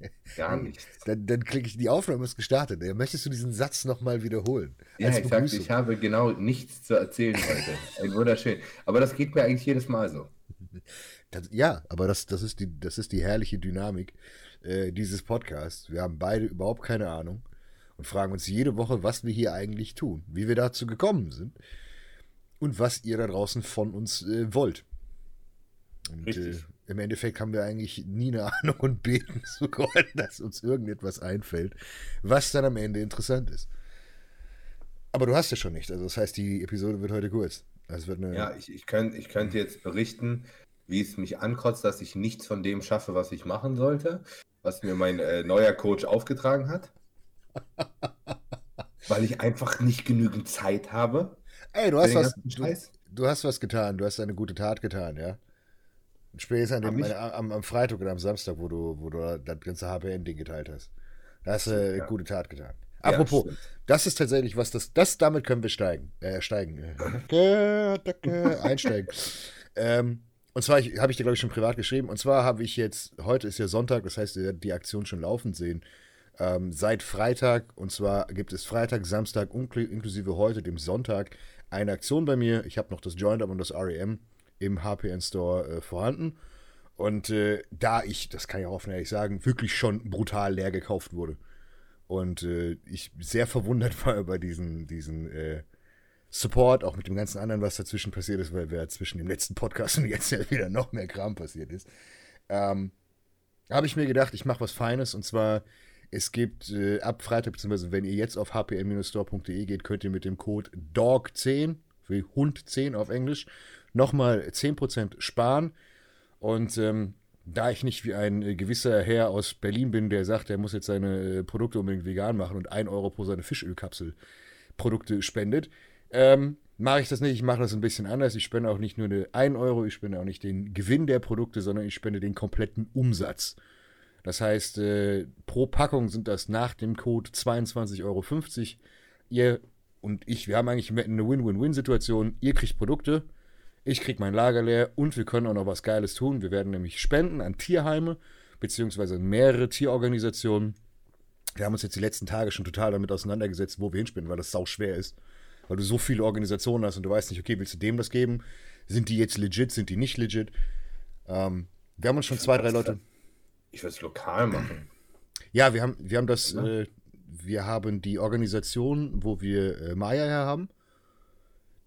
Gar nichts. Dann, dann klicke ich, die Aufnahme ist gestartet. Möchtest du diesen Satz nochmal wiederholen? Ja, exakt. Ich habe genau nichts zu erzählen heute. Ein wunderschön. Aber das geht mir eigentlich jedes Mal so. Das, ja, aber das, das, ist die, das ist die herrliche Dynamik äh, dieses Podcasts. Wir haben beide überhaupt keine Ahnung und fragen uns jede Woche, was wir hier eigentlich tun, wie wir dazu gekommen sind und was ihr da draußen von uns äh, wollt. Und äh, im Endeffekt haben wir eigentlich nie eine Ahnung und beten so Gott, dass uns irgendetwas einfällt, was dann am Ende interessant ist. Aber du hast ja schon nicht. Also das heißt, die Episode wird heute kurz. Also wird ja, ich, ich, könnt, ich könnte jetzt berichten, wie es mich ankotzt, dass ich nichts von dem schaffe, was ich machen sollte, was mir mein äh, neuer Coach aufgetragen hat. weil ich einfach nicht genügend Zeit habe. Ey, du hast was. Du, du, hast was getan. Du hast eine gute Tat getan, ja. Spätestens an dem, am, am, Freitag oder am Samstag, wo du, wo du das ganze HPN-Ding geteilt hast. Da hast du eine ja. gute Tat getan. Apropos, ja, das ist tatsächlich was, das, das damit können wir steigen. Äh, steigen. einsteigen. ähm, und zwar habe ich dir, glaube ich, schon privat geschrieben. Und zwar habe ich jetzt, heute ist ja Sonntag, das heißt, ihr werdet die Aktion schon laufend sehen. Ähm, seit Freitag, und zwar gibt es Freitag, Samstag, inklusive heute, dem Sonntag, eine Aktion bei mir. Ich habe noch das Joint-Up und das REM im HPN Store äh, vorhanden. Und äh, da ich, das kann ich auch offen ehrlich sagen, wirklich schon brutal leer gekauft wurde. Und äh, ich sehr verwundert war über diesen, diesen äh, Support, auch mit dem ganzen anderen, was dazwischen passiert ist, weil wir zwischen dem letzten Podcast und jetzt ja wieder noch mehr Kram passiert ist. Ähm, habe ich mir gedacht, ich mache was Feines und zwar, es gibt äh, ab Freitag, beziehungsweise wenn ihr jetzt auf hpn-store.de geht, könnt ihr mit dem Code DOG10, wie Hund 10 auf Englisch, nochmal 10% sparen. Und ähm, da ich nicht wie ein äh, gewisser Herr aus Berlin bin, der sagt, er muss jetzt seine äh, Produkte unbedingt vegan machen und 1 Euro pro seine Fischölkapsel Produkte spendet, ähm, mache ich das nicht. Ich mache das ein bisschen anders. Ich spende auch nicht nur eine 1 Euro, ich spende auch nicht den Gewinn der Produkte, sondern ich spende den kompletten Umsatz. Das heißt, äh, pro Packung sind das nach dem Code 22,50 Euro. Ihr und ich, wir haben eigentlich eine Win-Win-Win-Situation. Ihr kriegt Produkte, ich kriege mein Lager leer und wir können auch noch was Geiles tun. Wir werden nämlich spenden an Tierheime, beziehungsweise mehrere Tierorganisationen. Wir haben uns jetzt die letzten Tage schon total damit auseinandergesetzt, wo wir hinspenden, weil das sau schwer ist. Weil du so viele Organisationen hast und du weißt nicht, okay, willst du dem das geben? Sind die jetzt legit, sind die nicht legit? Ähm, wir haben uns schon zwei, drei Leute. Ich würde es lokal machen. Ja, wir haben, wir haben das, äh, wir haben die Organisation, wo wir äh, Maya her haben.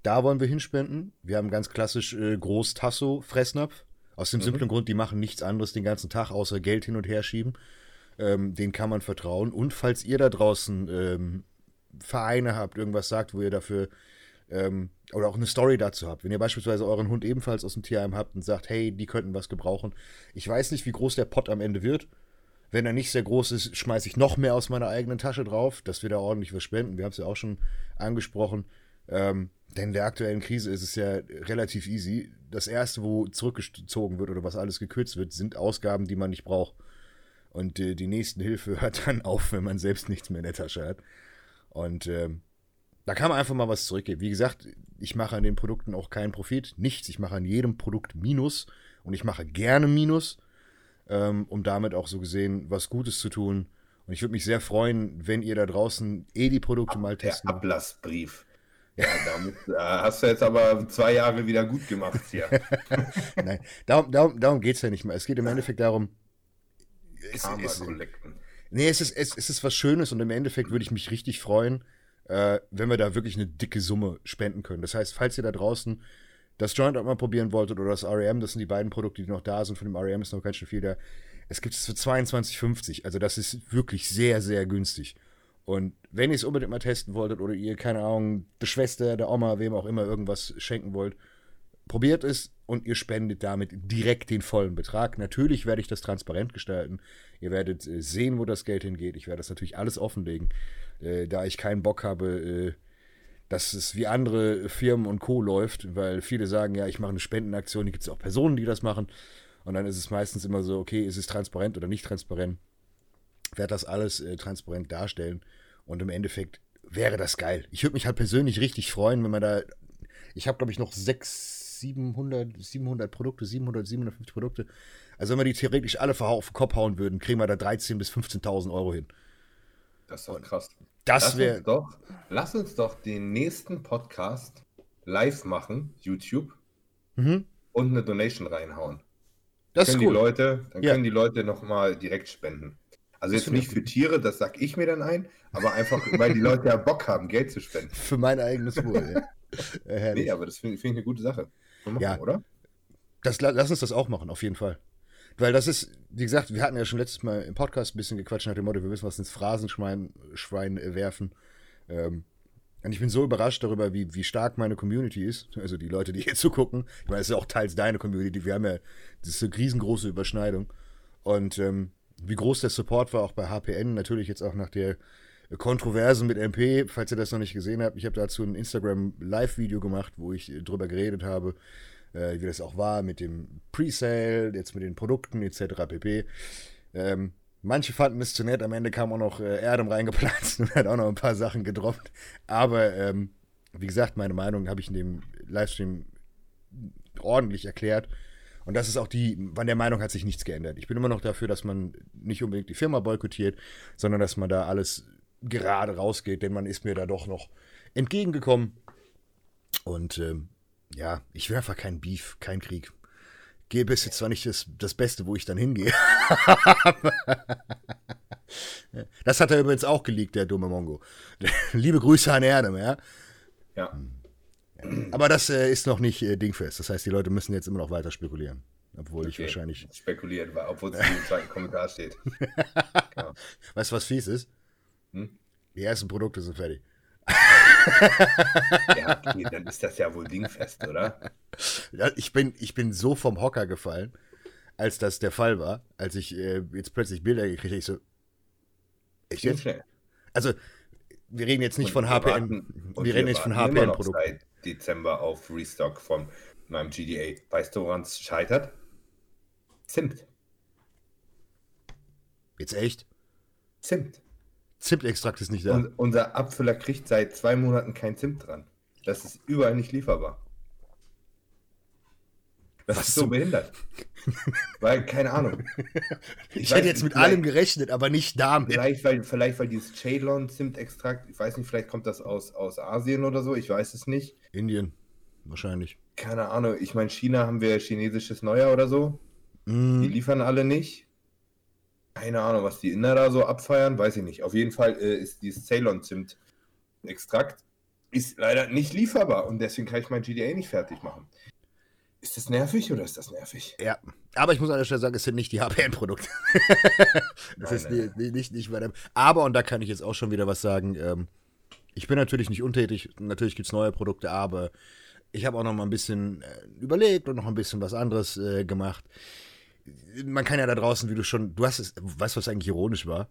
Da wollen wir hinspenden. Wir haben ganz klassisch äh, Groß Tasso Fressnapf. Aus dem mhm. simplen Grund, die machen nichts anderes den ganzen Tag, außer Geld hin und her schieben. Ähm, den kann man vertrauen. Und falls ihr da draußen ähm, Vereine habt, irgendwas sagt, wo ihr dafür ähm, oder auch eine Story dazu habt. Wenn ihr beispielsweise euren Hund ebenfalls aus dem Tierheim habt und sagt, hey, die könnten was gebrauchen. Ich weiß nicht, wie groß der Pott am Ende wird. Wenn er nicht sehr groß ist, schmeiße ich noch mehr aus meiner eigenen Tasche drauf, dass wir da ordentlich was spenden. Wir haben es ja auch schon angesprochen. Ähm, denn in der aktuellen Krise ist es ja relativ easy. Das erste, wo zurückgezogen wird oder was alles gekürzt wird, sind Ausgaben, die man nicht braucht. Und äh, die nächste Hilfe hört dann auf, wenn man selbst nichts mehr in der Tasche hat. Und äh, da kann man einfach mal was zurückgeben. Wie gesagt, ich mache an den Produkten auch keinen Profit, nichts. Ich mache an jedem Produkt Minus und ich mache gerne Minus, ähm, um damit auch so gesehen was Gutes zu tun. Und ich würde mich sehr freuen, wenn ihr da draußen eh die Produkte Ab, mal testen. Der Ablassbrief. Ja, damit äh, hast du jetzt aber zwei Jahre wieder gut gemacht hier. Nein, darum, darum, darum geht es ja nicht mehr. Es geht im Endeffekt darum. Es, es, nee, es ist, es, es ist was Schönes und im Endeffekt würde ich mich richtig freuen, äh, wenn wir da wirklich eine dicke Summe spenden können. Das heißt, falls ihr da draußen das Joint auch mal probieren wolltet oder das REM, das sind die beiden Produkte, die noch da sind. Von dem REM ist noch ganz schön viel da. Es gibt es für 22,50. Also das ist wirklich sehr, sehr günstig. Und wenn ihr es unbedingt mal testen wolltet oder ihr, keine Ahnung, der Schwester, der Oma, wem auch immer irgendwas schenken wollt, probiert es und ihr spendet damit direkt den vollen Betrag. Natürlich werde ich das transparent gestalten. Ihr werdet äh, sehen, wo das Geld hingeht. Ich werde das natürlich alles offenlegen, äh, da ich keinen Bock habe, äh, dass es wie andere Firmen und Co. läuft, weil viele sagen, ja, ich mache eine Spendenaktion, hier gibt es auch Personen, die das machen. Und dann ist es meistens immer so, okay, ist es transparent oder nicht transparent? Ich werde das alles äh, transparent darstellen. Und im Endeffekt wäre das geil. Ich würde mich halt persönlich richtig freuen, wenn man da. Ich habe, glaube ich, noch 600, 700, 700 Produkte, 700, 750 Produkte Also wenn wir die theoretisch alle auf den Kopf hauen würden, kriegen wir da 13.000 bis 15.000 Euro hin. Das ist doch krass. Das wäre. Doch, lass uns doch den nächsten Podcast live machen, YouTube, Mhm. und eine Donation reinhauen. Das ist können die cool. Leute, dann Ja. können die Leute nochmal direkt spenden. Also jetzt nicht für Tiere, das sag ich mir dann ein, aber einfach, weil die Leute ja Bock haben, Geld zu spenden. Für mein eigenes Wohl. ja. Äh. Nee, aber das finde find ich eine gute Sache. Wir Ja. machen, oder? Das, la- lass uns das auch machen, auf jeden Fall. Weil das ist, wie gesagt, wir hatten ja schon letztes Mal im Podcast ein bisschen gequatscht nach dem Motto, wir müssen was ins Phrasenschwein Schwein äh, werfen. Ähm, und ich bin so überrascht darüber, wie, wie stark meine Community ist. Also die Leute, die hier zugucken. Ich meine, es ist ja auch teils deine Community. Wir haben ja, das ist eine riesengroße Überschneidung. Und ähm, wie groß der Support war auch bei HPN, natürlich jetzt auch nach der Kontroverse mit MP, falls ihr das noch nicht gesehen habt. Ich habe dazu ein Instagram-Live-Video gemacht, wo ich äh, drüber geredet habe, äh, wie das auch war mit dem Presale, jetzt mit den Produkten etc. pp. Ähm, manche fanden es zu nett, am Ende kam auch noch äh, Erdem reingeplatzt und hat auch noch ein paar Sachen gedroppt. Aber ähm, wie gesagt, meine Meinung habe ich in dem Livestream ordentlich erklärt. Und das ist auch die, an der Meinung hat sich nichts geändert. Ich bin immer noch dafür, dass man nicht unbedingt die Firma boykottiert, sondern dass man da alles gerade rausgeht, denn man ist mir da doch noch entgegengekommen. Und ähm, ja, ich will einfach kein Beef, kein Krieg. Gäbe es jetzt zwar nicht das, das Beste, wo ich dann hingehe. das hat er übrigens auch geleakt, der dumme Mongo. Liebe Grüße an Erdem, ja. Ja. Aber das äh, ist noch nicht äh, dingfest. Das heißt, die Leute müssen jetzt immer noch weiter spekulieren. Obwohl ich Okay. wahrscheinlich. Spekuliert war, obwohl es im zweiten Kommentar steht. Ja. Weißt du, was fies ist? Hm? Die ersten Produkte sind fertig. ja, okay, dann ist das ja wohl dingfest, oder? Ja, ich, bin, ich bin so vom Hocker gefallen, als das der Fall war. Als ich äh, jetzt plötzlich Bilder gekriegt habe, ich so. Echt jetzt? Also, wir reden jetzt nicht Und von wir HPN. und wir reden jetzt von HPN-Produkten. Dezember auf Restock von meinem GDA. Weißt du, woran es scheitert? Zimt. Jetzt echt? Zimt. Zimtextrakt ist nicht da. Und unser Abfüller kriegt seit zwei Monaten kein Zimt dran. Das ist überall nicht lieferbar. Das Was ist so behindert. Weil, keine Ahnung. ich weiß hätte jetzt mit allem gerechnet, aber nicht damit. Vielleicht weil, vielleicht, weil dieses Ceylon-Zimtextrakt, ich weiß nicht, vielleicht kommt das aus, aus Asien oder so, ich weiß es nicht. Indien, wahrscheinlich. Keine Ahnung, ich meine, China haben wir chinesisches Neujahr oder so. Die Mm, liefern alle nicht. Keine Ahnung, was die Inder da so abfeiern, weiß ich nicht. Auf jeden Fall äh, ist dieses Ceylon-Zimt-Extrakt ist leider nicht lieferbar und deswegen kann ich mein GDA nicht fertig machen. Ist das nervig oder ist das nervig? ja, aber ich muss an der Stelle sagen, es sind nicht die HPN-Produkte. das Nein, ist nein, nicht, nicht, nicht, bei dem. Aber, und da kann ich jetzt auch schon wieder was sagen, ähm, ich bin natürlich nicht untätig, natürlich gibt es neue Produkte, aber ich habe auch noch mal ein bisschen äh, überlegt und noch ein bisschen was anderes äh, gemacht. Man kann ja da draußen, wie du schon, du hast es, weißt du, was eigentlich ironisch war?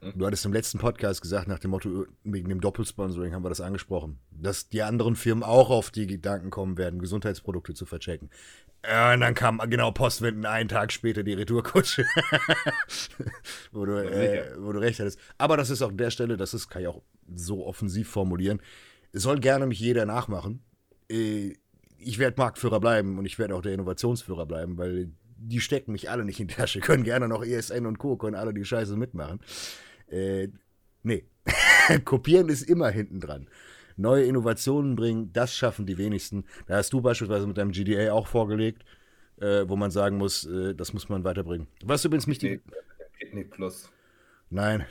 Hm? Du hattest im letzten Podcast gesagt, nach dem Motto, wegen dem Doppelsponsoring haben wir das angesprochen, dass die anderen Firmen auch auf die Gedanken kommen werden, Gesundheitsprodukte zu verchecken. Ja, und dann kam genau Postwenden einen Tag später die Retourkutsche. wo, du, äh, wo du recht hattest. Aber das ist auch an der Stelle, das ist, kann ich auch so offensiv formulieren. Es soll gerne mich jeder nachmachen. Äh, Ich werde Marktführer bleiben und ich werde auch der Innovationsführer bleiben, weil die stecken mich alle nicht in die Tasche. Können gerne noch ESN und Co. können alle die Scheiße mitmachen. Äh, nee. Kopieren ist immer hinten dran. Neue Innovationen bringen, das schaffen die wenigsten. Da hast du beispielsweise mit deinem GDA auch vorgelegt, äh, wo man sagen muss, äh, das muss man weiterbringen. Was übrigens mich die. Picnic Plus Nein.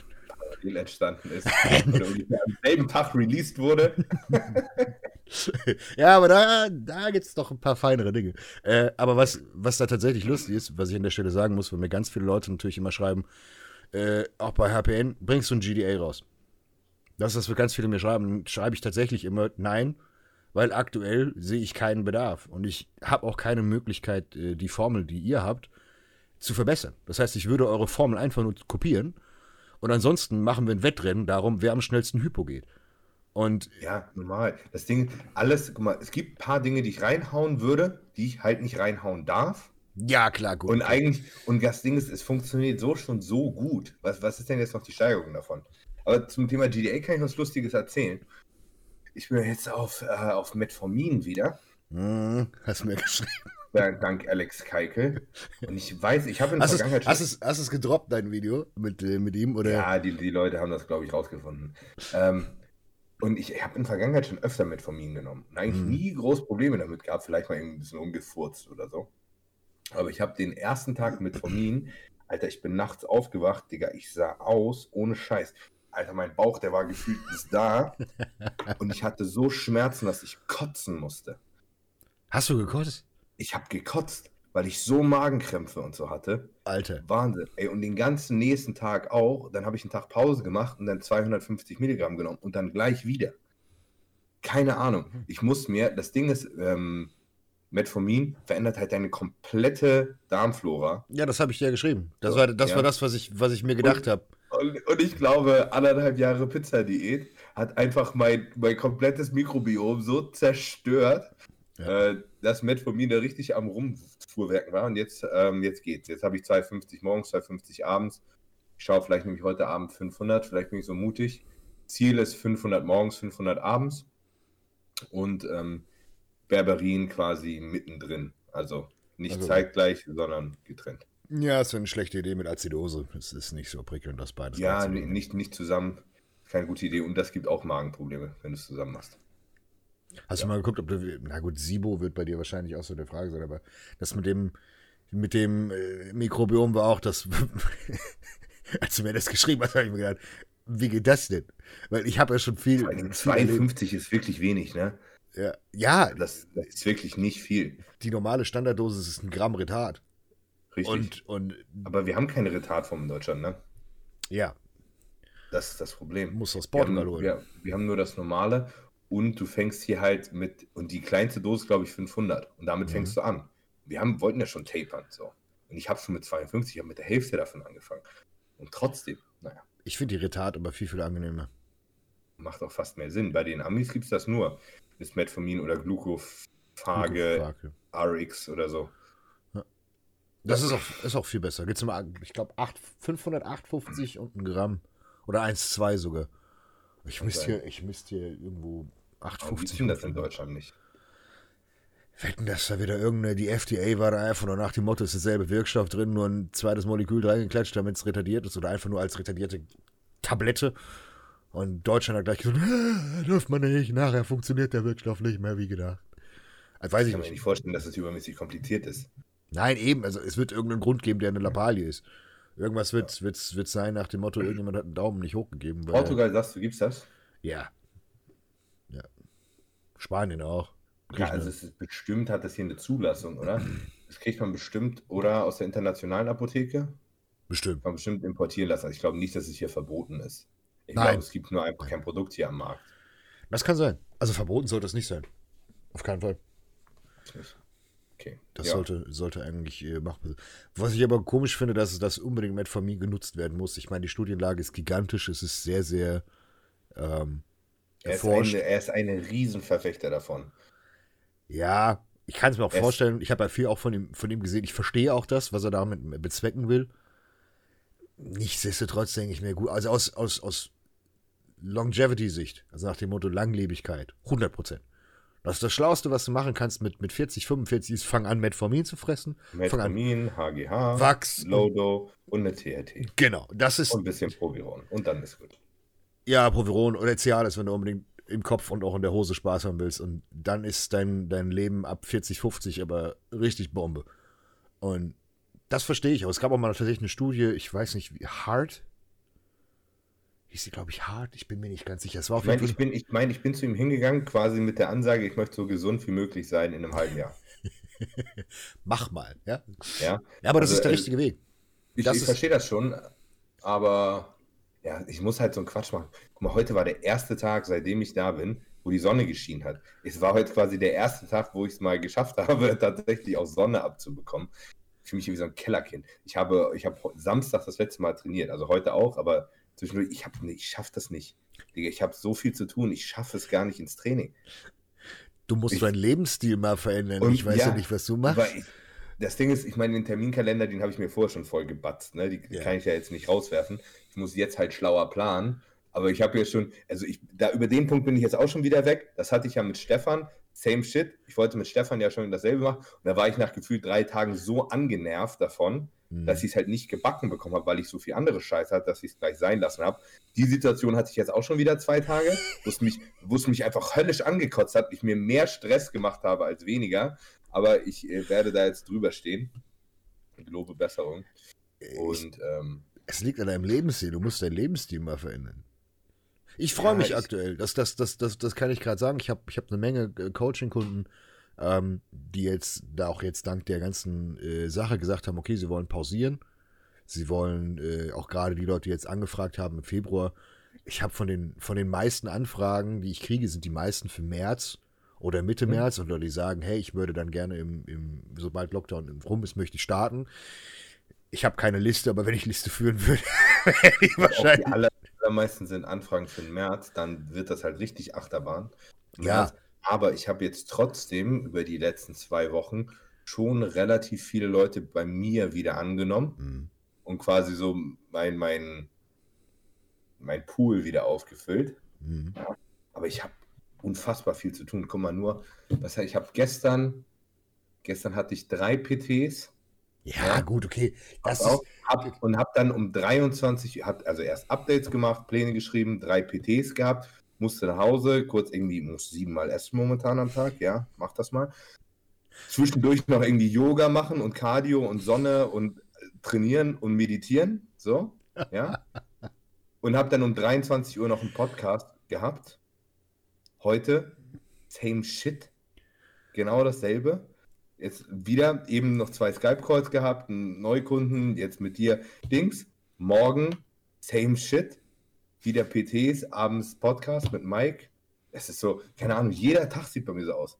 viel entstanden ist. oder am selben Tag released wurde. ja, aber da, da gibt es doch ein paar feinere Dinge. Äh, aber was, was da tatsächlich lustig ist, was ich an der Stelle sagen muss, weil mir ganz viele Leute natürlich immer schreiben, äh, auch bei HPN, bringst du ein GDA raus? Das ist, was wir ganz viele mir schreiben, schreibe ich tatsächlich immer nein, weil aktuell sehe ich keinen Bedarf und ich habe auch keine Möglichkeit, äh, die Formel, die ihr habt, zu verbessern. Das heißt, ich würde eure Formel einfach nur kopieren und ansonsten machen wir ein Wettrennen darum, wer am schnellsten Hypo geht. Und Ja, normal. Das Ding, alles, guck mal, es gibt ein paar Dinge, die ich reinhauen würde, die ich halt nicht reinhauen darf. Ja, klar, gut. Und eigentlich, und das Ding ist, es funktioniert so schon so gut. Was, was ist denn jetzt noch die Steigerung davon? Aber zum Thema GDA kann ich was Lustiges erzählen. Ich bin jetzt auf, äh, auf Metformin wieder. Hm, hast du mir geschrieben. dank Alex Keikel. Und ich weiß, ich habe in der Hast, es, Vergangenheit hast, es, hast es gedroppt, dein Video mit, äh, mit ihm? Oder? Ja, die, die Leute haben das, glaube ich, rausgefunden. Ähm, und ich habe in der Vergangenheit schon öfter Metformin genommen. Und eigentlich Mhm. nie groß Probleme damit gehabt, vielleicht mal irgendwie ein bisschen umgefurzt oder so. Aber ich habe den ersten Tag Metformin, Alter, ich bin nachts aufgewacht, Digga, ich sah aus, ohne Scheiß. Alter, mein Bauch, der war gefühlt bis da. und ich hatte so Schmerzen, dass ich kotzen musste. Hast du gekotzt? Ich habe gekotzt, weil ich so Magenkrämpfe und so hatte. Alter. Wahnsinn. Ey, und den ganzen nächsten Tag auch. Dann habe ich einen Tag Pause gemacht und dann 250 Milligramm genommen und dann gleich wieder. Keine Ahnung. Ich muss mir, das Ding ist, ähm, Metformin verändert halt deine komplette Darmflora. Ja, das habe ich dir geschrieben. Das, war, das ja. war das, was ich, was ich mir gedacht habe. Und, und ich glaube, anderthalb Jahre Pizzadiät hat einfach mein, mein komplettes Mikrobiom so zerstört, Ja. äh, dass Metformin da richtig am Rumfuhrwerken war. Und jetzt, ähm, jetzt geht's. Jetzt habe ich 250 morgens, 250 abends. Ich schaue vielleicht nämlich heute Abend 500, vielleicht bin ich so mutig. Ziel ist 500 morgens, 500 abends. Und ähm, Berberin quasi mittendrin. Also nicht Also- zeitgleich, sondern getrennt. Ja, ist eine schlechte Idee mit Azidose. Es ist nicht so prickelnd, das beides. Ja, ni- nicht, nicht zusammen. Keine gute Idee. Und das gibt auch Magenprobleme, wenn du es zusammen machst. Hast du mal geguckt, ob du. Na gut, SIBO wird bei dir wahrscheinlich auch so eine Frage sein, aber das mit dem, mit dem äh, Mikrobiom war auch das. als du mir das geschrieben hast, habe ich mir gedacht, wie geht das denn? Weil ich habe ja schon viel. Vor allem viel erlebt. 52 ist wirklich wenig, ne? Ja, ja, Das, das ist wirklich nicht viel. die normale Standarddosis ist ein Gramm Retard. Richtig. Und, und Aber wir haben keine Retardform in Deutschland, ne? ja, Das ist das Problem. muss aus Portugal holen. wir, wir haben nur das Normale und du fängst hier halt mit, und die kleinste Dosis, glaube ich, 500. Und damit Mhm. fängst du an. Wir haben, wollten ja schon tapern, so. Und ich habe schon mit 52, ich habe mit der Hälfte davon angefangen. Und trotzdem, naja, Ich finde die Retard aber viel, viel angenehmer. macht auch fast mehr Sinn. Bei den Amis gibt es das nur. Ist Metformin oder Glucophage. RX oder so. Das ist auch, ist auch viel besser. Geht's um, ich glaube, 558 und ein Gramm. Oder 1,2 sogar. Ich sein. hier, ich müsste hier irgendwo Warum 8,50. gibt's denn das in Deutschland nicht? Wetten, dass da wieder irgendeine, die FDA war da einfach nur nach dem Motto, ist derselbe Wirkstoff drin, nur ein zweites Molekül reingeklatscht, damit es retardiert ist oder einfach nur als retardierte Tablette. Und Deutschland hat gleich gesagt, "Ah, dürft man nicht, nachher funktioniert der Wirkstoff nicht mehr wie gedacht. Also weiß Ich ich kann mir nicht. vorstellen, dass es übermäßig kompliziert ist. Nein, eben, also es wird irgendeinen Grund geben, der eine Lappalie ist. Irgendwas wird wird's, wird's sein nach dem Motto, irgendjemand hat einen Daumen nicht hochgegeben. Weil, Portugal, sagst du, gibt's das? Ja. Ja. Spanien auch. Ja, also es ist bestimmt hat das hier eine Zulassung, oder? Das kriegt man bestimmt oder aus der internationalen Apotheke. Bestimmt. Kann man bestimmt importieren lassen. Also ich glaube nicht, dass es hier verboten ist. Ich Nein. glaube, es gibt nur einfach kein Produkt hier am Markt. Das kann sein. Also verboten sollte es nicht sein. Auf keinen Fall. Okay. Das ja. sollte, sollte eigentlich äh, machbar sein. Was ich aber komisch finde, dass es das unbedingt Metformin genutzt werden muss. Ich meine, die Studienlage ist gigantisch. Es ist sehr, sehr ähm, er, ist eine, er ist ein Riesenverfechter davon. Ja, ich kann es mir auch Es- vorstellen. Ich habe ja viel auch von ihm, von ihm gesehen. Ich verstehe auch das, was er damit bezwecken will. Nichtsdestotrotz denke ich mir gut. Also aus, aus, aus Longevity-Sicht, also nach dem Motto Langlebigkeit, 100 Prozent. Das ist das Schlauste, was du machen kannst mit, mit 40, 45 ist, fang an, Metformin zu fressen. An. Metformin, HGH, Wachs. Lodo und eine TRT. Genau, das ist, Und ein bisschen Proviron. Und dann ist gut. ja, Proviron oder Cialis, wenn du unbedingt im Kopf und auch in der Hose Spaß haben willst. Und dann ist dein, dein Leben ab 40, 50 aber richtig Bombe. Und das verstehe ich auch. Es gab auch mal tatsächlich eine Studie, ich weiß nicht, wie, Hart? Hieß sie, glaube ich, Hart? Ich bin mir nicht ganz sicher. Es war auf Ich meine, ich bin, ich, mein, ich bin zu ihm hingegangen, quasi mit der Ansage, ich möchte so gesund wie möglich sein in einem halben Jahr. Mach mal, ja? Ja, Ja, aber das Also, ist der äh, richtige Weg. ich, Das ich ist- verstehe das schon, aber ja, ich muss halt so einen Quatsch machen. Guck mal, heute war der erste Tag, seitdem ich da bin, wo die Sonne geschienen hat. Es war heute quasi der erste Tag, wo ich es mal geschafft habe, tatsächlich auch Sonne abzubekommen. Ich fühle mich wie so ein Kellerkind. Ich habe, ich habe Samstag das letzte Mal trainiert, also heute auch, aber zwischendurch, ich, hab- ich schaffe das nicht. Digga, ich habe so viel zu tun, ich schaffe es gar nicht ins Training. Du musst ich- deinen Lebensstil mal verändern. Und ich weiß ja, ja, nicht, was du machst. Ich, das Ding ist, ich meine, den Terminkalender, den habe ich mir vorher schon voll gebatzt. Ne? Die Ja. kann ich ja jetzt nicht rauswerfen. Ich muss jetzt halt schlauer planen. Aber ich habe ja schon, also ich, da über den Punkt bin ich jetzt auch schon wieder weg. Das hatte ich ja mit Stefan same shit. Ich wollte mit Stefan ja schon dasselbe machen. Und da war ich nach gefühlt drei Tagen so angenervt davon, mhm. dass ich es halt nicht gebacken bekommen habe, weil ich so viel andere Scheiße hatte, dass ich es gleich sein lassen habe. Die Situation hatte ich jetzt auch schon wieder zwei Tage, wo es mich, mich einfach höllisch angekotzt hat, ich mir mehr Stress gemacht habe als weniger. Aber ich äh, werde da jetzt drüber stehen. Ich lobe Besserung. Und ähm, es liegt an deinem Lebensstil. Du musst deinen Lebensstil mal verändern. Ich freue ja, mich aktuell. Das, das, das, das, das kann ich gerade sagen. Ich habe ich hab eine Menge äh, Coaching-Kunden, ähm, die jetzt da auch jetzt dank der ganzen äh, Sache gesagt haben, okay, sie wollen pausieren. Sie wollen äh, auch gerade die Leute, die jetzt angefragt haben im Februar. Ich habe von den, von den meisten Anfragen, die ich kriege, sind die meisten für März oder Mitte mhm. März oder die sagen, hey, ich würde dann gerne im, im sobald Lockdown rum ist, möchte ich starten. Ich habe keine Liste, aber wenn ich Liste führen würde, wäre ich wahrscheinlich. Die aller, allermeisten sind Anfragen für den März, dann wird das halt richtig Achterbahn. Ja. Aber ich habe jetzt trotzdem über die letzten zwei Wochen schon relativ viele Leute bei mir wieder angenommen mhm. und quasi so mein, mein, mein Pool wieder aufgefüllt. Mhm. Aber ich habe unfassbar viel zu tun. Guck mal nur, was ich habe gestern, gestern hatte ich drei PTs ja, gut, okay. Das auch, hab, und habe dann um 23, hab also erst Updates gemacht, Pläne geschrieben, drei PTs gehabt, musste nach Hause, kurz irgendwie, muss siebenmal essen momentan am Tag, ja, mach das mal. Zwischendurch noch irgendwie Yoga machen und Cardio und Sonne und trainieren und meditieren, so, ja. Und habe dann um 23 Uhr noch einen Podcast gehabt. Heute, same shit, genau dasselbe jetzt wieder eben noch zwei Skype-Calls gehabt, einen Neukunden, jetzt mit dir Dings. Morgen same shit, wieder PTs, abends Podcast mit Mike. Es ist so, keine Ahnung, jeder Tag sieht bei mir so aus.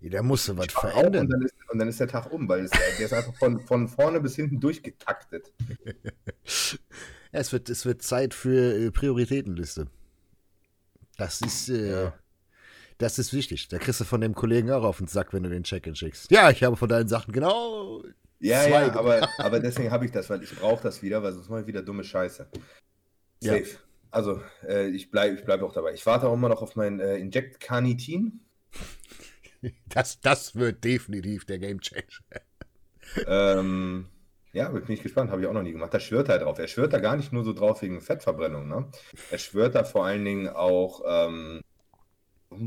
Jeder musste was verändern. Und dann, ist, und dann, ist, der Tag um, weil es, der ist einfach von, von vorne bis hinten durchgetaktet. ja, es, wird, es wird Zeit für äh, Prioritätenliste. Das ist. Äh, ja. Das ist wichtig. Da kriegst du von dem Kollegen auch auf den Sack, wenn du den Check-in schickst. Ja, ich habe von deinen Sachen genau. Ja, ja, aber, aber deswegen habe ich das, weil ich brauche das wieder, weil sonst mache ich wieder dumme Scheiße. Safe. Ja. Also, äh, ich bleibe ich bleib auch dabei. Ich warte auch immer noch auf mein äh, Inject Carnitin. Das, das wird definitiv der Game Changer. ähm, ja, bin ich gespannt. Habe ich auch noch nie gemacht. Da schwört er drauf. Er schwört da gar nicht nur so drauf wegen Fettverbrennung. Ne? Er schwört da vor allen Dingen auch ähm,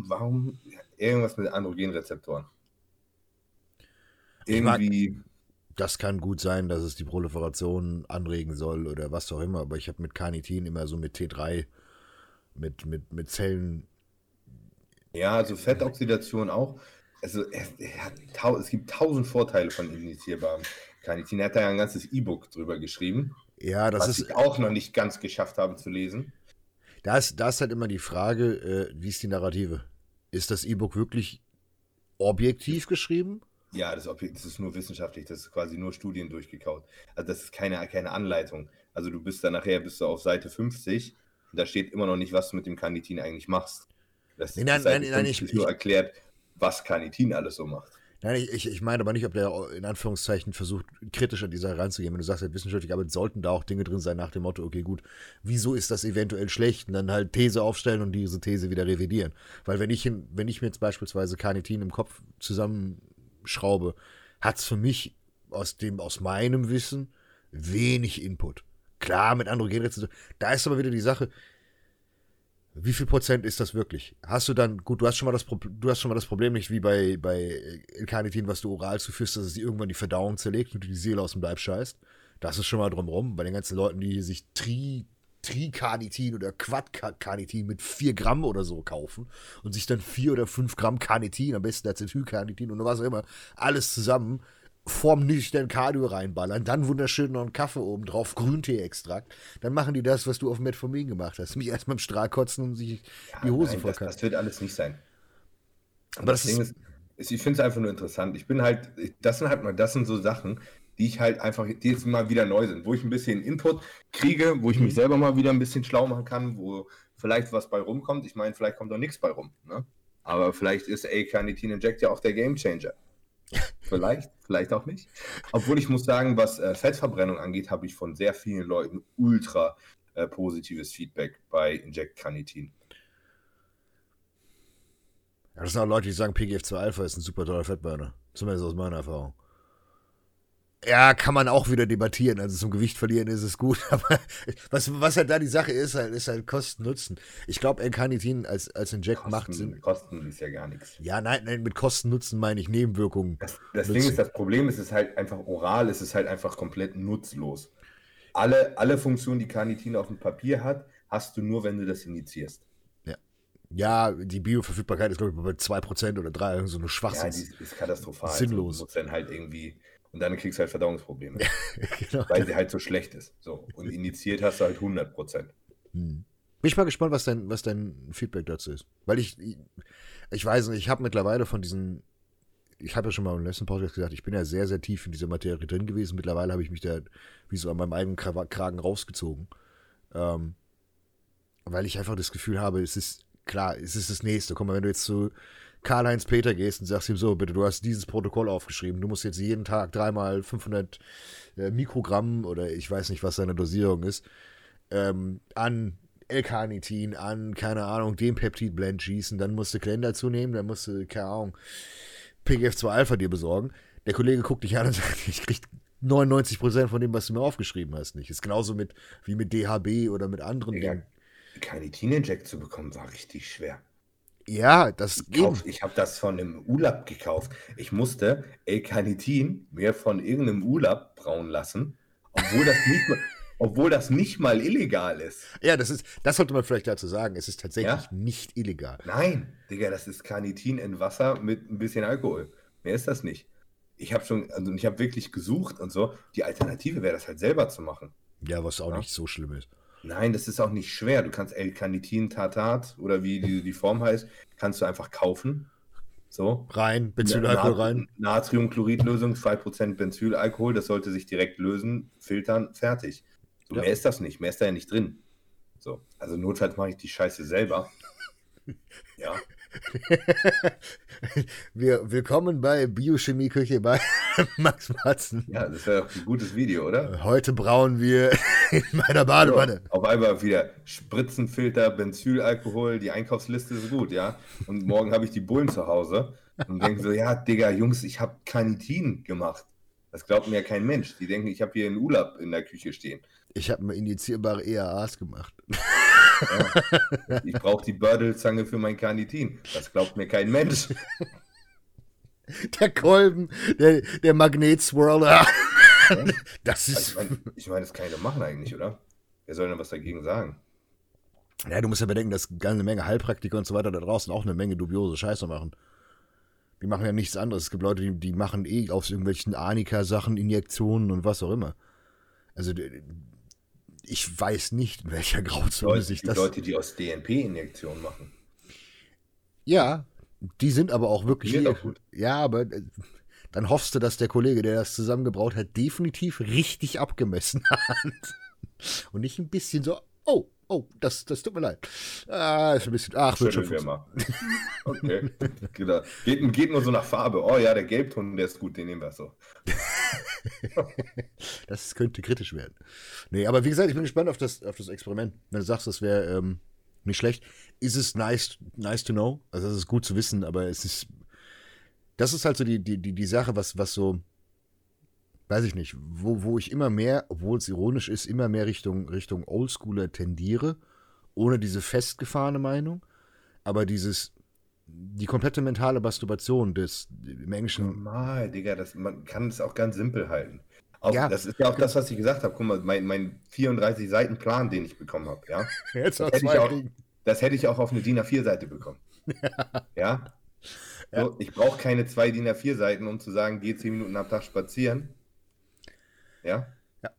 warum irgendwas mit Androgenrezeptoren? Irgendwie. Mag, das kann gut sein, dass es die Proliferation anregen soll oder was auch immer, aber ich habe mit Carnitin immer so mit T3, mit, mit, mit Zellen. Ja, also Fettoxidation auch. Also es, es gibt tausend Vorteile von injizierbarem Carnitin. Er hat da ja ein ganzes E-Book drüber geschrieben. Ja, das was ist. ich auch noch nicht ganz geschafft habe zu lesen. Da ist, da ist halt immer die Frage, äh, wie ist die Narrative? Ist das E-Book wirklich objektiv geschrieben? Ja, das, das, ist nur wissenschaftlich, das ist quasi nur Studien durchgekaut. Also das ist keine, keine Anleitung. Also du bist dann nachher bist du auf Seite 50 und da steht immer noch nicht, was du mit dem Carnitin eigentlich machst. Das nein, nein, nein, nein, ich, nur erklärt, was Carnitin alles so macht. Nein, ich, ich meine aber nicht, ob der in Anführungszeichen versucht, kritisch an dieser ranzugehen. Wenn du sagst, halt, wissenschaftliche Arbeit sollten da auch Dinge drin sein nach dem Motto, okay, gut, wieso ist das eventuell schlecht? Und dann halt These aufstellen und diese These wieder revidieren. Weil wenn ich, wenn ich mir jetzt beispielsweise Carnitin im Kopf zusammenschraube, hat es für mich aus dem, aus meinem Wissen wenig Input. Klar, mit Androgenrezeptoren. Da ist aber wieder die Sache, wie viel Prozent ist das wirklich? Hast du dann, gut, du hast schon mal das, du hast schon mal das Problem nicht wie bei, bei Carnitin, was du oral zuführst, dass es dir irgendwann die Verdauung zerlegt und du die Seele aus dem Leib scheißt. Das ist schon mal drumrum. Bei den ganzen Leuten, die sich Tri, Tricarnitin oder Quadcarnitin mit 4 Gramm oder so kaufen und sich dann 4 oder 5 Gramm Carnitin, am besten Acetylcarnitin und was auch immer, alles zusammen vorm nüchtern Cardio reinballern, dann wunderschön noch einen Kaffee oben drauf, Grüntee-Extrakt, dann machen die das, was du auf Metformin gemacht hast. Mich erstmal im Strahl kotzen und sich ja, die Hose vollkacken. Das, das, wird alles nicht sein. Aber das, das Ding ist, ist ich finde es einfach nur interessant. Ich bin halt, das sind halt mal, das sind so Sachen, die ich halt einfach, die jetzt mal wieder neu sind, wo ich ein bisschen Input kriege, wo ich mich mhm. selber mal wieder ein bisschen schlau machen kann, wo vielleicht was bei rumkommt. Ich meine, vielleicht kommt auch nichts bei rum. Ne? Aber vielleicht ist A-Carnitin Inject ja auch der Gamechanger. Vielleicht, vielleicht auch nicht. Obwohl ich muss sagen, was äh, Fettverbrennung angeht, habe ich von sehr vielen Leuten ultra äh, positives Feedback bei Inject Carnitin. Ja, das sind auch Leute, die sagen, PGF2 Alpha ist ein super toller Fettburner. Zumindest aus meiner Erfahrung. Ja, kann man auch wieder debattieren. Also zum Gewicht verlieren ist es gut, aber was, was halt da die Sache ist, halt, ist halt Kosten-Nutzen. Ich glaube, L-Carnitin als, als Inject Kosten, macht Sinn. Kosten ist ja gar nichts. Ja, nein, nein, mit Kosten-Nutzen meine ich Nebenwirkungen. Das, das Ding ist, das Problem ist, es ist halt einfach oral, es ist halt einfach komplett nutzlos. Alle, alle Funktionen, die Carnitin auf dem Papier hat, hast du nur, wenn du das injizierst. Ja, die Bioverfügbarkeit ist, glaube ich, bei 2% oder 3%, so eine Ja, Schwachsinn. die ist, ist katastrophal. Sinnlos. Du musst dann halt irgendwie, und dann kriegst du halt Verdauungsprobleme, genau. weil sie halt so schlecht ist. So, und injiziert hast du halt 100 Prozent. Hm. Bin ich mal gespannt, was dein, was dein Feedback dazu ist. Weil ich, ich weiß nicht, ich habe mittlerweile von diesen, ich habe ja schon mal im letzten Podcast gesagt, ich bin ja sehr, sehr tief in dieser Materie drin gewesen. Mittlerweile habe ich mich da wie so an meinem eigenen Kra- Kragen rausgezogen. Ähm, weil ich einfach das Gefühl habe, es ist, klar, es ist das Nächste. Guck mal, wenn du jetzt zu Karl-Heinz Peter gehst und sagst ihm so, bitte, du hast dieses Protokoll aufgeschrieben, du musst jetzt jeden Tag dreimal 500 äh, Mikrogramm oder ich weiß nicht, was seine Dosierung ist, ähm, an L-Carnitin, an, keine Ahnung, dem Peptidblend schießen, dann musst du Glenn dazu nehmen, dann musst du, keine Ahnung, PGF2-Alpha dir besorgen. Der Kollege guckt dich an und sagt, ich krieg 99% von dem, was du mir aufgeschrieben hast, nicht. Ist genauso mit, wie mit DHB oder mit anderen Digga, Dingen. Carnitin-Inject zu bekommen, war richtig schwer. Ja, das Ich, eben. ich habe das von einem Urlaub gekauft. Ich musste L-Carnitin mir von irgendeinem Urlaub brauen lassen, obwohl das nicht mal, obwohl das nicht mal illegal ist. Ja, das ist, das sollte man vielleicht dazu sagen. Es ist tatsächlich Ja? nicht illegal. Nein, Digga, das ist Carnitin in Wasser mit ein bisschen Alkohol. Mehr ist das nicht. Ich habe schon, also ich habe wirklich gesucht und so. Die Alternative wäre das halt selber zu machen. Ja, was auch Ja. nicht so schlimm ist. Nein, das ist auch nicht schwer. Du kannst L-Carnitin Tartat oder wie die, die Form heißt, kannst du einfach kaufen. So. Rein, Benzylalkohol rein. Natriumchloridlösung, 2% Benzylalkohol, das sollte sich direkt lösen, filtern, fertig. So, Ja. Mehr ist das nicht, mehr ist da ja nicht drin. So, also notfalls mache ich die Scheiße selber. ja, Wir, willkommen bei Biochemieküche bei Max Matzen. ja, das wäre ein gutes Video, oder? Heute brauen wir in meiner Badewanne. Auf einmal wieder Spritzenfilter, Benzylalkohol, die Einkaufsliste ist gut, ja. Und morgen habe ich die Bullen zu Hause und denke so, ja, Digga, Jungs, ich habe Carnitin gemacht. Das glaubt mir ja kein Mensch. Die denken, ich habe hier einen Urlaub in der Küche stehen. Ich habe mir indizierbare EAAs gemacht. Ich brauche die Bördelzange für mein Carnitin. Das glaubt mir kein Mensch. Der Kolben, der, der Magnetswirler. Das Ich ist. meine, ich mein, das kann ich doch machen eigentlich, oder? Wer soll denn was dagegen sagen? Ja, du musst ja bedenken, dass eine Menge Heilpraktiker und so weiter da draußen auch eine Menge dubiose Scheiße machen. Die machen ja nichts anderes. Es gibt Leute, die, die machen eh aus irgendwelchen Anika-Sachen, Injektionen und was auch immer. Also, ich weiß nicht, in welcher Grauzone Leute, sich die das. Leute, die aus DNP-Injektionen machen. Ja, die sind aber auch wirklich. Die auch. Ja, aber äh, dann hoffst du, dass der Kollege, der das zusammengebraut hat, definitiv richtig abgemessen hat. Und nicht ein bisschen so, oh, oh, das, das tut mir leid. Ah, ist ein bisschen, ach, wird schon wir. Okay. genau. geht, geht nur so nach Farbe. Oh ja, der Gelbton, der ist gut, den nehmen wir so. Das könnte kritisch werden. Nee, aber wie gesagt, ich bin gespannt auf das, auf das Experiment. Wenn du sagst, das wäre ähm, nicht schlecht, ist es nice, nice to know. Also, es ist gut zu wissen, aber es ist. Das ist halt so die, die, die, die Sache, was, was so. Weiß ich nicht, wo, wo ich immer mehr, obwohl es ironisch ist, immer mehr Richtung, Richtung Oldschooler tendiere, ohne diese festgefahrene Meinung. Aber dieses, die komplette mentale Masturbation des im Englischen Normal, Digga, das, man kann es auch ganz simpel halten. Auch, Ja. Das ist ja auch das, was ich gesagt habe. Guck mal, mein, mein 34 Seiten Plan, den ich bekommen habe, ja. Jetzt Das hätte, ich auch, das hätte ich auch auf eine DIN A4-Seite bekommen. Ja. So, Ich brauche keine zwei DIN A4-Seiten, um zu sagen, geh 10 Minuten am Tag spazieren. Ja? Ja.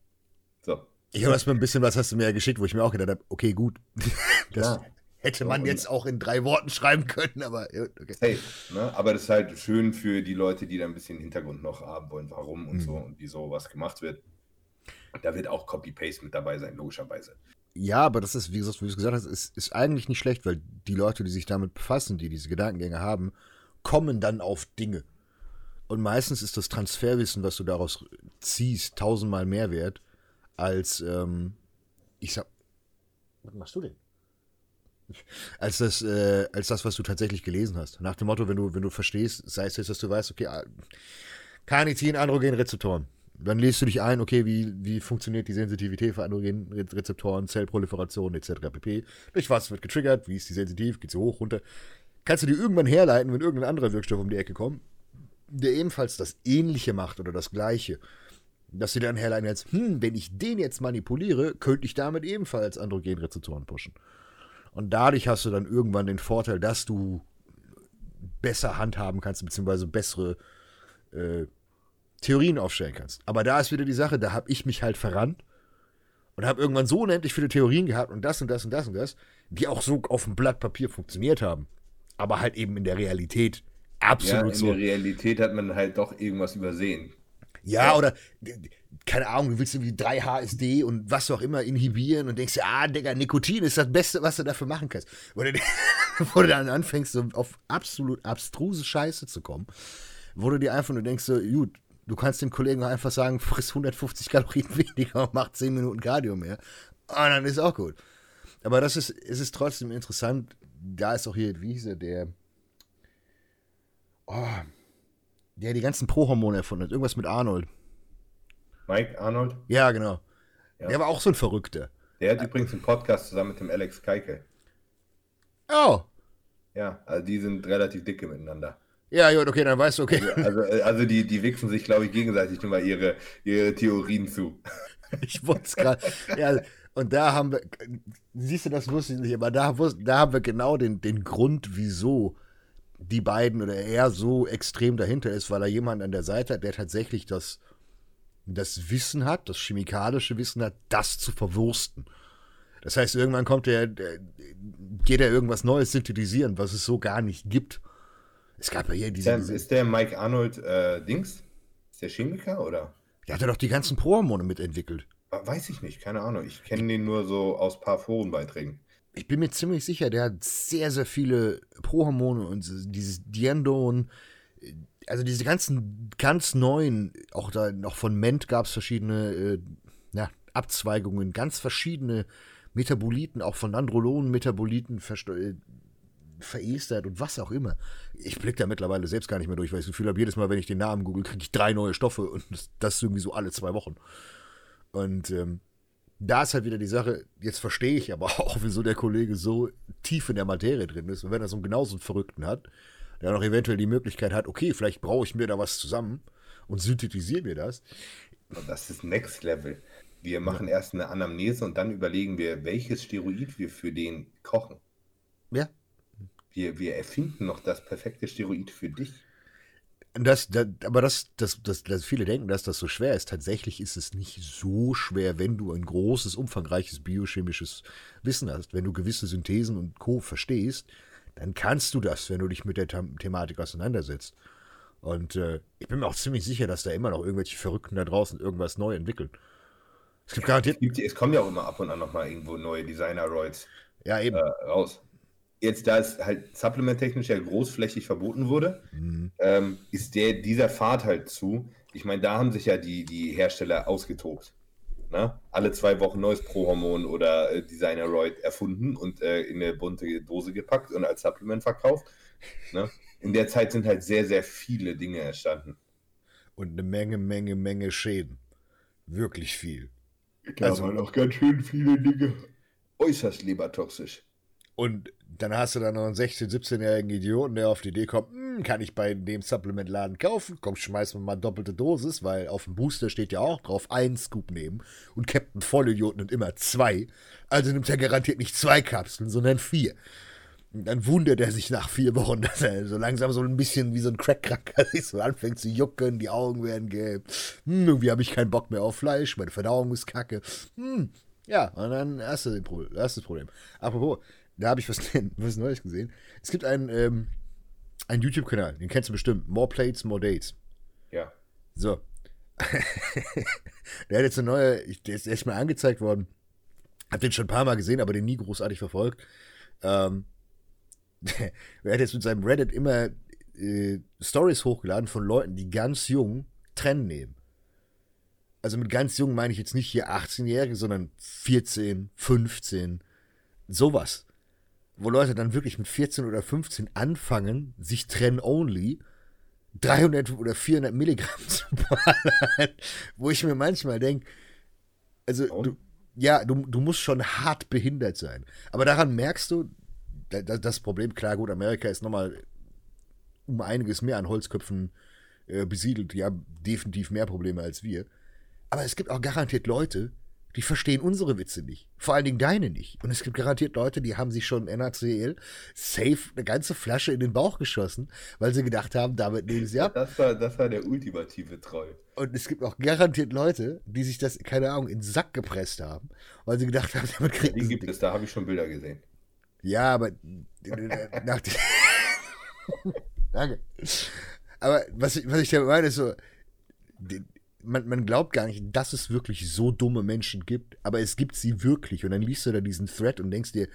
So. Ich habe erstmal ein bisschen was hast du mir ja geschickt, wo ich mir auch gedacht habe, okay, gut. Das Ja. hätte man jetzt auch in drei Worten schreiben können, aber okay. Safe. Ne? Aber das ist halt schön für die Leute, die da ein bisschen Hintergrund noch haben wollen, warum und Mhm. so und wieso was gemacht wird. Da wird auch Copy-Paste mit dabei sein, logischerweise. Ja, aber das ist, wie gesagt, wie du es gesagt hast, ist, ist eigentlich nicht schlecht, weil die Leute, die sich damit befassen, die diese Gedankengänge haben, kommen dann auf Dinge. Und meistens ist das Transferwissen, was du daraus ziehst, tausendmal mehr wert, als, ähm, ich sag, was machst du denn? als das, äh, als das, was du tatsächlich gelesen hast. Nach dem Motto, wenn du, wenn du verstehst, sei es jetzt, dass du weißt, okay, ah, Carnitin, Androgenrezeptoren. Dann liest du dich ein, okay, wie, wie funktioniert die Sensitivität für Androgenrezeptoren, Zellproliferation etc. pp. Durch was wird getriggert, wie ist die sensitiv, geht sie hoch, runter. Kannst du dir irgendwann herleiten, wenn irgendein anderer Wirkstoff um die Ecke kommt, der ebenfalls das Ähnliche macht oder das Gleiche. Dass du dann herleiten kannst, hm, wenn ich den jetzt manipuliere, könnte ich damit ebenfalls Androgenrezeptoren pushen. Und dadurch hast du dann irgendwann den Vorteil, dass du besser handhaben kannst, beziehungsweise bessere äh, Theorien aufstellen kannst. Aber da ist wieder die Sache, da habe ich mich halt verrannt und habe irgendwann so unendlich viele Theorien gehabt und das und das und das und das, die auch so auf dem Blatt Papier funktioniert haben. Aber halt eben in der Realität absolut ja, in so. der Realität hat man halt doch irgendwas übersehen. Ja, oder keine Ahnung, du willst irgendwie 3 HSD und was auch immer inhibieren und denkst dir, ah, Digga, Nikotin ist das Beste, was du dafür machen kannst. Wo du, wo du dann anfängst, so auf absolut abstruse Scheiße zu kommen, wo du dir einfach nur denkst, so, gut, du kannst dem Kollegen einfach sagen, friss 150 Kalorien weniger und mach 10 Minuten Cardio mehr. Und dann ist auch gut. Aber das ist, es ist trotzdem interessant. Da ist auch hier, wie hieß er, der, oh, der die ganzen Pro-Hormone erfunden hat. Irgendwas mit Arnold. Mike Arnold? Ja, genau. Ja. Der war auch so ein Verrückter. Der hat übrigens einen Podcast zusammen mit dem Alex Keike. Oh. Ja, also die sind relativ dicke miteinander. Ja, gut, okay, dann weißt du, okay. Also, also die, die wichsen sich, glaube ich, gegenseitig nur mal ihre, ihre Theorien zu. Ich wollte es gerade. Ja, und da haben wir, siehst du, das wusste ich nicht, aber da, da haben wir genau den, den Grund, wieso die beiden oder er so extrem dahinter ist, weil er jemanden an der Seite hat, der tatsächlich das, das Wissen hat, das chemikalische Wissen hat, das zu verwursten. Das heißt, irgendwann kommt der, der geht er irgendwas Neues synthetisieren, was es so gar nicht gibt. Es gab ja hier diese, Der, diese ist der Mike Arnold äh, Dings? Ist der Chemiker oder? der hat ja doch die ganzen Pro-Hormone mitentwickelt. Weiß ich nicht, keine Ahnung. Ich kenne den nur so aus ein paar Forenbeiträgen. Ich bin mir ziemlich sicher, der hat sehr, sehr viele Prohormone und dieses Diendon, also diese ganzen ganz neuen, auch da noch von Ment gab es verschiedene äh, ja, Abzweigungen, ganz verschiedene Metaboliten, auch von Androlonen-Metaboliten versto- äh, verestert und was auch immer. Ich blicke da mittlerweile selbst gar nicht mehr durch, weil ich das Gefühl habe, jedes Mal, wenn ich den Namen google, kriege ich drei neue Stoffe und das, das irgendwie so alle zwei Wochen. Und ähm, da ist halt wieder die Sache, jetzt verstehe ich aber auch, wieso der Kollege so tief in der Materie drin ist. Und wenn er so einen genauso einen Verrückten hat, der noch eventuell die Möglichkeit hat, okay, vielleicht brauche ich mir da was zusammen und synthetisiere mir das. Das ist Next Level. Wir machen erst eine Anamnese und dann überlegen wir, welches Steroid wir für den kochen. Ja. Wir, wir erfinden noch das perfekte Steroid für dich. Das, das, aber das, das, das, das, viele denken, dass das so schwer ist. Tatsächlich ist es nicht so schwer, wenn du ein großes, umfangreiches biochemisches Wissen hast. Wenn du gewisse Synthesen und Co. verstehst, dann kannst du das, wenn du dich mit der Them Thematik auseinandersetzt. Und äh, ich bin mir auch ziemlich sicher, dass da immer noch irgendwelche Verrückten da draußen irgendwas neu entwickeln. Es gibt garantiert. Es, gibt, es kommen ja auch immer ab und an nochmal irgendwo neue Designer-Roids Ja, eben. äh, raus. Jetzt, da es halt supplementtechnisch ja großflächig verboten wurde, Mhm. ähm, ist der, dieser Pfad halt zu. Ich meine, da haben sich ja die, die Hersteller ausgetobt. Ne? Alle zwei Wochen neues Prohormon oder äh, Designer-Roid erfunden und äh, in eine bunte Dose gepackt und als Supplement verkauft. Ne? In der Zeit sind halt sehr, sehr viele Dinge entstanden. Und eine Menge, Menge, Menge Schäden. Wirklich viel. Da Also- waren auch ganz schön viele Dinge äußerst lebertoxisch. Und dann hast du dann noch einen 16-, 17-jährigen Idioten, der auf die Idee kommt, hm, kann ich bei dem Supplementladen kaufen? Komm, schmeiß mir mal doppelte Dosis, weil auf dem Booster steht ja auch drauf, einen Scoop nehmen. Und Captain Vollidiot nimmt immer zwei. Also nimmt er garantiert nicht zwei Kapseln, sondern vier. Und dann wundert er sich nach vier Wochen, dass er so langsam so ein bisschen wie so ein Crack-Kranker sich so anfängt zu jucken, die Augen werden gelb. Hm, irgendwie habe ich keinen Bock mehr auf Fleisch, meine Verdauung ist kacke. Hm, ja, und dann hast hast du das Problem. Apropos, da habe ich was, was Neues gesehen. Es gibt einen, ähm, einen YouTube-Kanal, den kennst du bestimmt. More Plates, More Dates. Ja. So. der hat jetzt eine neue, der ist erstmal angezeigt worden. Hab den schon ein paar Mal gesehen, aber den nie großartig verfolgt. Ähm, er hat jetzt mit seinem Reddit immer äh, Stories hochgeladen von Leuten, die ganz jung Trennen nehmen. Also mit ganz jung meine ich jetzt nicht hier 18-Jährige, sondern 14, 15, sowas. Wo Leute dann wirklich mit 14 oder 15 anfangen, sich trennen only 300 oder 400 Milligramm zu ballern, wo ich mir manchmal denke, also du, ja, du, du musst schon hart behindert sein. Aber daran merkst du, das Problem, klar, gut, Amerika ist nochmal um einiges mehr an Holzköpfen äh, besiedelt. Die haben definitiv mehr Probleme als wir. Aber es gibt auch garantiert Leute, die verstehen unsere Witze nicht. Vor allen Dingen deine nicht. Und es gibt garantiert Leute, die haben sich schon NaCl safe eine ganze Flasche in den Bauch geschossen, weil sie gedacht haben, damit nehmen sie ab. Das war, das war der ultimative Troll. Und es gibt auch garantiert Leute, die sich das, keine Ahnung, in den Sack gepresst haben, weil sie gedacht haben, damit kriegen ja, Die gibt es, da habe ich schon Bilder gesehen. Ja, aber nach Danke. Aber was was ich damit meine, ist so, man, man glaubt gar nicht, dass es wirklich so dumme Menschen gibt, aber es gibt sie wirklich. Und dann liest du da diesen Thread und denkst dir,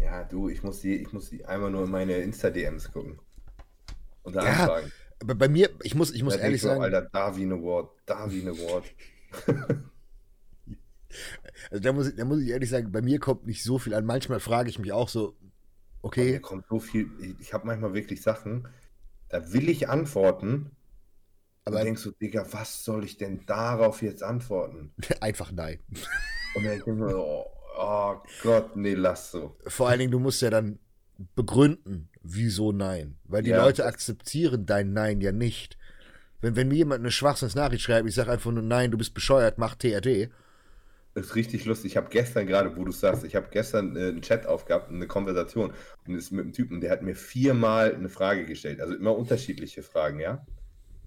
ja, du, ich muss die, ich muss die einmal nur in meine Insta-DMs gucken. Und da ja, anfragen. Aber bei mir, ich muss, ich muss ehrlich sagen. Alter, Darwin Award, Darwin Award. also da muss, ich, da muss ich ehrlich sagen, bei mir kommt nicht so viel an. Manchmal frage ich mich auch so, okay. Bei mir kommt so viel, ich, ich habe manchmal wirklich Sachen, da will ich antworten, aber denkst du, Digga, was soll ich denn darauf jetzt antworten? Einfach nein. Und dann ich mir, oh, oh Gott, nee, lass so. Vor allen Dingen, du musst ja dann begründen, wieso nein. Weil die ja, Leute akzeptieren dein Nein ja nicht. Wenn, wenn mir jemand eine Schwachsinnsnachricht schreibt, ich sage einfach nur Nein, du bist bescheuert, mach TRT. Das ist richtig lustig. Ich habe gestern gerade, wo du sagst, ich habe gestern äh, einen Chat aufgehabt, eine Konversation und ist mit einem Typen, der hat mir viermal eine Frage gestellt. Also immer unterschiedliche Fragen, ja.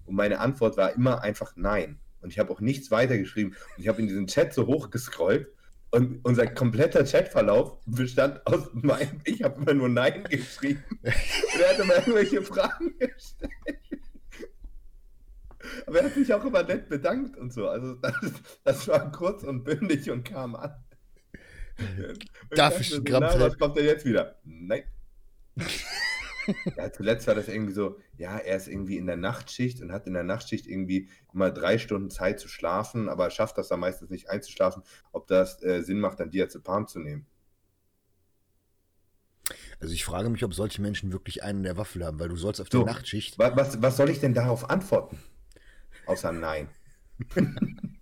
Und meine Antwort war immer einfach Nein. Und ich habe auch nichts weitergeschrieben. Und ich habe in diesen Chat so hochgescrollt und unser kompletter Chatverlauf bestand aus meinem, ich habe immer nur Nein geschrieben. Und er hat immer irgendwelche Fragen gestellt. Aber er hat sich auch immer nett bedankt und so. Also das, das war kurz und bündig und kam an. Darf ich, ich so, was kommt denn jetzt wieder? Nein. Ja, zuletzt war das irgendwie so, ja, er ist irgendwie in der Nachtschicht und hat in der Nachtschicht irgendwie immer drei Stunden Zeit zu schlafen, aber schafft das dann meistens nicht einzuschlafen, ob das äh, Sinn macht, dann Diazepam zu nehmen. Also ich frage mich, ob solche Menschen wirklich einen der Waffel haben, weil du sollst auf so, der Nachtschicht. Was, was soll ich denn darauf antworten? Außer Nein.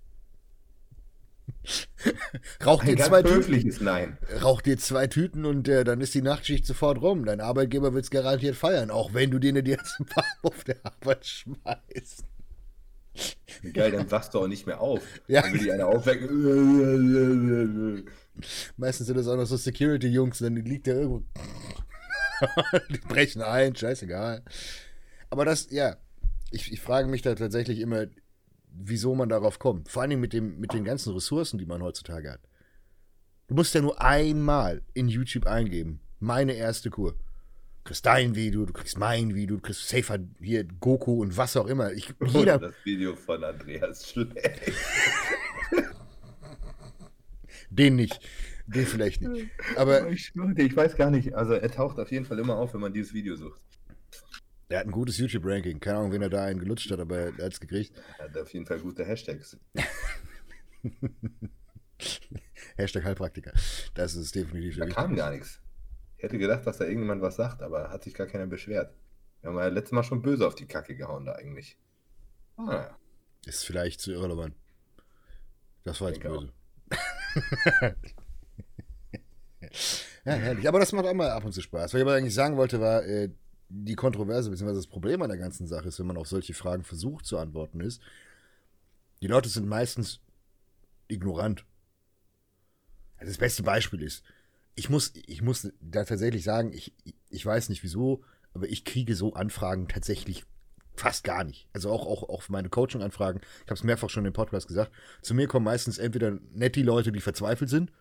Rauch dir zwei Tüten. Nein. Rauch dir zwei Tüten und äh, dann ist die Nachtschicht sofort rum. Dein Arbeitgeber wird es garantiert feiern, auch wenn du dir eine Diazepam auf der Arbeit schmeißt. Geil, dann wachst du auch nicht mehr auf. Ja. Dann will die einer aufwecken. Meistens sind das auch noch so Security-Jungs, dann liegt der irgendwo. die brechen ein, scheißegal. Aber das, ja, ich, ich frage mich da tatsächlich immer, wieso man darauf kommt. Vor allem mit, dem, mit den ganzen Ressourcen, die man heutzutage hat. Du musst ja nur einmal in YouTube eingeben. Meine erste Kur. Du kriegst dein Video, du kriegst mein Video, du kriegst Safer hier Goku und was auch immer. Ich, jeder... Und das Video von Andreas schlecht. Den nicht. Den vielleicht nicht. Aber ich, ich weiß gar nicht. Also er taucht auf jeden Fall immer auf, wenn man dieses Video sucht. Er hat ein gutes YouTube-Ranking. Keine Ahnung, wen er da einen gelutscht hat, aber er hat es gekriegt. Er hat auf jeden Fall gute Hashtags. Hashtag Heilpraktiker. Das ist definitiv Da kam gar nichts. Ich hätte gedacht, dass da irgendjemand was sagt, aber hat sich gar keiner beschwert. Wir haben ja letztes Mal schon böse auf die Kacke gehauen da eigentlich. Ah, ja. Ist vielleicht zu irrelevant. Das war jetzt böse. ja, herrlich. Aber das macht auch mal ab und zu Spaß. Was ich aber eigentlich sagen wollte, war, äh, die Kontroverse bzw. das Problem an der ganzen Sache ist, wenn man auf solche Fragen versucht zu antworten, ist, die Leute sind meistens ignorant. Also das beste Beispiel ist, ich muss, ich muss da tatsächlich sagen, ich, ich weiß nicht wieso, aber ich kriege so Anfragen tatsächlich fast gar nicht. Also auch, auch, auch meine Coaching-Anfragen, ich habe es mehrfach schon im Podcast gesagt, zu mir kommen meistens entweder nett die Leute, die verzweifelt sind,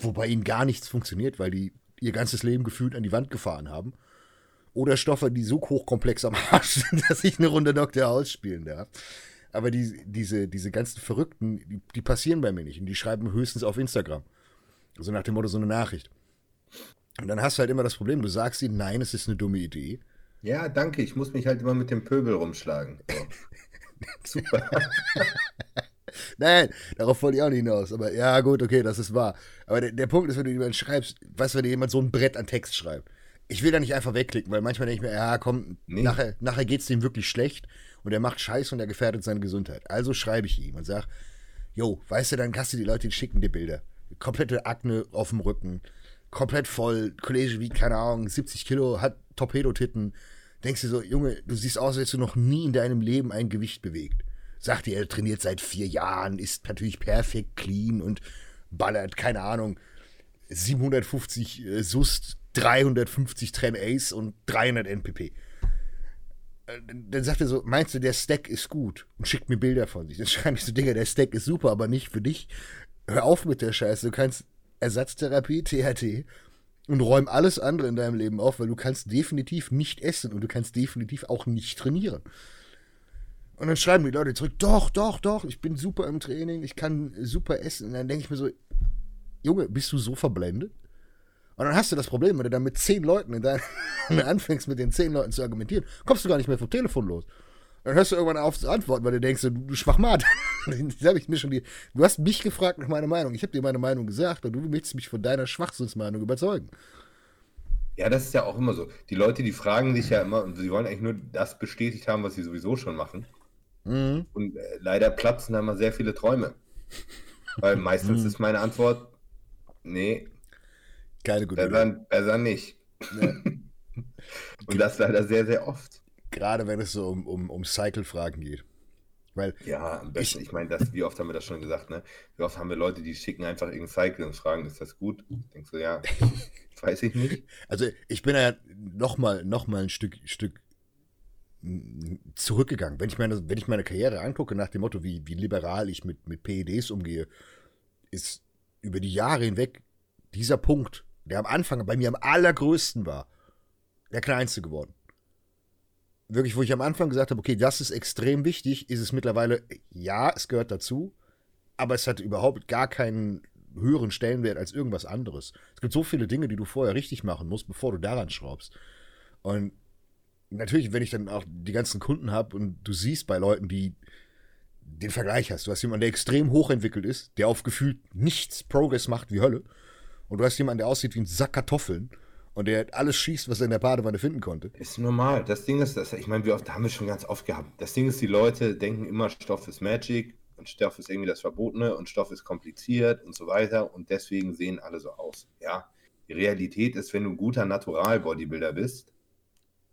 wobei ihnen gar nichts funktioniert, weil die ihr ganzes Leben gefühlt an die Wand gefahren haben oder Stoffe, die so hochkomplex am Arsch sind, dass ich eine Runde Dr. House spielen darf. Aber die, diese, diese ganzen Verrückten, die, die, passieren bei mir nicht. Und die schreiben höchstens auf Instagram. Also nach dem Motto so eine Nachricht. Und dann hast du halt immer das Problem, du sagst ihnen, nein, es ist eine dumme Idee. Ja, danke, ich muss mich halt immer mit dem Pöbel rumschlagen. So. Super. Nein, darauf wollte ich auch nicht hinaus. Aber ja, gut, okay, das ist wahr. Aber der, der Punkt ist, wenn du jemand schreibst, was, wenn dir jemand so ein Brett an Text schreibt. Ich will da nicht einfach wegklicken, weil manchmal denke ich mir, ja, komm, nee. nachher, nachher geht es dem wirklich schlecht und er macht Scheiß und er gefährdet seine Gesundheit. Also schreibe ich ihm und sage, jo, weißt du, dann kannst du die Leute, die schicken dir Bilder. Komplette Akne auf dem Rücken, komplett voll, Kollege wie, keine Ahnung, 70 Kilo, hat Torpedotitten. Denkst du so, Junge, du siehst aus, als hättest du noch nie in deinem Leben ein Gewicht bewegt. Sagt dir, er trainiert seit vier Jahren, ist natürlich perfekt clean und ballert, keine Ahnung, 750 äh, Sust, 350 Tren Ace und 300 NPP. Äh, dann sagt er so, meinst du, der Stack ist gut? Und schickt mir Bilder von sich. Dann schreibe ich so, Digga, der Stack ist super, aber nicht für dich. Hör auf mit der Scheiße. Du kannst Ersatztherapie, THT und räum alles andere in deinem Leben auf, weil du kannst definitiv nicht essen und du kannst definitiv auch nicht trainieren. Und dann schreiben die Leute zurück, doch, doch, doch, ich bin super im Training, ich kann super essen. Und dann denke ich mir so, Junge, bist du so verblendet? Und dann hast du das Problem, wenn du dann mit zehn Leuten in dein, anfängst, mit den zehn Leuten zu argumentieren, kommst du gar nicht mehr vom Telefon los. Dann hörst du irgendwann auf zu antworten, weil du denkst, du, Schwachmat. ich mir schon die, du hast mich gefragt nach meiner Meinung. Ich habe dir meine Meinung gesagt, und du möchtest mich von deiner Schwachsinnsmeinung überzeugen. Ja, das ist ja auch immer so. Die Leute, die fragen sich ja immer, und sie wollen eigentlich nur das bestätigt haben, was sie sowieso schon machen. Mhm. Und äh, leider platzen da immer sehr viele Träume. Weil meistens mhm. ist meine Antwort, nee, keine gute besser, besser nicht. Ja. und das leider sehr, sehr oft. Gerade wenn es so um, um, um Cycle-Fragen geht. Weil ja, am besten, ich, ich meine, wie oft haben wir das schon gesagt, ne? Wie oft haben wir Leute, die schicken einfach irgendein Cycle und fragen, ist das gut? Denkst du, ja, weiß ich nicht. Also ich bin ja nochmal noch mal ein Stück, Stück zurückgegangen. Wenn ich, meine, wenn ich meine Karriere angucke, nach dem Motto, wie, wie liberal ich mit, mit PEDs umgehe, ist über die Jahre hinweg dieser Punkt, der am Anfang bei mir am allergrößten war, der kleinste geworden wirklich, wo ich am Anfang gesagt habe, okay, das ist extrem wichtig, ist es mittlerweile, ja, es gehört dazu, aber es hat überhaupt gar keinen höheren Stellenwert als irgendwas anderes. Es gibt so viele Dinge, die du vorher richtig machen musst, bevor du daran schraubst. Und natürlich, wenn ich dann auch die ganzen Kunden habe und du siehst bei Leuten, die den Vergleich hast, du hast jemanden, der extrem hochentwickelt ist, der auf gefühlt nichts Progress macht wie Hölle, und du hast jemanden, der aussieht wie ein Sack Kartoffeln, und der alles schießt, was er in der Badewanne finden konnte. Ist normal. Das Ding ist, das, ich meine, wir oft, haben wir schon ganz oft gehabt. Das Ding ist, die Leute denken immer, Stoff ist Magic und Stoff ist irgendwie das Verbotene und Stoff ist kompliziert und so weiter und deswegen sehen alle so aus. Ja, die Realität ist, wenn du ein guter Natural-Bodybuilder bist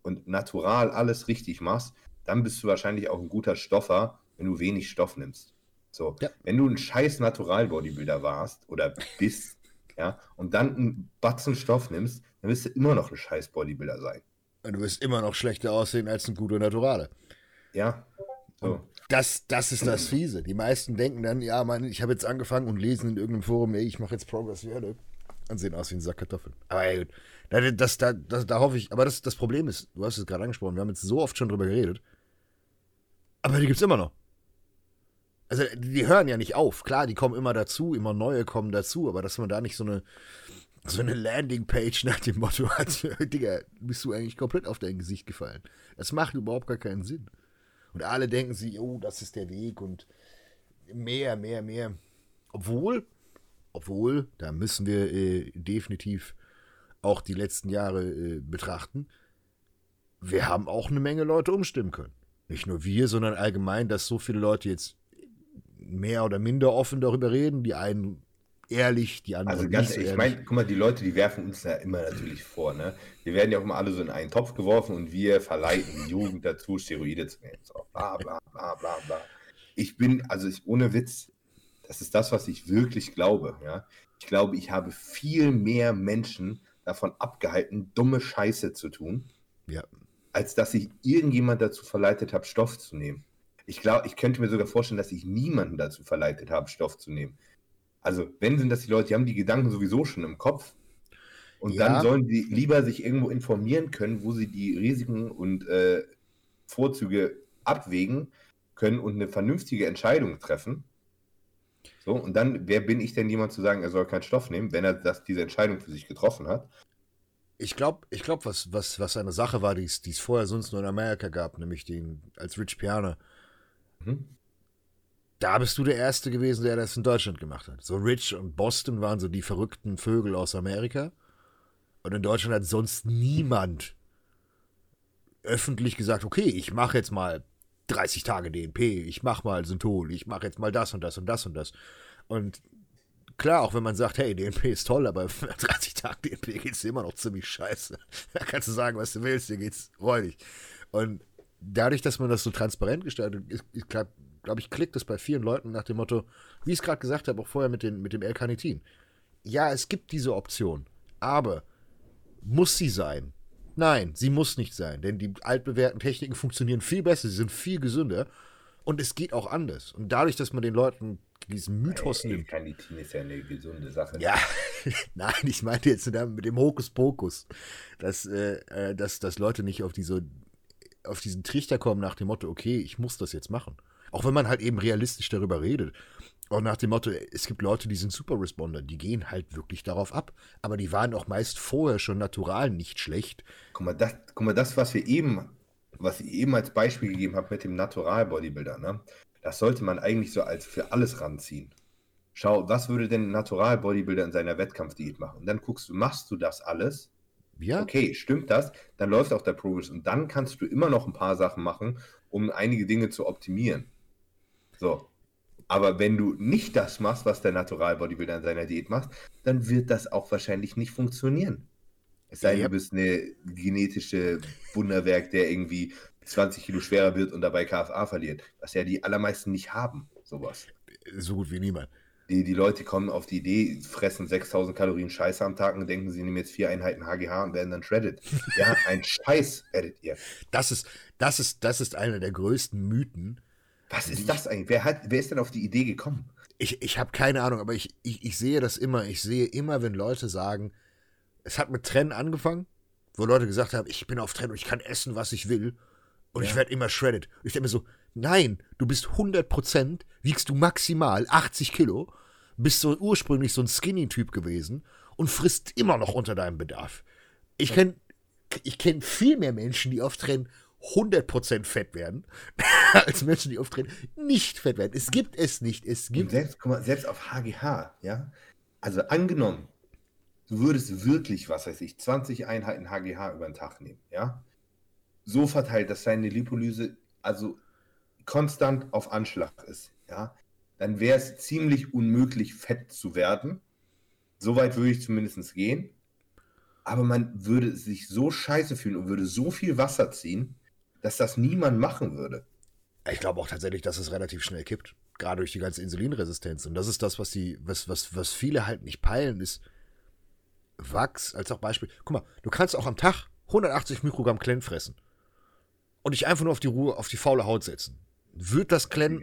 und natural alles richtig machst, dann bist du wahrscheinlich auch ein guter Stoffer, wenn du wenig Stoff nimmst. So, ja. wenn du ein scheiß Natural-Bodybuilder warst oder bist, ja, und dann einen Batzen Stoff nimmst, dann wirst du immer noch ein scheiß Bodybuilder sein. Und du wirst immer noch schlechter aussehen als ein guter Naturale. Ja. So. Das, das ist das Fiese. Die meisten denken dann, ja, Mann, ich habe jetzt angefangen und lesen in irgendeinem Forum, ey, ich mache jetzt Progress Werde. Und sehen aus wie ein Sack Kartoffeln. Aber ey, das, das, das, da hoffe ich, aber das, das Problem ist, du hast es gerade angesprochen, wir haben jetzt so oft schon drüber geredet. Aber die gibt es immer noch. Also, die hören ja nicht auf. Klar, die kommen immer dazu, immer neue kommen dazu, aber dass man da nicht so eine, so eine Landingpage nach dem Motto hat, Digga, bist du eigentlich komplett auf dein Gesicht gefallen. Das macht überhaupt gar keinen Sinn. Und alle denken sich, oh, das ist der Weg und mehr, mehr, mehr. Obwohl, obwohl, da müssen wir äh, definitiv auch die letzten Jahre äh, betrachten, wir haben auch eine Menge Leute umstimmen können. Nicht nur wir, sondern allgemein, dass so viele Leute jetzt mehr oder minder offen darüber reden. Die einen ehrlich, die anderen also ganz, nicht so Ich meine, guck mal, die Leute, die werfen uns ja immer natürlich vor, ne? Wir werden ja auch immer alle so in einen Topf geworfen und wir verleiten die Jugend dazu, Steroide zu nehmen. So, bla bla bla bla bla. Ich bin, also ich, ohne Witz, das ist das, was ich wirklich glaube, ja. Ich glaube, ich habe viel mehr Menschen davon abgehalten, dumme Scheiße zu tun, ja. als dass ich irgendjemand dazu verleitet habe, Stoff zu nehmen. Ich glaube, ich könnte mir sogar vorstellen, dass ich niemanden dazu verleitet habe, Stoff zu nehmen. Also, wenn sind das die Leute, die haben die Gedanken sowieso schon im Kopf. Und ja. dann sollen die lieber sich irgendwo informieren können, wo sie die Risiken und äh, Vorzüge abwägen können und eine vernünftige Entscheidung treffen. So, und dann, wer bin ich denn jemand zu sagen, er soll keinen Stoff nehmen, wenn er das, diese Entscheidung für sich getroffen hat? Ich glaube, ich glaub, was, was, was eine Sache war, die es vorher sonst nur in Amerika gab, nämlich den als Rich Piana. Mhm da bist du der Erste gewesen, der das in Deutschland gemacht hat. So Rich und Boston waren so die verrückten Vögel aus Amerika. Und in Deutschland hat sonst niemand öffentlich gesagt, okay, ich mache jetzt mal 30 Tage DNP, ich mache mal Synthol, ich mache jetzt mal das und das und das und das. Und klar, auch wenn man sagt, hey, DNP ist toll, aber 30 Tage DNP geht es immer noch ziemlich scheiße. Da kannst du sagen, was du willst, dir geht's räudig. Und dadurch, dass man das so transparent gestaltet, ich glaube, glaub ich, klickt es bei vielen Leuten nach dem Motto, wie ich es gerade gesagt habe, auch vorher mit, den, mit dem L-Carnitin. Ja, es gibt diese Option, aber muss sie sein? Nein, sie muss nicht sein, denn die altbewährten Techniken funktionieren viel besser, sie sind viel gesünder und es geht auch anders. Und dadurch, dass man den Leuten diesen Mythos nimmt. Carnitin ist ja eine gesunde Sache. Ja, nein, ich meinte jetzt mit dem Hokuspokus, dass, äh, äh, dass, dass Leute nicht auf, diese, auf diesen Trichter kommen nach dem Motto, okay, ich muss das jetzt machen. Auch wenn man halt eben realistisch darüber redet. Auch nach dem Motto, es gibt Leute, die sind Super Responder, die gehen halt wirklich darauf ab. Aber die waren auch meist vorher schon natural nicht schlecht. Guck mal, das, guck mal, das was wir eben, was ich eben als Beispiel gegeben habe mit dem Natural Bodybuilder, ne? Das sollte man eigentlich so als für alles ranziehen. Schau, was würde denn ein Natural Bodybuilder in seiner Wettkampfdiät machen? Und dann guckst du, machst du das alles? Ja. Okay, stimmt das? Dann läuft auch der Progress und dann kannst du immer noch ein paar Sachen machen, um einige Dinge zu optimieren. So. Aber wenn du nicht das machst, was der Natural Bodybuilder in seiner Diät macht, dann wird das auch wahrscheinlich nicht funktionieren. Es sei denn, ja. du bist eine genetische Wunderwerk, der irgendwie 20 Kilo schwerer wird und dabei KFA verliert. Was ja die allermeisten nicht haben, sowas. So gut wie niemand. Die, die Leute kommen auf die Idee, fressen 6000 Kalorien Scheiße am Tag und denken, sie nehmen jetzt vier Einheiten HGH und werden dann shredded. ja, ein Scheiß werdet ihr. Das ist, das ist, das ist einer der größten Mythen. Was ist das eigentlich? Wer, hat, wer ist denn auf die Idee gekommen? Ich, ich habe keine Ahnung, aber ich, ich, ich sehe das immer. Ich sehe immer, wenn Leute sagen, es hat mit Trennen angefangen, wo Leute gesagt haben, ich bin auf Trend und ich kann essen, was ich will. Und ja. ich werde immer shredded. Und ich denke mir so, nein, du bist 100%, wiegst du maximal 80 Kilo, bist so ursprünglich so ein Skinny-Typ gewesen und frisst immer noch unter deinem Bedarf. Ich kenne ich kenn viel mehr Menschen, die auf Trend 100% fett werden, als Menschen, die auf Trend nicht fett werden. Es gibt es nicht. Es gibt. selbst, guck mal, selbst auf HGH, ja. Also angenommen, du würdest wirklich, was weiß ich, 20 Einheiten HGH über den Tag nehmen, ja so verteilt, dass seine Lipolyse also konstant auf Anschlag ist, ja, dann wäre es ziemlich unmöglich, fett zu werden. Soweit würde ich zumindest gehen. Aber man würde sich so scheiße fühlen und würde so viel Wasser ziehen, dass das niemand machen würde. Ich glaube auch tatsächlich, dass es relativ schnell kippt. Gerade durch die ganze Insulinresistenz. Und das ist das, was die, was, was, was viele halt nicht peilen, ist Wachs als auch Beispiel. Guck mal, du kannst auch am Tag 180 Mikrogramm Klen fressen und dich einfach nur auf die Ruhe, auf die faule Haut setzen. Wird das Klen.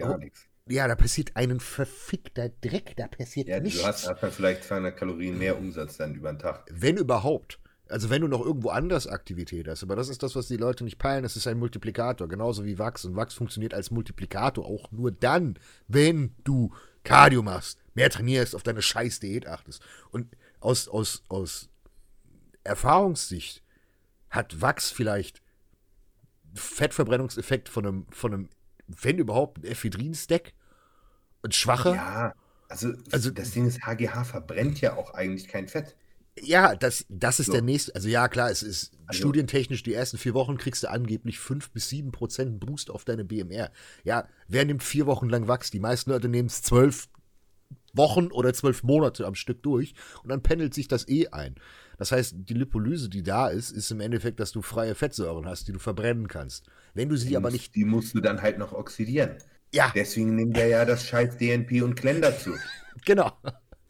Ja, da passiert einen verfickter Dreck, da passiert ja, nichts. Du hast, hast dann vielleicht 200 Kalorien mehr Umsatz dann über den Tag. Wenn überhaupt. Also wenn du noch irgendwo anders Aktivität hast, aber das ist das, was die Leute nicht peilen, das ist ein Multiplikator, genauso wie Wachs. Und Wachs funktioniert als Multiplikator auch nur dann, wenn du Cardio machst, mehr trainierst, auf deine scheiß Diät achtest. Und aus, aus, aus Erfahrungssicht hat Wachs vielleicht Fettverbrennungseffekt von einem, von einem, wenn überhaupt, ein Ephedrin-Stack. Und schwacher. Ja, also, also das Ding ist, HGH verbrennt ja auch eigentlich kein Fett. Ja, das, das ist so. der nächste. Also ja, klar, es ist also, studientechnisch, die ersten vier Wochen kriegst du angeblich 5 bis 7 Prozent Boost auf deine BMR. Ja, wer nimmt vier Wochen lang Wachs? Die meisten Leute nehmen es zwölf Wochen oder zwölf Monate am Stück durch und dann pendelt sich das eh ein. Das heißt, die Lipolyse, die da ist, ist im Endeffekt, dass du freie Fettsäuren hast, die du verbrennen kannst. Wenn du sie die aber musst, nicht. Die musst du dann halt noch oxidieren. Ja. Deswegen nimmt er ja das scheiß DNP und Klen dazu. Genau.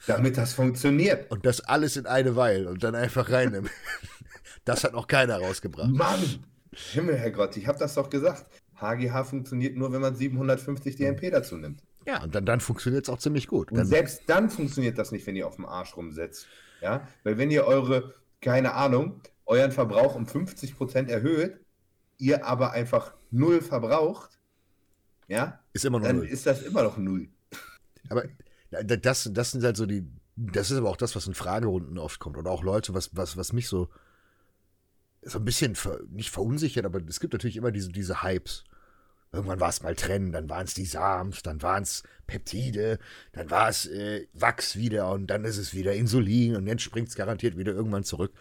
Damit das funktioniert. Und das alles in eine Weile und dann einfach reinnehmen. das hat noch keiner rausgebracht. Mann! Himmel, Herr Gott, ich habe das doch gesagt. HGH funktioniert nur, wenn man 750 DNP dazu nimmt. Ja, und dann, dann funktioniert es auch ziemlich gut. Und dann selbst dann funktioniert das nicht, wenn ihr auf dem Arsch rumsetzt. Ja, weil wenn ihr eure, keine Ahnung, euren Verbrauch um 50% erhöht, ihr aber einfach null verbraucht, ja, ist immer noch dann null. ist das immer noch null. Aber das, das sind halt so die, das ist aber auch das, was in Fragerunden oft kommt. Oder auch Leute, was, was, was mich so, so ein bisschen, ver, nicht verunsichert, aber es gibt natürlich immer diese, diese Hypes. Irgendwann war es mal Trennen, dann waren es die Sams, dann waren es Peptide, dann war es äh, Wachs wieder und dann ist es wieder Insulin und jetzt springt es garantiert wieder irgendwann zurück.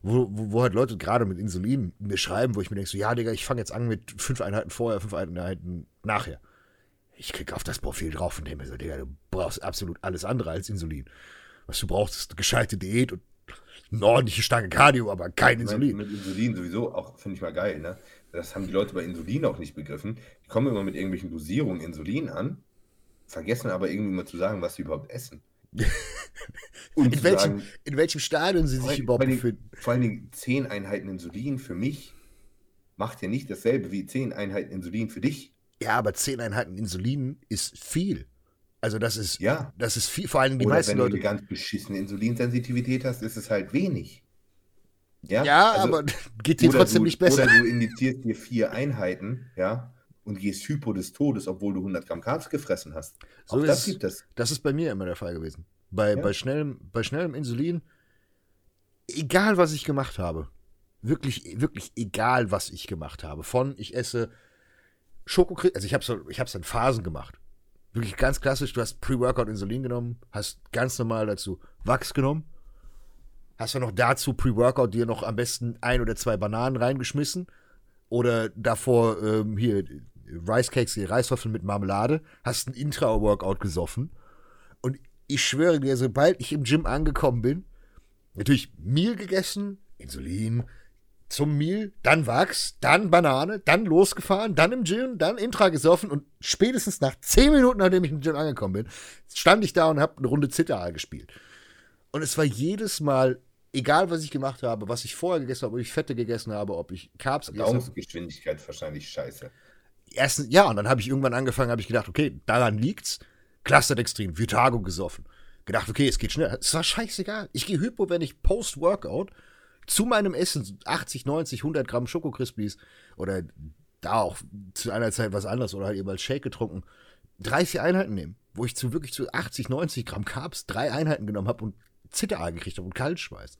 Wo, wo, wo halt Leute gerade mit Insulin mir schreiben, wo ich mir denke, so, ja, Digga, ich fange jetzt an mit fünf Einheiten vorher, fünf Einheiten nachher. Ich klicke auf das Profil drauf und denke mir so, Digga, du brauchst absolut alles andere als Insulin. Was du brauchst, ist eine gescheite Diät und eine ordentliche starke Cardio, aber kein Insulin. Mit Insulin sowieso auch, finde ich mal geil, ne? Das haben die Leute bei Insulin auch nicht begriffen. Die kommen immer mit irgendwelchen Dosierungen Insulin an, vergessen aber irgendwie mal zu sagen, was sie überhaupt essen. in, welchem, sagen, in welchem Stadion sie sich überhaupt befinden. Vor allen Dingen 10 Einheiten Insulin für mich macht ja nicht dasselbe wie 10 Einheiten Insulin für dich. Ja, aber 10 Einheiten Insulin ist viel. Also das ist, ja. das ist viel, vor allem die Oder meisten wenn Leute. du eine ganz beschissene Insulinsensitivität hast, ist es halt wenig. Ja, ja also, aber geht dir trotzdem du, nicht besser. Oder du indizierst dir vier Einheiten, ja, und gehst Hypo des Todes, obwohl du 100 Gramm Carbs gefressen hast. So Auch das gibt es. Das ist bei mir immer der Fall gewesen. Bei, ja. bei, schnellem, bei schnellem Insulin, egal was ich gemacht habe, wirklich, wirklich egal was ich gemacht habe, von ich esse Schokokrieg, also ich habe es ich hab's in Phasen gemacht. Wirklich ganz klassisch, du hast Pre-Workout Insulin genommen, hast ganz normal dazu Wachs genommen, hast du noch dazu Pre-Workout dir noch am besten ein oder zwei Bananen reingeschmissen? Oder davor ähm, hier Rice Cakes, die Reiswaffeln mit Marmelade, hast ein Intra-Workout gesoffen? Und ich schwöre dir, sobald ich im Gym angekommen bin, natürlich Meal gegessen, Insulin, zum Meal, dann Wachs, dann Banane, dann losgefahren, dann im Gym, dann Intra gesoffen und spätestens nach 10 Minuten, nachdem ich im Gym angekommen bin, stand ich da und habe eine Runde Zitteral gespielt. Und es war jedes Mal, egal was ich gemacht habe, was ich vorher gegessen habe, ob ich Fette gegessen habe, ob ich Carbs gegessen habe. Geschwindigkeit wahrscheinlich scheiße. Erstens, ja, und dann habe ich irgendwann angefangen, habe ich gedacht, okay, daran liegt's. Clusterdextrin, Vitago gesoffen. Gedacht, okay, es geht schnell. Es war scheißegal. Ich gehe Hypo, wenn ich Post-Workout zu meinem Essen 80, 90, 100 Gramm Schokokrispies oder da auch zu einer Zeit was anderes oder halt eben als Shake getrunken, drei, vier Einheiten nehmen, wo ich zu wirklich zu 80, 90 Gramm Carbs drei Einheiten genommen habe und Zitteraal gekriegt habe und Kaltschweiß.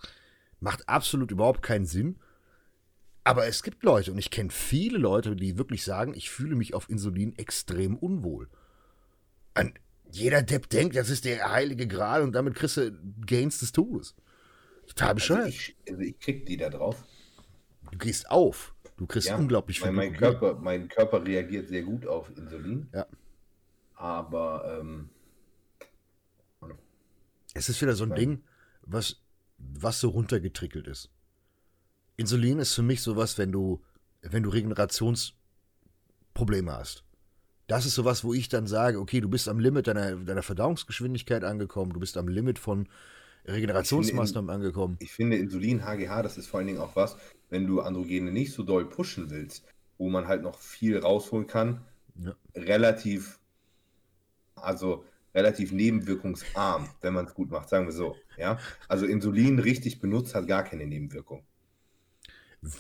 Macht absolut überhaupt keinen Sinn. Aber es gibt Leute und ich kenne viele Leute, die wirklich sagen, ich fühle mich auf Insulin extrem unwohl. Und jeder Depp denkt, das ist der heilige Gral und damit kriegst du Gains des Todes. Total bescheuert. Also ich, also ich krieg die da drauf. Du gehst auf. Du kriegst ja, unglaublich viel. Mein Körper, mein Körper reagiert sehr gut auf Insulin. Ja. Aber ähm, es ist wieder so ein Ding, was, was so runtergetrickelt ist. Insulin ist für mich sowas, wenn du, wenn du Regenerationsprobleme hast. Das ist sowas, wo ich dann sage, okay, du bist am Limit deiner, deiner Verdauungsgeschwindigkeit angekommen, du bist am Limit von Regenerationsmaßnahmen ich finde, angekommen. Ich finde Insulin, HGH, das ist vor allen Dingen auch was, wenn du Androgene nicht so doll pushen willst, wo man halt noch viel rausholen kann, ja. relativ, also relativ nebenwirkungsarm, wenn man es gut macht, sagen wir so. Ja, also Insulin richtig benutzt hat gar keine Nebenwirkung.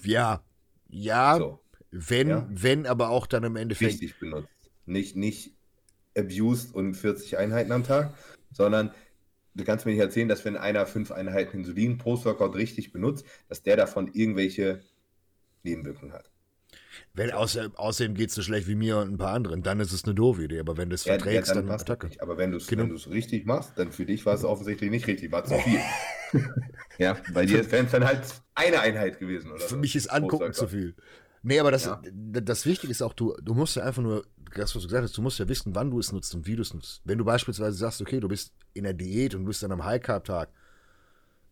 Ja, ja, so. wenn, ja? wenn aber auch dann im Endeffekt. Richtig benutzt. Nicht, nicht abused und 40 Einheiten am Tag, sondern du kannst mir nicht erzählen, dass wenn einer fünf Einheiten Insulin Post-Workout richtig benutzt, dass der davon irgendwelche Nebenwirkungen hat. Wenn außerdem, außerdem geht es so schlecht wie mir und ein paar anderen, dann ist es eine doofe Idee. Aber wenn du es ja, verträgst, ja, dann, dann Attacke. Nicht. Aber wenn du es genau. richtig machst, dann für dich war es offensichtlich nicht richtig, war zu viel. ja, bei dir wären es dann halt eine Einheit gewesen. Oder für so. mich ist Angucken zu viel. Nee, aber das, ja. das Wichtige ist auch, du, du musst ja einfach nur, das, was du gesagt hast, du musst ja wissen, wann du es nutzt und wie du es nutzt. Wenn du beispielsweise sagst, okay, du bist in der Diät und bist dann am High-Carb-Tag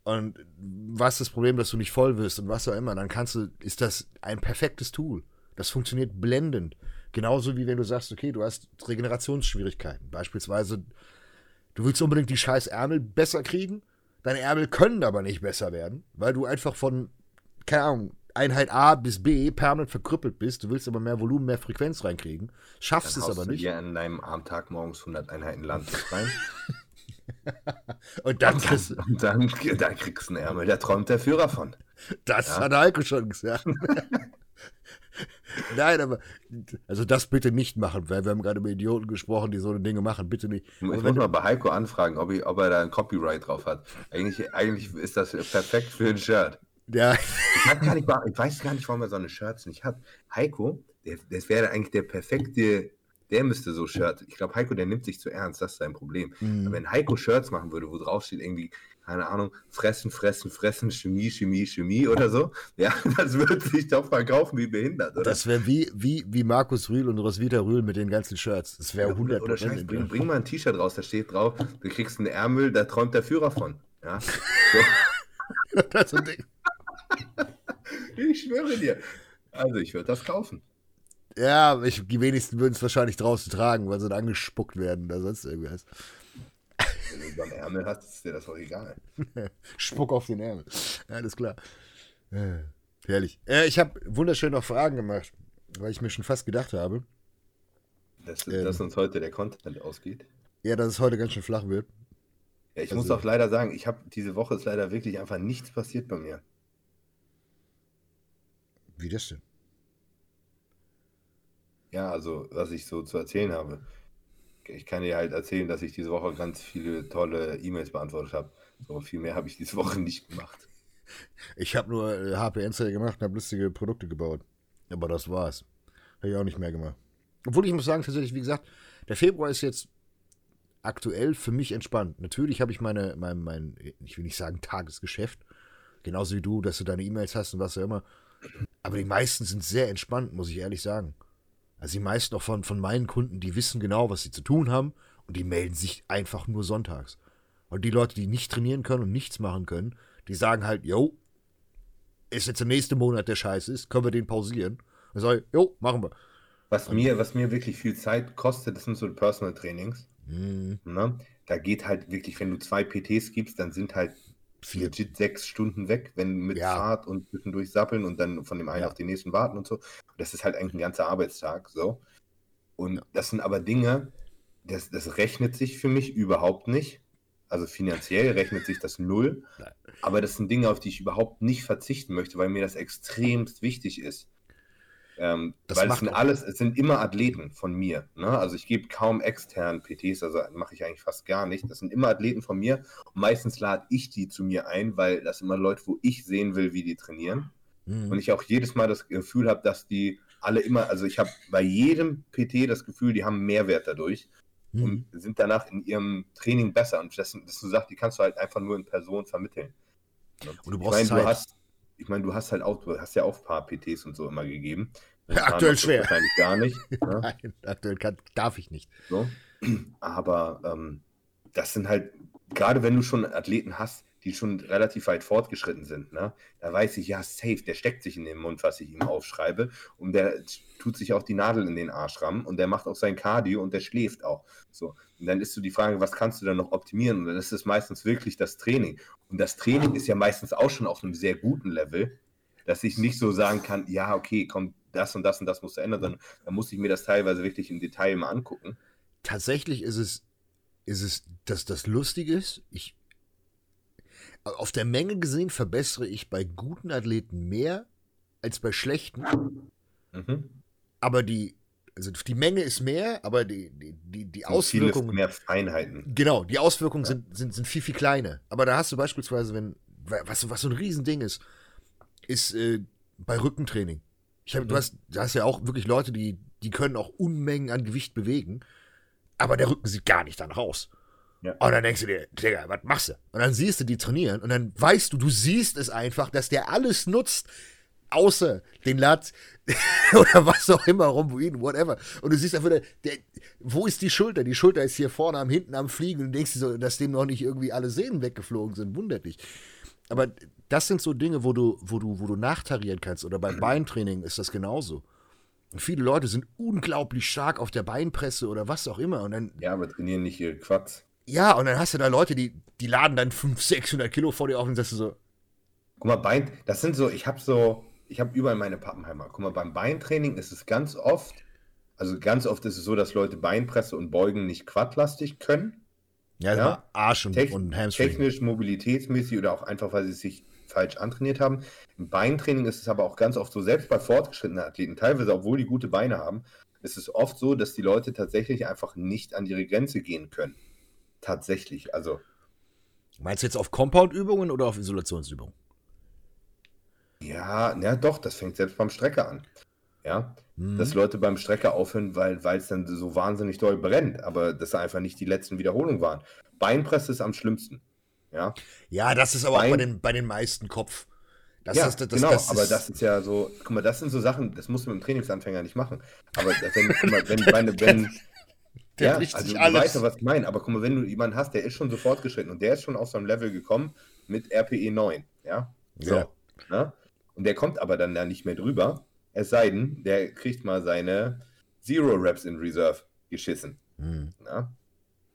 und was das Problem, dass du nicht voll wirst und was auch immer, dann kannst du, ist das ein perfektes Tool. Das funktioniert blendend. Genauso wie wenn du sagst, okay, du hast Regenerationsschwierigkeiten. Beispielsweise, du willst unbedingt die scheiß Ärmel besser kriegen, deine Ärmel können aber nicht besser werden, weil du einfach von, keine Ahnung, Einheit A bis B permanent verkrüppelt bist, du willst aber mehr Volumen, mehr Frequenz reinkriegen, schaffst es aber nicht. Du in deinem Armtag morgens 100 Einheiten Land rein. und dann, und dann, und dann, dann, kriegst du einen Ärmel, da träumt der Führer von. Das ja. hat Heiko schon gesagt. Nein, aber also das bitte nicht machen, weil wir haben gerade über Idioten gesprochen, die so eine Dinge machen. Bitte nicht. Ich muss mal bei Heiko anfragen, ob, ich, ob er da ein Copyright drauf hat. Eigentlich, eigentlich ist das perfekt für ein Shirt. Ja. Ich, weiß gar nicht, ich weiß gar nicht, warum er so eine Shirts nicht hat. Heiko der, das wäre eigentlich der perfekte, der müsste so Shirt. Ich glaube, Heiko, der nimmt sich zu ernst, das ist sein Problem. Mhm. Wenn Heiko Shirts machen würde, wo drauf steht irgendwie, keine Ahnung, fressen, fressen, fressen, Chemie, Chemie, Chemie oder so, ja, das würde sich doch verkaufen wie behindert, oder? Das wäre wie, wie, wie Markus Rühl und Roswitha Rühl mit den ganzen Shirts. Das wäre 100 Oder Scheiß, bring, bring mal ein T-Shirt raus, da steht drauf, du kriegst einen Ärmel, da träumt der Führer von. Ja, so. das ist ein Ding. ich schwöre dir. Also, ich würde das kaufen. Ja, ich, die wenigsten würden es wahrscheinlich draußen tragen, weil sie dann angespuckt werden oder sonst irgendwas. Wenn du beim Ärmel hast, ist dir das doch egal. Spuck auf den Ärmel. Alles klar. Äh, herrlich. Äh, ich habe wunderschön noch Fragen gemacht, weil ich mir schon fast gedacht habe, Dass, Ähm. dass uns heute der Content ausgeht. ja, dass es heute ganz schön flach wird. Ja, ich Also- muss auch leider sagen, ich habe diese Woche ist leider wirklich einfach nichts passiert bei mir. Wie das denn? Ja, also, was ich so zu erzählen habe. Ich kann dir halt erzählen, dass ich diese Woche ganz viele tolle E-Mails beantwortet habe. So viel mehr habe ich diese Woche nicht gemacht. Ich habe nur äh, HPN-Zelle gemacht und habe lustige Produkte gebaut. Aber das war's. Habe ich auch nicht mehr gemacht. Obwohl ich muss sagen, tatsächlich, wie gesagt, der Februar ist jetzt aktuell für mich entspannt. Natürlich habe ich meine, mein, mein, ich will nicht sagen Tagesgeschäft, genauso wie du, dass du deine E-Mails hast und was auch immer. Aber die meisten sind sehr entspannt, muss ich ehrlich sagen. Also die meisten auch von, von meinen Kunden, die wissen genau, was sie zu tun haben und die melden sich einfach nur sonntags. Und die Leute, die nicht trainieren können und nichts machen können, die sagen halt, yo, ist jetzt der nächste Monat der Scheiß ist, können wir den pausieren? Dann sage ich, jo, machen wir. Was mir, was mir wirklich viel Zeit kostet, das sind so Personal Trainings. Hm, Ne? Da geht halt wirklich, wenn du zwei PTs gibst, dann sind halt vier. legit sechs Stunden weg, wenn mit Ja. Fahrt und zwischendurch sappeln und dann von dem einen Ja. auf den nächsten warten und so. Das ist halt eigentlich ein ganzer Arbeitstag, so. Und das sind aber Dinge, das, das rechnet sich für mich überhaupt nicht. Also finanziell rechnet sich das null. Nein. Aber das sind Dinge, auf die ich überhaupt nicht verzichten möchte, weil mir das extremst wichtig ist. Ähm, Das weil es sind alles, es sind immer Athleten von mir. Ne? Also ich gebe kaum externen PTs, also mache ich eigentlich fast gar nicht. Das sind immer Athleten von mir. Und meistens lade ich die zu mir ein, weil das sind immer Leute, wo ich sehen will, wie die trainieren. Hm. Und ich auch jedes Mal das Gefühl habe, dass die alle immer, also ich habe bei jedem PT das Gefühl, die haben Mehrwert dadurch Hm. und sind danach in ihrem Training besser. Und das, das du sagst, die kannst du halt einfach nur in Person vermitteln. Und du ich brauchst meine, Zeit. du hast, ich meine, du hast halt auch, du hast ja auch ein paar PTs und so immer gegeben. Aktuell machst du schwer. Wahrscheinlich gar nicht. Ne? Nein, aktuell kann, darf ich nicht. So. Aber ähm, das sind halt, gerade wenn du schon Athleten hast, die schon relativ weit fortgeschritten sind, ne, da weiß ich, ja, safe, der steckt sich in den Mund, was ich ihm aufschreibe. Und der tut sich auch die Nadel in den Arsch rammen und der macht auch sein Cardio und der schläft auch. So. Und dann ist so die Frage, was kannst du dann noch optimieren? Und dann ist es meistens wirklich das Training. Und das Training ist ja meistens auch schon auf einem sehr guten Level, dass ich nicht so sagen kann, ja, okay, komm, das und das und das musst du ändern, sondern da muss ich mir das teilweise wirklich im Detail mal angucken. Tatsächlich ist es, ist es, dass das lustig ist. Ich, auf der Menge gesehen verbessere ich bei guten Athleten mehr als bei schlechten. Mhm. Aber die, also die Menge ist mehr, aber die, die, die, die Auswirkungen. mehr Feinheiten. Genau, die Auswirkungen sind, sind, sind viel, viel kleiner. Aber da hast du beispielsweise, wenn, was, was so ein Riesending ist, ist äh, bei Rückentraining. Ich hab, du, Mhm. hast, du hast ja auch wirklich Leute, die, die können auch Unmengen an Gewicht bewegen, aber der Rücken sieht gar nicht danach aus. Ja. Und dann denkst du dir, Digga, was machst du? Und dann siehst du die trainieren und dann weißt du, du siehst es einfach, dass der alles nutzt, außer den Lat oder was auch immer, Rhomboiden, whatever. Und du siehst einfach, der, der, wo ist die Schulter? Die Schulter ist hier vorne am hinten am Fliegen und du denkst dir so, dass dem noch nicht irgendwie alle Sehnen weggeflogen sind. Wundert dich. Aber das sind so Dinge, wo du, wo du, wo du nachtarieren kannst. Oder beim Beintraining ist das genauso. Und viele Leute sind unglaublich stark auf der Beinpresse oder was auch immer. Und dann, Ja, aber trainieren nicht ihre Quads. Ja, und dann hast du da Leute, die, die laden dann 500, 600 Kilo vor dir auf und sagst du so, Guck mal, Bein, das sind so, ich habe so, ich habe überall meine Pappenheimer. Guck mal, beim Beintraining ist es ganz oft, also ganz oft ist es so, dass Leute Beinpresse und Beugen nicht quadlastig können. ja, Ja. Arsch und, Tech- und Hamstring. Technisch, mobilitätsmäßig oder auch einfach, weil sie sich falsch antrainiert haben. Im Beintraining ist es aber auch ganz oft so, selbst bei fortgeschrittenen Athleten, teilweise, obwohl die gute Beine haben, ist es oft so, dass die Leute tatsächlich einfach nicht an ihre Grenze gehen können. Tatsächlich. Also, Meinst du jetzt auf Compound-Übungen oder auf Isolationsübungen? ja, na doch, das fängt selbst beim Strecker an. Ja, mhm. dass Leute beim Strecker aufhören, weil es dann so wahnsinnig doll brennt, aber das einfach nicht die letzten Wiederholungen waren. Beinpresse ist am schlimmsten. Ja, ja das ist aber Bein auch bei den, bei den meisten Kopf. Das ja, ist, das, genau, das aber das ist ja so, guck mal, das sind so Sachen, das muss man im Trainingsanfänger nicht machen. Aber wenn, mal, wenn, wenn, wenn ja, also du weißt ja, was ich meine, aber guck mal, wenn du jemanden hast, der ist schon so fortgeschritten und der ist schon auf so ein Level gekommen mit RPE 9, ja, so, ja. Ne? und der kommt aber dann da nicht mehr drüber, es sei denn, der kriegt mal seine Zero Reps in Reserve geschissen. Mhm. Ja?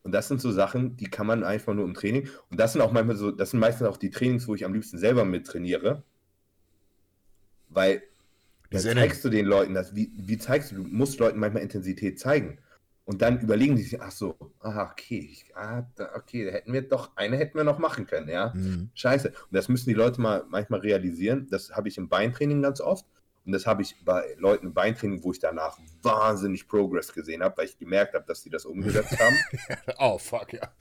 Und das sind so Sachen, die kann man einfach nur im Training. Und das sind auch manchmal so, das sind meistens auch die Trainings, wo ich am liebsten selber mit trainiere. Weil da zeigst du den Leuten das, wie, wie zeigst du, du musst Leuten manchmal Intensität zeigen. Und dann überlegen die sich, ach so, ah, okay, ich, ah, okay, hätten wir doch, eine hätten wir noch machen können, ja. Mhm. Scheiße. Und das müssen die Leute mal manchmal realisieren. Das habe ich im Beintraining ganz oft. Und das habe ich bei Leuten im Beintraining, wo ich danach wahnsinnig Progress gesehen habe, weil ich gemerkt habe, dass die das umgesetzt haben. oh, fuck, ja.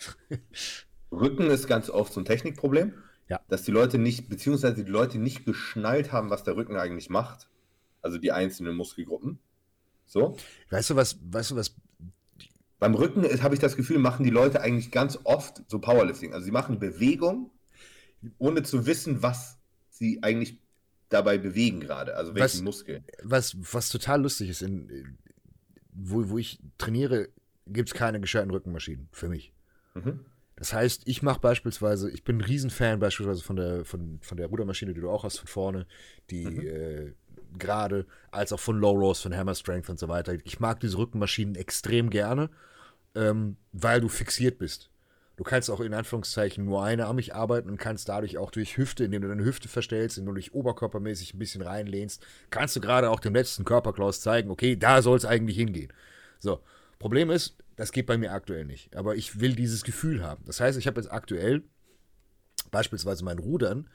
Rücken ist ganz oft so ein Technikproblem. Ja. Dass die Leute nicht, beziehungsweise die Leute nicht geschnallt haben, was der Rücken eigentlich macht. Also die einzelnen Muskelgruppen. So. Weißt du, was, weißt du, was beim Rücken habe ich das Gefühl, machen die Leute eigentlich ganz oft so Powerlifting. Also sie machen Bewegung, ohne zu wissen, was sie eigentlich dabei bewegen gerade, also welchen was, Muskel. Was, was total lustig ist, in, wo, wo ich trainiere, gibt es keine gescheiten Rückenmaschinen für mich. Mhm. Das heißt, ich mache beispielsweise, ich bin ein Riesenfan beispielsweise von der, von, von der Rudermaschine, die du auch hast, von vorne, die mhm. äh, gerade, als auch von Low Rows, von Hammer Strength und so weiter. Ich mag diese Rückenmaschinen extrem gerne, ähm, weil du fixiert bist. Du kannst auch in Anführungszeichen nur einarmig arbeiten und kannst dadurch auch durch Hüfte, indem du deine Hüfte verstellst, indem du dich oberkörpermäßig ein bisschen reinlehnst, kannst du gerade auch dem letzten Körperklaus zeigen, okay, da soll es eigentlich hingehen. So, Problem ist, das geht bei mir aktuell nicht. Aber ich will dieses Gefühl haben. Das heißt, ich habe jetzt aktuell beispielsweise mein Rudern,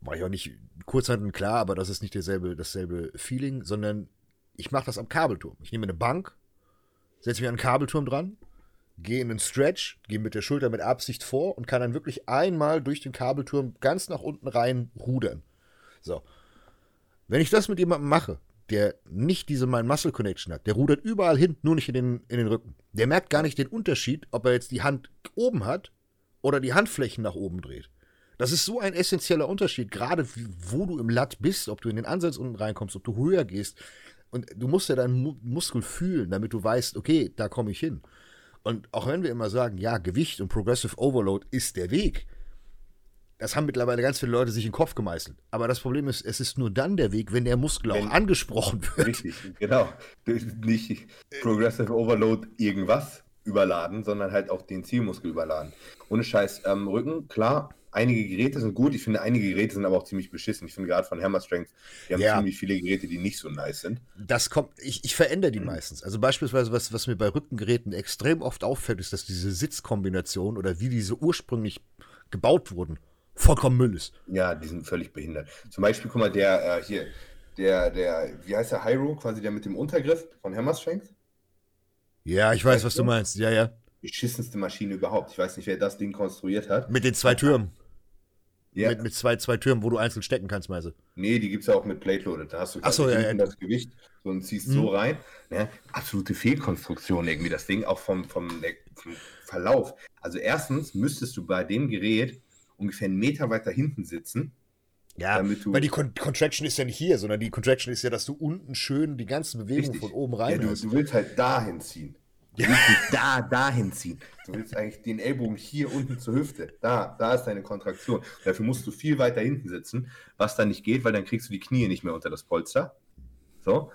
mache ich auch nicht kurzhandeln, klar, aber das ist nicht derselbe, dasselbe Feeling, sondern ich mache das am Kabelturm. Ich nehme eine Bank, setze mich an einen Kabelturm dran, gehe in einen Stretch, gehe mit der Schulter mit Absicht vor und kann dann wirklich einmal durch den Kabelturm ganz nach unten rein rudern. So. Wenn ich das mit jemandem mache, der nicht diese Mind-Muscle-Connection hat, der rudert überall hin, nur nicht in den, in den Rücken. Der merkt gar nicht den Unterschied, ob er jetzt die Hand oben hat oder die Handflächen nach oben dreht. Das ist so ein essentieller Unterschied, gerade wo du im Latt bist, ob du in den Ansatz unten reinkommst, ob du höher gehst. Und du musst ja deinen Muskel fühlen, damit du weißt, okay, da komme ich hin. Und auch wenn wir immer sagen, ja, Gewicht und Progressive Overload ist der Weg, das haben mittlerweile ganz viele Leute sich in den Kopf gemeißelt. Aber das Problem ist, es ist nur dann der Weg, wenn der Muskel wenn, auch angesprochen wird. Richtig, genau. Nicht Progressive Overload irgendwas überladen, sondern halt auch den Zielmuskel überladen. Ohne Scheiß, ähm, Rücken, klar, einige Geräte sind gut. Ich finde, einige Geräte sind aber auch ziemlich beschissen. Ich finde gerade von Hammer Strength, die haben ja. ziemlich viele Geräte, die nicht so nice sind. Das kommt, ich, ich verändere die mhm. meistens. Also beispielsweise, was, was mir bei Rückengeräten extrem oft auffällt, ist, dass diese Sitzkombination oder wie diese ursprünglich gebaut wurden, vollkommen Müll ist. Ja, die sind völlig behindert. Zum Beispiel, guck mal, der äh, hier, der, der, wie heißt der, Hyro, quasi der mit dem Untergriff von Hammer Strength? Ja, ich weiß, was du meinst. Ja, ja. Die beschissenste Maschine überhaupt. Ich weiß nicht, wer das Ding konstruiert hat. Mit den zwei Türmen. Ja. Mit, mit zwei, zwei Türmen, wo du einzeln stecken kannst, meise. Nee, die gibt es ja auch mit Plate Loaded. Da hast du so, ja, ja. das Gewicht so und ziehst mhm. so rein. Ja, absolute Fehlkonstruktion irgendwie, das Ding, auch vom, vom, vom Verlauf. Also erstens müsstest du bei dem Gerät ungefähr einen Meter weiter hinten sitzen. Ja, weil die Con Contraction ist ja nicht hier, sondern die Contraction ist ja, dass du unten schön die ganzen Bewegungen von oben rein ja, du, du willst halt dahin ziehen. Du willst dich da, dahin ziehen. Du willst eigentlich den Ellbogen hier unten zur Hüfte. Da, da ist deine Kontraktion. Dafür musst du viel weiter hinten sitzen, was dann nicht geht, weil dann kriegst du die Knie nicht mehr unter das Polster. So.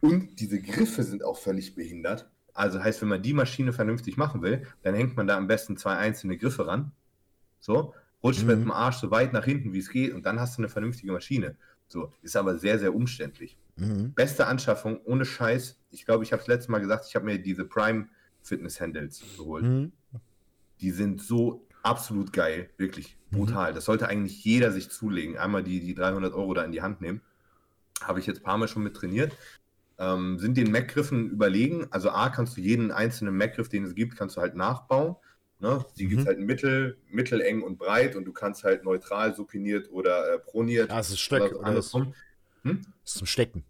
Und diese Griffe sind auch völlig behindert. Also heißt, wenn man die Maschine vernünftig machen will, dann hängt man da am besten zwei einzelne Griffe ran. So, rutscht mhm. mit dem Arsch so weit nach hinten, wie es geht, und dann hast du eine vernünftige Maschine. So, ist aber sehr, sehr umständlich. Mhm. Beste Anschaffung, ohne Scheiß. Ich glaube, ich habe es letztes Mal gesagt, ich habe mir diese Prime Fitness Handles geholt. Mhm. Die sind so absolut geil, wirklich mhm. brutal. Mhm. Das sollte eigentlich jeder sich zulegen. Einmal die, die 300 Euro da in die Hand nehmen. Habe ich jetzt ein paar Mal schon mit trainiert. Ähm, sind den Mac-Griffen überlegen. Also A, kannst du jeden einzelnen Mac-Griff, den es gibt, kannst du halt nachbauen. Ne? Die mhm. gibt es halt mittel, mitteleng und breit und du kannst halt neutral, supiniert oder äh, proniert. Es ist Steck. Oder andersrum. Hm? Das ist zum Stecken.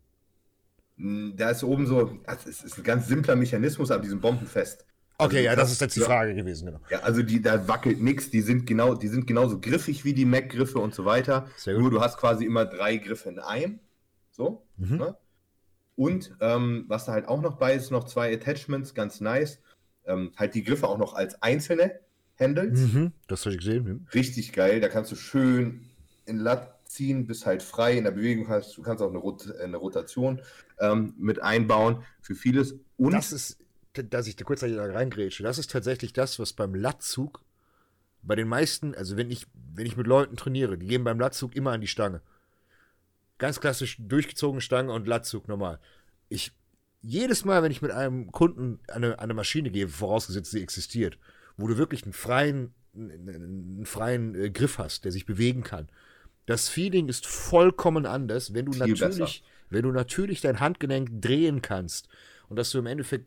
Hm, Da ist oben so, also es ist ein ganz simpler Mechanismus, aber die sind bombenfest. Okay, Also ja, das hast- ist jetzt die ja. Frage gewesen, genau. Ja, also die, da wackelt nichts, die sind genau, die sind genauso griffig wie die Mac-Griffe und so weiter. Sehr gut. Nur du hast quasi immer drei Griffe in einem. So. Mhm. Ne? Und ähm, was da halt auch noch bei ist, noch zwei Attachments, ganz nice. Ähm, halt die Griffe auch noch als einzelne Handles. Mhm, das habe ich gesehen. mhm. Richtig geil. Da kannst du schön in Latt ziehen, bist halt frei in der Bewegung. Hast, du kannst auch eine, Rot eine Rotation ähm, mit einbauen für vieles. Und Das ist, dass ich da kurz da reingrätsche, das ist tatsächlich das, was beim Latzug bei den meisten, also wenn ich, wenn ich mit Leuten trainiere, die gehen beim Latzug immer an die Stange. Ganz klassisch durchgezogene Stange und Latzug normal. Ich, jedes Mal, wenn ich mit einem Kunden an eine, eine Maschine gehe, vorausgesetzt sie existiert, wo du wirklich einen freien, einen freien äh, Griff hast, der sich bewegen kann. Das Feeling ist vollkommen anders, wenn du Viel natürlich, wenn du natürlich dein Handgelenk drehen kannst und dass du im Endeffekt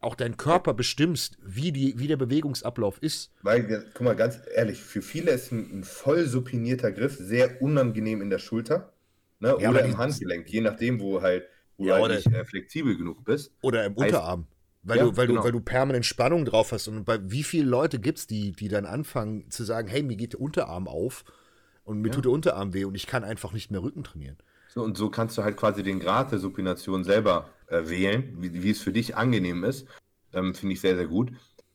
auch deinen Körper bestimmst, wie, die, wie der Bewegungsablauf ist. Weil, wir- guck mal, ganz ehrlich, für viele ist ein, ein voll supinierter Griff sehr unangenehm in der Schulter ne? Ja, oder im Handgelenk, je nachdem, wo halt, wo Ja, halt nicht äh, flexibel genug bist. Oder im Heißt- Unterarm. Weil, Ja, du, weil, genau. du, weil du permanent Spannung drauf hast. Und bei wie viele Leute gibt es, die, die dann anfangen zu sagen, hey, mir geht der Unterarm auf und mir Ja. tut der Unterarm weh und ich kann einfach nicht mehr Rücken trainieren. So, und so kannst du halt quasi den Grad der Supination selber äh, wählen, wie, wie es für dich angenehm ist. Ähm, Finde ich sehr, sehr gut.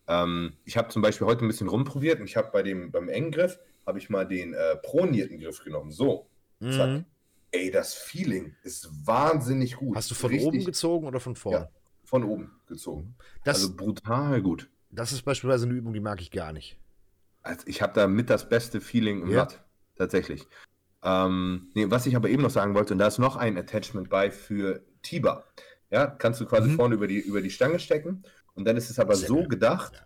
Ähm, ich habe zum Beispiel heute ein bisschen rumprobiert und ich habe bei dem, beim engen Griff, habe ich mal den äh, pronierten Griff genommen. So, zack. Mhm. Ey, das Feeling ist wahnsinnig gut. Hast du von Richtig oben gezogen oder von vorne? Ja, von oben gezogen. Das, also brutal gut. das ist beispielsweise eine Übung, die mag ich gar nicht. Also ich habe da mit das beste Feeling im Ja. Rad. Tatsächlich. Ähm, nee, was ich aber eben noch sagen wollte, und da ist noch ein Attachment bei für Tiber. Ja, kannst du quasi Mhm. vorne über die, über die Stange stecken. Und dann ist es aber so gedacht, Ja.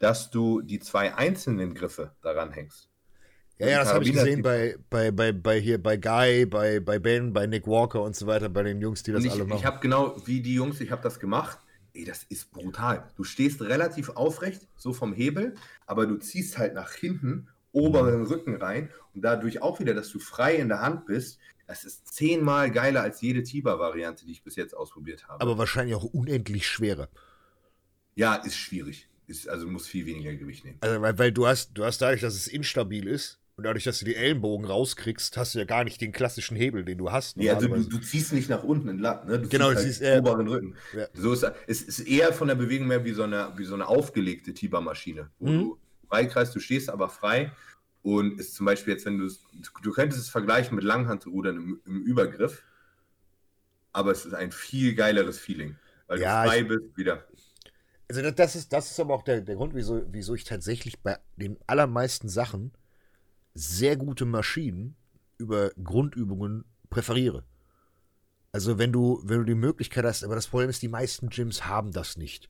dass du die zwei einzelnen Griffe daran hängst. Ja, ja, das habe ich gesehen bei, bei, bei, bei hier, bei Guy, bei, bei Ben, bei Nick Walker und so weiter, bei den Jungs, die das ich, alle machen. ich habe genau wie die Jungs, ich habe das gemacht. Ey, das ist brutal. Du stehst relativ aufrecht, so vom Hebel, aber du ziehst halt nach hinten, oberen Rücken rein und dadurch auch wieder, dass du frei in der Hand bist. Das ist zehnmal geiler als jede Tiber-Variante, die ich bis jetzt ausprobiert habe. aber wahrscheinlich auch unendlich schwerer. ja, ist schwierig. Ist, also muss viel weniger Gewicht nehmen. Also, weil, weil du hast, du hast dadurch, dass es instabil ist und dadurch, dass du die Ellenbogen rauskriegst, hast du ja gar nicht den klassischen Hebel, den du hast. Nee, also du, du ziehst nicht nach unten in Latt, ne? Du Genau, ziehst du halt ziehst, äh, oberen Rücken. ja. So ist es ist eher von der Bewegung mehr wie so eine, wie so eine aufgelegte Tiber-Maschine, wo Mhm. du freikreist, du stehst aber frei und ist zum Beispiel jetzt, wenn du es, du könntest es vergleichen mit Langhandrudern im, im Übergriff, aber es ist ein viel geileres Feeling, weil Ja, du frei ich- bist wieder. Also das- das ist, das ist aber auch der, der Grund, wieso, wieso ich tatsächlich bei den allermeisten Sachen sehr gute Maschinen über Grundübungen präferiere. Also wenn du, wenn du die Möglichkeit hast, aber das Problem ist, die meisten Gyms haben das nicht.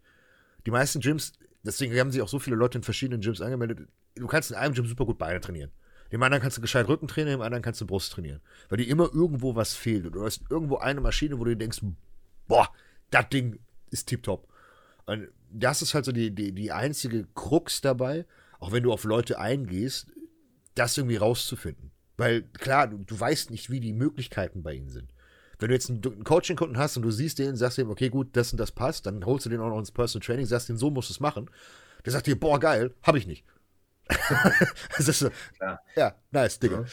Die meisten Gyms, deswegen haben sich auch so viele Leute in verschiedenen Gyms angemeldet, du kannst in einem Gym super gut Beine trainieren. Dem anderen kannst du gescheit Rücken trainieren, dem anderen kannst du Brust trainieren. Weil dir immer irgendwo was fehlt. Und du hast irgendwo eine Maschine, wo du denkst, boah, das Ding ist tipptopp. Und das ist halt so die, die, die einzige Krux dabei, auch wenn du auf Leute eingehst, das irgendwie rauszufinden. Weil klar, du, du weißt nicht, wie die Möglichkeiten bei ihnen sind. Wenn du jetzt einen, Coaching-Kunden hast und du siehst den, sagst ihm, okay, gut, das und das passt, dann holst du den auch noch ins Personal Training, sagst ihm, so musst du es machen. Der sagt dir, boah, geil, hab ich nicht. das ist so, Klar. ja, nice, Digga. Ja.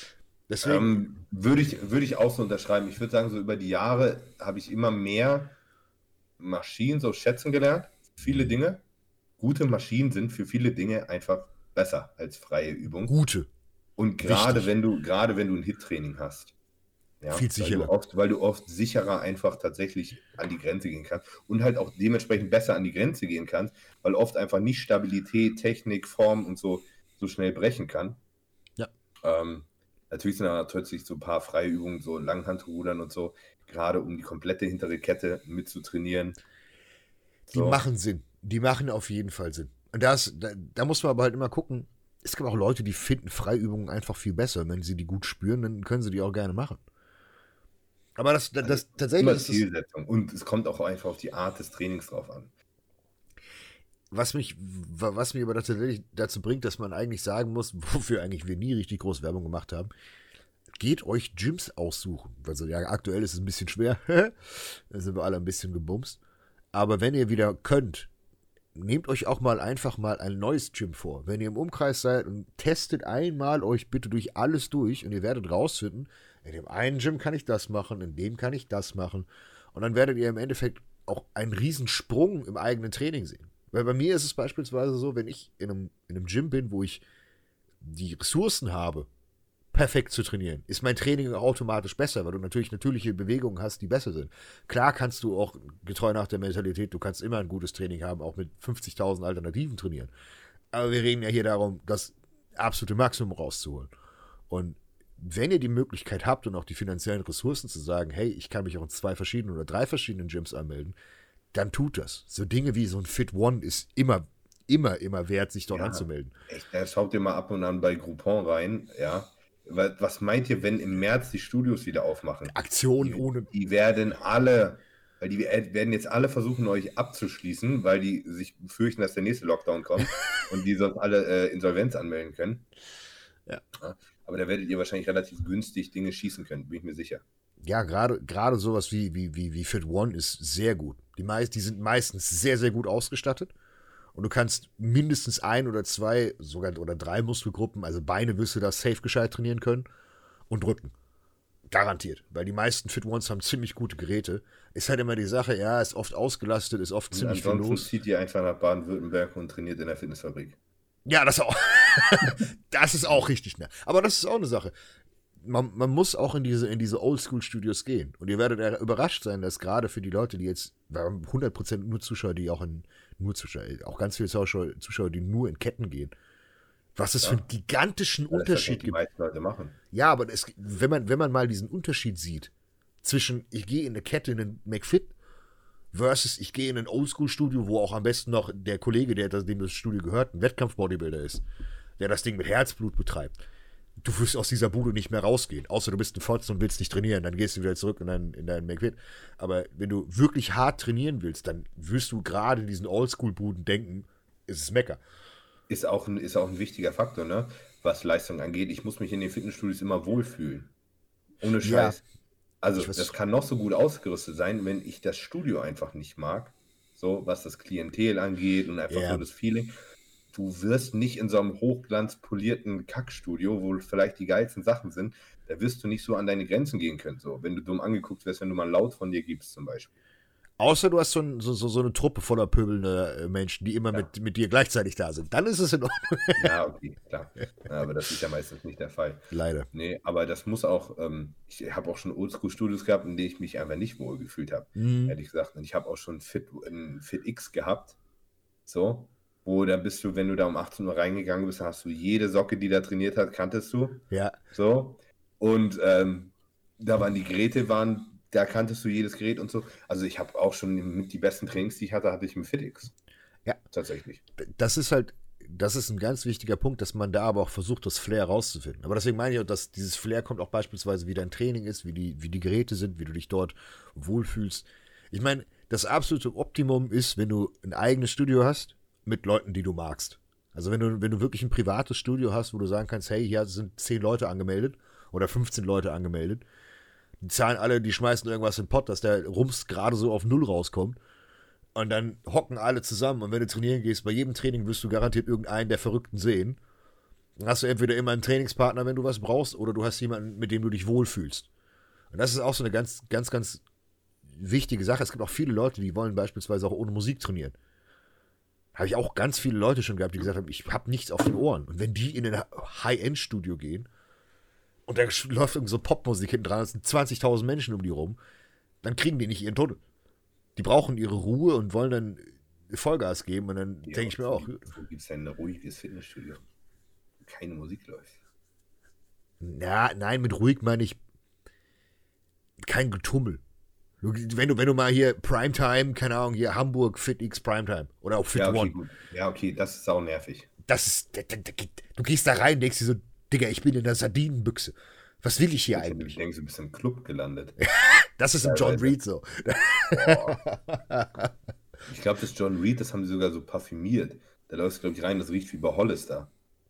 Deswegen, Ähm, würde ich, würde ich auch so unterschreiben. Ich würde sagen, so über die Jahre habe ich immer mehr Maschinen so schätzen gelernt. Viele Dinge. Gute Maschinen sind für viele Dinge einfach besser als freie Übung. gute. Und gerade wenn du, gerade wenn du ein Hit-Training hast. Ja, Viel Weil sicherer. du, oft, weil du oft sicherer einfach tatsächlich an die Grenze gehen kannst und halt auch dementsprechend besser an die Grenze gehen kannst, weil oft einfach nicht Stabilität, Technik, Form und so so schnell brechen kann. Ja. Ähm, natürlich sind da natürlich so ein paar freie Übungen, so Langhandrudern und so, gerade um die komplette hintere Kette mitzutrainieren. Die So. machen Sinn. Die machen auf jeden Fall Sinn. Und das, da, da muss man aber halt immer gucken. Es gibt auch Leute, die finden Freiübungen einfach viel besser. Wenn sie die gut spüren, dann können sie die auch gerne machen. Aber das, das, das tatsächlich Immer ist Zielsetzung. Und es kommt auch einfach auf die Art des Trainings drauf an. was mich, wa- was mich aber tatsächlich dazu bringt, dass man eigentlich sagen muss, wofür eigentlich wir nie richtig groß Werbung gemacht haben. geht euch Gyms aussuchen. Also ja, aktuell ist es ein bisschen schwer. da sind wir alle ein bisschen gebumst. Aber wenn ihr wieder könnt, nehmt euch auch mal einfach mal ein neues Gym vor. Wenn ihr im Umkreis seid und testet einmal euch bitte durch alles durch und ihr werdet rausfinden, in dem einen Gym kann ich das machen, in dem kann ich das machen. Und dann werdet ihr im Endeffekt auch einen Riesensprung im eigenen Training sehen. Weil bei mir ist es beispielsweise so, wenn ich in einem, in einem Gym bin, wo ich die Ressourcen habe, perfekt zu trainieren, ist mein Training automatisch besser, weil du natürlich natürliche Bewegungen hast, die besser sind. Klar kannst du auch, getreu nach der Mentalität, du kannst immer ein gutes Training haben, auch mit 50.000 Alternativen trainieren. Aber wir reden ja hier darum, das absolute Maximum rauszuholen. Und wenn ihr die Möglichkeit habt und auch die finanziellen Ressourcen zu sagen, hey, ich kann mich auch in zwei verschiedenen oder drei verschiedenen Gyms anmelden, dann tut das. So Dinge wie so ein Fit One ist immer, immer, immer wert, sich dort ja, anzumelden. Echt, schaut ihr mal ab und an bei Groupon rein, ja. Was meint ihr, wenn im März die Studios wieder aufmachen? Aktionen ohne. Die werden alle, weil die werden jetzt alle versuchen, euch abzuschließen, weil die sich befürchten, dass der nächste Lockdown kommt und die sonst alle äh, Insolvenz anmelden können. Ja. ja. Aber da werdet ihr wahrscheinlich relativ günstig Dinge schießen können, bin ich mir sicher. Ja, gerade gerade sowas wie, wie, wie, wie Fit One ist sehr gut. Die, meist, die sind meistens sehr, sehr gut ausgestattet. Und du kannst mindestens ein oder zwei, sogar oder drei Muskelgruppen, also Beine wirst du da safe gescheit trainieren können und Rücken. Garantiert. Weil die meisten Fit Ones haben ziemlich gute Geräte. Ist halt immer die Sache, ja, ist oft ausgelastet, ist oft und ziemlich viel los. zieht ihr einfach nach Baden-Württemberg und trainiert in der Fitnessfabrik. Ja, das auch. das ist auch richtig schnell. Aber das ist auch eine Sache. Man, man muss auch in diese, in diese Oldschool-Studios gehen. Und ihr werdet überrascht sein, dass gerade für die Leute, die jetzt, wir haben 100% nur Zuschauer, die auch in, nur Zuschauer, auch ganz viele Zuschauer, Zuschauer, die nur in Ketten gehen. Was es ja. für einen gigantischen ja, Unterschied gibt. Leute machen. Ja, aber es, wenn, man, wenn man mal diesen Unterschied sieht zwischen, ich gehe in eine Kette in einen McFit versus ich gehe in ein Oldschool-Studio, wo auch am besten noch der Kollege, der dem das Studio gehört, ein Wettkampf-Bodybuilder ist, der das Ding mit Herzblut betreibt. Du wirst aus dieser Bude nicht mehr rausgehen, außer du bist ein Fotz und willst nicht trainieren, dann gehst du wieder zurück in deinen, in deinen McFit. Aber wenn du wirklich hart trainieren willst, dann wirst du gerade in diesen Oldschool-Buden denken, ist es Mecker. Ist auch, ein, ist auch ein wichtiger Faktor, ne? was Leistung angeht. Ich muss mich in den Fitnessstudios immer wohlfühlen. Ohne Scheiß. Ja. Also, das kann noch so gut ausgerüstet sein, wenn ich das Studio einfach nicht mag. So, was das Klientel angeht und einfach ja. so das Feeling. Du wirst nicht in so einem hochglanzpolierten Kackstudio, wo vielleicht die geilsten Sachen sind, da wirst du nicht so an deine Grenzen gehen können. So, wenn du dumm angeguckt wirst, wenn du mal laut von dir gibst, zum Beispiel. Außer du hast so, ein, so, so, eine Truppe voller pöbelnder äh, Menschen, die immer ja. mit, mit dir gleichzeitig da sind. Dann ist es in Ordnung. Ja, okay, klar. Aber das ist ja meistens nicht der Fall. Leider. Nee, aber das muss auch, ähm, ich habe auch schon Oldschool-Studios gehabt, in denen ich mich einfach nicht wohl gefühlt habe. Mhm. Ehrlich gesagt. Und ich habe auch schon Fit, ein Fit X gehabt. So. Wo dann bist du, wenn du da um 18 Uhr reingegangen bist, hast du jede Socke, die da trainiert hat, kanntest du. Ja. So. Und ähm, da waren die Geräte waren da kanntest du jedes Gerät und so. Also ich habe auch schon mit die besten Trainings, die ich hatte, hatte ich mit FitX. Ja. Tatsächlich. Das ist halt, das ist ein ganz wichtiger Punkt, dass man da aber auch versucht, das Flair rauszufinden. Aber deswegen meine ich auch, dass dieses Flair kommt auch beispielsweise, wie dein Training ist, wie die, wie die Geräte sind, wie du dich dort wohlfühlst. Ich meine, das absolute Optimum ist, wenn du ein eigenes Studio hast mit Leuten, die du magst. Also wenn du, wenn du wirklich ein privates Studio hast, wo du sagen kannst, hey, hier sind zehn Leute angemeldet oder 15 Leute angemeldet die zahlen alle, die schmeißen irgendwas in den Pott, dass der Rums gerade so auf Null rauskommt. Und dann hocken alle zusammen. Und wenn du trainieren gehst, bei jedem Training wirst du garantiert irgendeinen der Verrückten sehen. Dann hast du entweder immer einen Trainingspartner, wenn du was brauchst, oder du hast jemanden, mit dem du dich wohlfühlst. Und das ist auch so eine ganz, ganz, ganz wichtige Sache. Es gibt auch viele Leute, die wollen beispielsweise auch ohne Musik trainieren. Habe ich auch ganz viele Leute schon gehabt, die gesagt haben, ich habe nichts auf den Ohren. Und wenn die in ein High-End-Studio gehen und da läuft irgendwie so Popmusik hinten dran, es sind 20.000 Menschen um die rum, dann kriegen die nicht ihren Tunnel. Die brauchen ihre Ruhe und wollen dann Vollgas geben und dann ja, denke ich mir auch. Wo gibt es denn ein ruhiges Fitnessstudio? Keine Musik läuft. Na, nein, mit ruhig meine ich kein Getummel. Wenn du, wenn du mal hier Primetime, keine Ahnung, hier Hamburg FitX Primetime oder auch Fit ja, okay, One. Gut. Ja, okay, das ist auch nervig. Das ist, du gehst da rein, denkst dir so, Digga, ich bin in der Sardinenbüchse. Was will ich hier ich eigentlich? Ich denke, du bist im Club gelandet. das ist im John Reed so. ich glaube, das John Reed, das haben sie sogar so parfümiert. Da läufst du, glaube ich, rein, das riecht wie bei Hollister.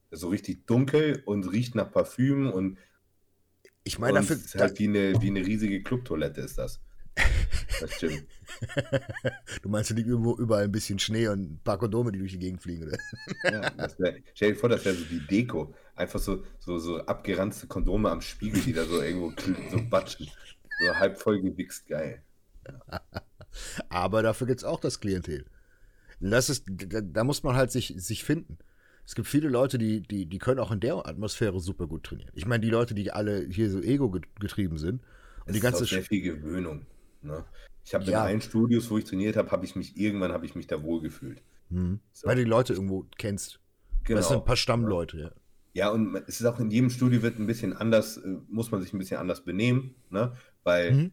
Das ist so richtig dunkel und riecht nach Parfüm und Ich meine, dafür. es ist halt wie eine, wie eine riesige Clubtoilette ist das. Das Gym. du meinst, da liegt irgendwo überall ein bisschen Schnee und ein paar Kondome, die durch die Gegend fliegen, oder? Ja, wär, stell dir vor, das wäre so die Deko. Einfach so, so, so abgeranzte Kondome am Spiegel, die da so irgendwo so batschen. So halb voll gewichst, geil. Aber dafür gibt es auch das Klientel. Das ist, da, da muss man halt sich, sich finden. Es gibt viele Leute, die, die, die können auch in der Atmosphäre super gut trainieren. Ich meine, die Leute, die alle hier so ego-getrieben sind und Es die ist ganze auch sehr viel Gewöhnung. Ne? Ich habe Ja. in allen Studios, wo ich trainiert habe, habe ich mich irgendwann habe ich mich da wohl gefühlt. Hm. So. Weil du die Leute irgendwo kennst. Genau. Das sind ein paar Stammleute, ja. Ja, und es ist auch in jedem Studio wird ein bisschen anders, äh, muss man sich ein bisschen anders benehmen, ne? Weil, Mhm.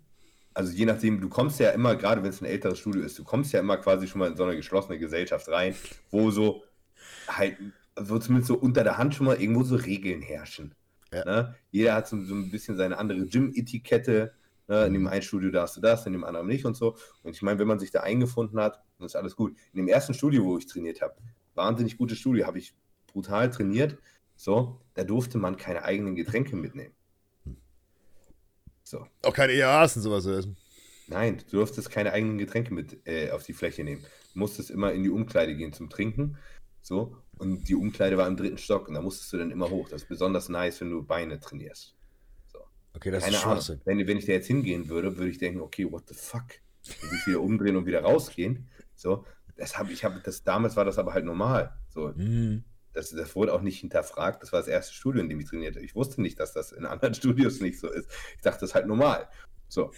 also je nachdem, du kommst ja immer, gerade wenn es ein älteres Studio ist, du kommst ja immer quasi schon mal in so eine geschlossene Gesellschaft rein, wo so halt, wo zumindest so unter der Hand schon mal irgendwo so Regeln herrschen. Ja. Ne? Jeder hat so, so ein bisschen seine andere Gym-Etikette. Ne? In dem einen Studio darfst du das, in dem anderen nicht und so. Und ich meine, wenn man sich da eingefunden hat, dann ist alles gut. In dem ersten Studio, wo ich trainiert habe, wahnsinnig gutes Studio, habe ich brutal trainiert. So, da durfte man keine eigenen Getränke mitnehmen. So, Auch keine EAAs und sowas. essen. nein, du durftest keine eigenen Getränke mit äh, auf die Fläche nehmen. Du musstest immer in die Umkleide gehen zum Trinken. So, und die Umkleide war im dritten Stock und da musstest du dann immer hoch. Das ist besonders nice, wenn du Beine trainierst. Okay, das Keine ist Ahnung. Schwachsinn. Wenn, wenn ich da jetzt hingehen würde, würde ich denken, okay, what the fuck? Würde ich wieder umdrehen und wieder rausgehen. So, das habe ich habe das damals war das aber halt normal. So, Hm. das, das wurde auch nicht hinterfragt. Das war das erste Studio, in dem ich trainierte. Ich wusste nicht, dass das in anderen Studios nicht so ist. Ich dachte, das ist halt normal. So.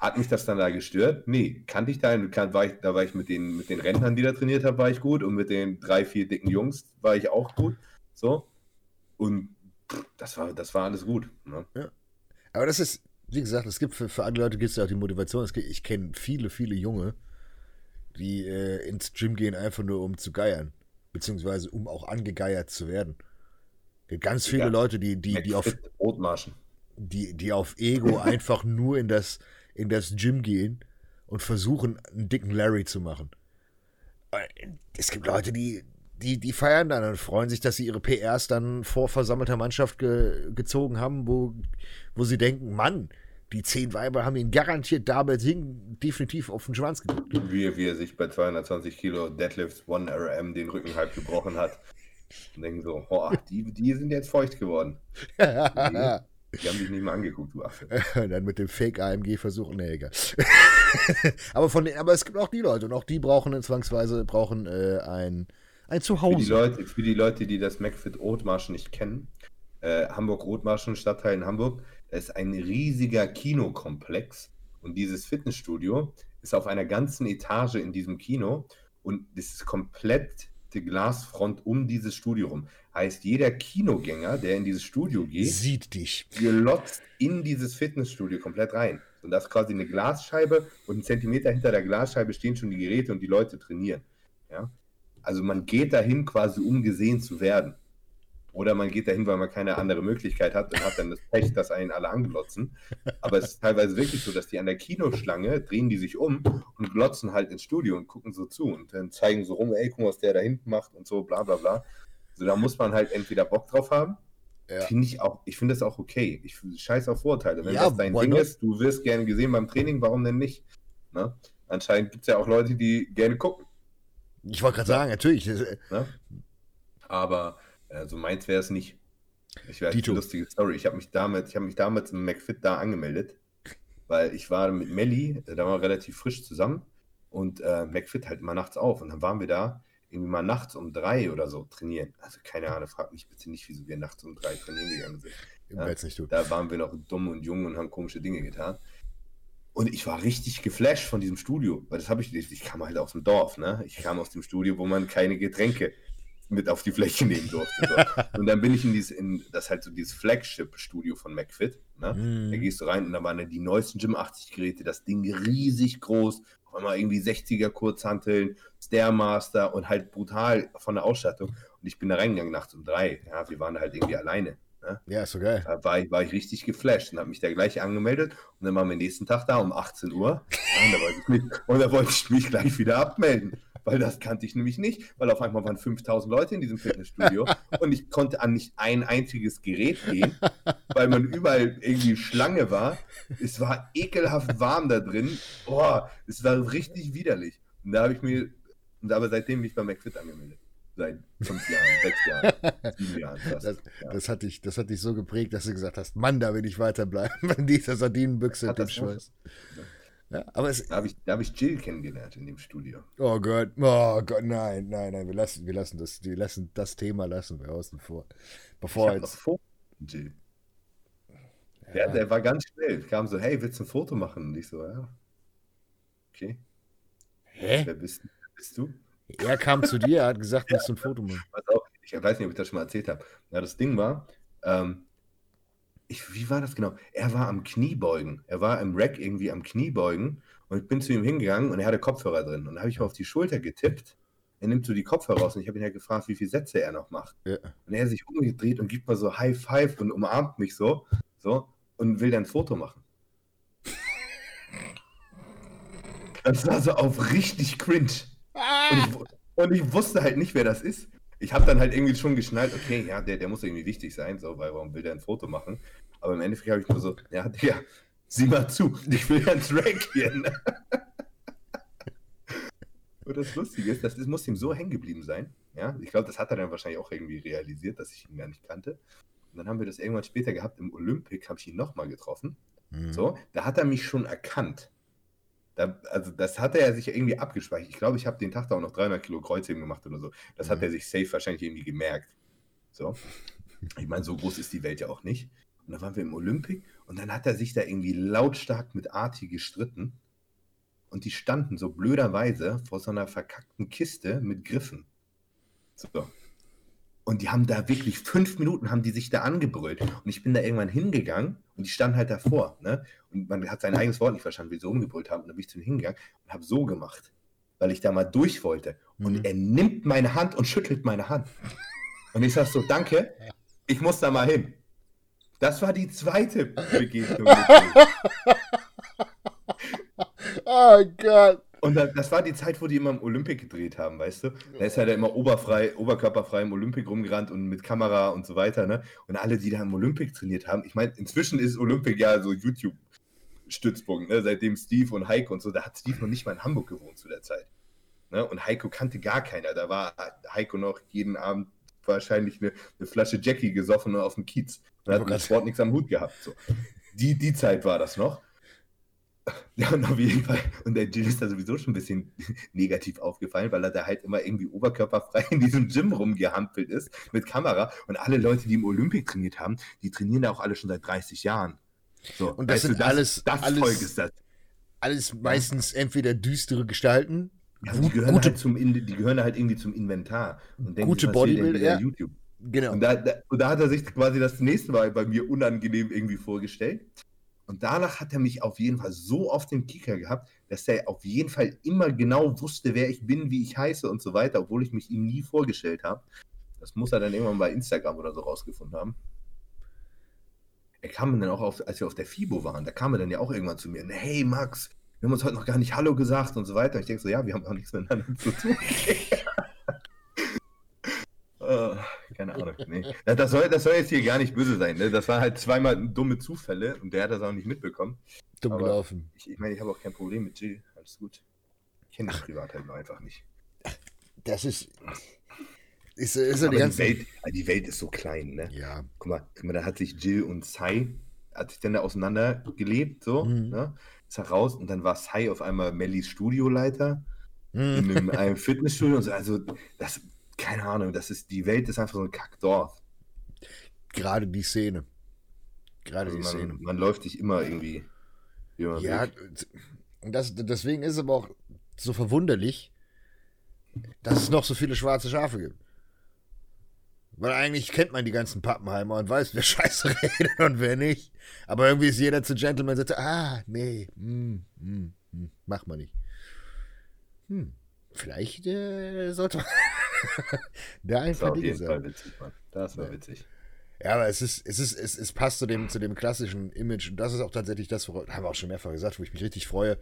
Hat mich das dann da gestört? Nee, kannte ich da. Kann, war ich, da war ich mit den, mit den Rentnern, die da trainiert haben, war ich gut. Und mit den drei, vier dicken Jungs war ich auch gut. So. Und das war, das war alles gut. Ne? Aber das ist, wie gesagt, es gibt für, für andere Leute gibt es ja auch die Motivation. Gibt, ich kenne viele, viele Junge, die äh, ins Gym gehen, einfach nur um zu geiern. Beziehungsweise um auch angegeiert zu werden. Es gibt ganz viele Ja. Leute, die, die, die, auf, die, die auf Ego einfach nur in das, in das Gym gehen und versuchen, einen dicken Larry zu machen. Äh, Es gibt Leute, die, die, die feiern dann und freuen sich, dass sie ihre PRs dann vor versammelter Mannschaft ge, gezogen haben, wo, wo sie denken, Mann, die zehn Weiber haben ihn garantiert damals hin, definitiv auf den Schwanz gedrückt. Wie, wie er sich bei 220 Kilo Deadlifts 1 RM den Rücken halb gebrochen hat. Und denken so, oh, die, die sind jetzt feucht geworden. Die, die haben dich nicht mal angeguckt, du Affe. Und dann mit dem Fake AMG versuchen, nee, egal. aber von den, aber es gibt auch die Leute und auch die brauchen zwangsweise brauchen äh, ein, ein Für die, Zuhause. Leute, für die Leute, die das McFit Rotmarschen nicht kennen, äh, Hamburg-Rotmarschen, Stadtteil in Hamburg, ist ein riesiger Kinokomplex und dieses Fitnessstudio ist auf einer ganzen Etage in diesem Kino und das ist komplett die Glasfront um dieses Studio rum. Heißt, jeder Kinogänger, der in dieses Studio geht, Sieht dich. glotzt in dieses Fitnessstudio komplett rein. Und das ist quasi eine Glasscheibe und einen Zentimeter hinter der Glasscheibe stehen schon die Geräte und die Leute trainieren. Ja? Also man geht dahin quasi, um gesehen zu werden. Oder man geht dahin, weil man keine andere Möglichkeit hat und hat dann das Pech, dass einen alle anglotzen. Aber es ist teilweise wirklich so, dass die an der Kinoschlange drehen die sich um und glotzen halt ins Studio und gucken so zu und dann zeigen so rum, ey, guck mal, was der da hinten macht und so, bla bla bla. So, da muss man halt entweder Bock drauf haben Ja. Finde ich auch, ich finde das auch okay. Ich scheiß auf Vorteile. Wenn Ja, das dein Ding not? ist, du wirst gerne gesehen beim Training, warum denn nicht? Ne? Anscheinend gibt es ja auch Leute, die gerne gucken. Ich wollte gerade sagen, natürlich. äh, Ne? Aber also meins wäre es nicht. Ich wäre eine lustige Story. Ich habe mich damals, ich habe mich damals im McFit da angemeldet, weil ich war mit Melli, äh, da waren wir relativ frisch zusammen und äh, McFit halt immer nachts auf und dann waren wir da irgendwie mal nachts um drei oder so trainieren. Also keine Ahnung, frag mich bitte nicht, wieso wir nachts um drei trainieren gegangen sind. Werd's nicht. Da waren wir noch dumm und jung und haben komische Dinge getan. Und ich war richtig geflasht von diesem Studio, weil das habe ich, ich kam halt aus dem Dorf, ne? Ich kam aus dem Studio, wo man keine Getränke mit auf die Fläche nehmen durfte. So. Und dann bin ich in dieses, in das halt so dieses Flagship-Studio von McFit, ne? Mhm. Da gehst du rein und da waren dann die neuesten Gym 80 Geräte, das Ding riesig groß, auf einmal irgendwie 60er Kurzhanteln, Stairmaster und halt brutal von der Ausstattung. Und ich bin da reingegangen nachts um drei. Ja, wir waren da halt irgendwie alleine. Ne? Ja, ist so geil. Da war ich, war ich richtig geflasht und habe mich da gleich angemeldet. Und dann waren wir nächsten Tag da um 18 Uhr. Und, da wollte ich mich, und da wollte ich mich gleich wieder abmelden. weil das kannte ich nämlich nicht, weil auf einmal waren 5000 Leute in diesem Fitnessstudio und ich konnte an nicht ein einziges Gerät gehen, weil man überall irgendwie Schlange war. Es war ekelhaft warm da drin. Boah, es war richtig widerlich. Und da habe ich mir, aber seitdem bin ich bei McFit angemeldet seit fünf Jahren, sechs Jahren, sieben Jahren. Fast. Das, ja. das, hat dich, das hat dich so geprägt, dass du gesagt hast, Mann, da will ich weiterbleiben in dieser Sardinenbüchse und dem Schweiß. Ja, aber es, da habe ich, hab ich Jill kennengelernt in dem Studio. Oh Gott, oh Gott, nein, nein, nein, wir lassen, wir lassen das, wir lassen das Thema lassen wir außen vor. Bevor ich jetzt. Vor Jill. Ja. Der, der war ganz schnell. Kam so, hey, willst du ein Foto machen? Und ich so, ja. Okay. Hä? Wer bist, wer bist du? Er kam zu dir, er hat gesagt, willst du ein Foto machen? ich weiß nicht, ob ich das schon mal erzählt habe. Ja, das Ding war, ähm, ich, wie war das genau? Er war am Kniebeugen. Er war im Rack irgendwie am Kniebeugen und ich bin zu ihm hingegangen und er hatte Kopfhörer drin. Und da habe ich mal auf die Schulter getippt. Er nimmt so die Kopfhörer raus und ich habe ihn ja gefragt, wie viele Sätze er noch macht. Ja. Und er hat sich umgedreht und gibt mal so High Five und umarmt mich so, so und will dann ein Foto machen. Das war so auf richtig cringe. Und ich, und ich wusste halt nicht, wer das ist. Ich habe dann halt irgendwie schon geschnallt, okay, ja, der, der muss irgendwie wichtig sein, so, weil warum will der ein Foto machen? Aber im Endeffekt habe ich nur so, ja, Digga, sieh mal zu, ich will ja ein Track hier. Ne? Und das Lustige ist, das, das muss ihm so hängen geblieben sein. Ja, ich glaube, das hat er dann wahrscheinlich auch irgendwie realisiert, dass ich ihn gar nicht kannte. Und dann haben wir das irgendwann später gehabt, im Olympic habe ich ihn nochmal getroffen. Mhm. So, da hat er mich schon erkannt. Da, also das hat er sich irgendwie abgespeichert. Ich glaube, ich habe den Tag da auch noch 300 Kilo Kreuzheben gemacht oder so. Das mhm. hat er sich safe wahrscheinlich irgendwie gemerkt. So. Ich meine, so groß ist die Welt ja auch nicht. Und dann waren wir im Olympic und dann hat er sich da irgendwie lautstark mit Arti gestritten. Und die standen so blöderweise vor so einer verkackten Kiste mit Griffen. So. Und die haben da wirklich fünf Minuten haben die sich da angebrüllt. Und ich bin da irgendwann hingegangen und die standen halt davor. Ne? Und man hat sein eigenes Wort nicht verstanden, wie sie umgebrüllt haben. Und dann bin ich zu ihnen hingegangen und habe so gemacht, weil ich da mal durch wollte. Und mhm. er nimmt meine Hand und schüttelt meine Hand. Und ich sage so, danke, ich muss da mal hin. Das war die zweite Begegnung. oh Gott. Und das war die Zeit, wo die immer im Olympik gedreht haben, weißt du? Da ist halt immer oberfrei, oberkörperfrei im Olympik rumgerannt und mit Kamera und so weiter, ne? Und alle, die da im Olympik trainiert haben, ich meine, inzwischen ist Olympik ja so YouTube-Stützpunkt, ne? Seitdem Steve und Heiko und so, da hat Steve noch nicht mal in Hamburg gewohnt zu der Zeit. Ne? Und Heiko kannte gar keiner. Da war Heiko noch jeden Abend wahrscheinlich eine, eine Flasche Jackie gesoffen und auf dem Kiez. Und hat mit Sport nichts am Hut gehabt. So. Die, die Zeit war das noch. Ja, und auf jeden Fall. Und der Jill ist da sowieso schon ein bisschen negativ aufgefallen, weil er da halt immer irgendwie oberkörperfrei in diesem Gym rumgehampelt ist mit Kamera. Und alle Leute, die im Olympik trainiert haben, die trainieren da auch alle schon seit 30 Jahren. So, und das sind das, alles, das alles, Volk ist das. Alles meistens entweder düstere Gestalten. Ja, die, gehören gute, halt zum, die gehören halt irgendwie zum Inventar. Und gute Bodybuilder. Ja. YouTube. Genau. Und da, da, und da hat er sich quasi das nächste Mal bei mir unangenehm irgendwie vorgestellt. Und danach hat er mich auf jeden Fall so auf den Kicker gehabt, dass er auf jeden Fall immer genau wusste, wer ich bin, wie ich heiße und so weiter, obwohl ich mich ihm nie vorgestellt habe. Das muss er dann irgendwann bei Instagram oder so rausgefunden haben. Er kam dann auch, auf, als wir auf der FIBO waren, da kam er dann ja auch irgendwann zu mir, hey Max, wir haben uns heute noch gar nicht Hallo gesagt und so weiter. Und ich denke so, ja, wir haben auch nichts miteinander zu tun. Uh, keine Ahnung. Nee. Das, soll, das soll jetzt hier gar nicht böse sein. Ne? Das waren halt zweimal dumme Zufälle und der hat das auch nicht mitbekommen. Dumm Aber gelaufen. Ich, ich meine, ich habe auch kein Problem mit Jill. Alles gut. Ich kenne die privat halt nur einfach nicht. Das ist. Ist, ist ja die, ganze... die, Welt, die Welt ist so klein, ne? Ja. Guck mal, guck mal, da hat sich Jill und Sai, hat sich dann da auseinandergelebt, so, mhm. ne? Ist raus und dann war Sai auf einmal Mellys Studioleiter mhm. in einem, einem Fitnessstudio und so. Also, das, keine Ahnung, das ist, die Welt ist einfach so ein Kackdorf. Gerade die Szene. Gerade also die man, Szene. Man läuft sich immer irgendwie. Ja, und das, deswegen ist es aber auch so verwunderlich, dass es noch so viele schwarze Schafe gibt. Weil eigentlich kennt man die ganzen Pappenheimer und weiß, wer Scheiße redet und wer nicht. Aber irgendwie ist jeder zu Gentleman und sagt, ah, nee, mm, mm, mm, mach mal nicht. Hm, vielleicht äh, sollte man Der ein paar Dinge sagen. Witzig, Mann. Das war ja. witzig. Ja, aber es ist, es ist, es, es passt zu dem, zu dem klassischen Image und das ist auch tatsächlich das, worauf, haben wir auch schon mehrfach gesagt, wo ich mich richtig freue.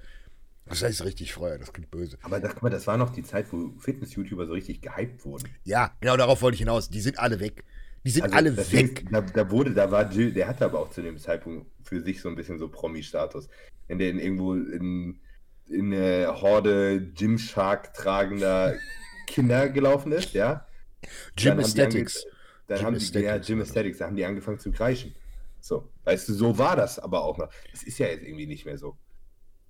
Das heißt richtig freue, das klingt böse. Aber das, guck mal, das war noch die Zeit, wo Fitness-YouTuber so richtig gehypt wurden. Ja, genau darauf wollte ich hinaus. Die sind alle weg. Die sind Also, alle weg. Ding, Da, da wurde, da war Jill, der hatte aber auch zu dem Zeitpunkt für sich so ein bisschen so Promi-Status. Wenn der in irgendwo in, in eine Horde Gymshark tragender Kinder gelaufen ist, ja. Gym dann haben die Aesthetics. ange- Dann Gym haben die, ja, Aesthetics, Gym also. Aesthetics, da haben die angefangen zu kreischen. So, weißt du, so war das aber auch noch. Das ist ja jetzt irgendwie nicht mehr so.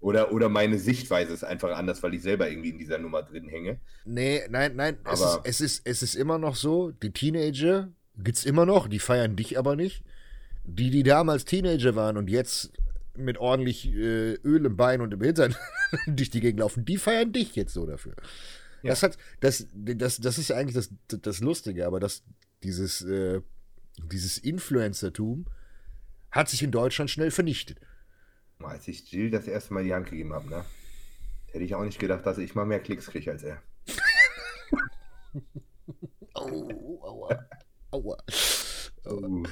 Oder, oder meine Sichtweise ist einfach anders, weil ich selber irgendwie in dieser Nummer drin hänge. Nee, nein, nein. Es ist, Aber- es, ist, es ist immer noch so, die Teenager gibt's immer noch, die feiern dich aber nicht. Die, die damals Teenager waren und jetzt mit ordentlich äh, Öl im Bein und im Hintern durch die Gegend laufen, die feiern dich jetzt so dafür. Ja. Das hat, das, das, das ist ja eigentlich das, das Lustige, aber das, dieses, äh, dieses Influencertum hat sich in Deutschland schnell vernichtet. Als ich Jill das erste Mal die Hand gegeben habe, ne? Hätte ich auch nicht gedacht, dass ich mal mehr Klicks kriege als er. Au, aua, aua. Uh,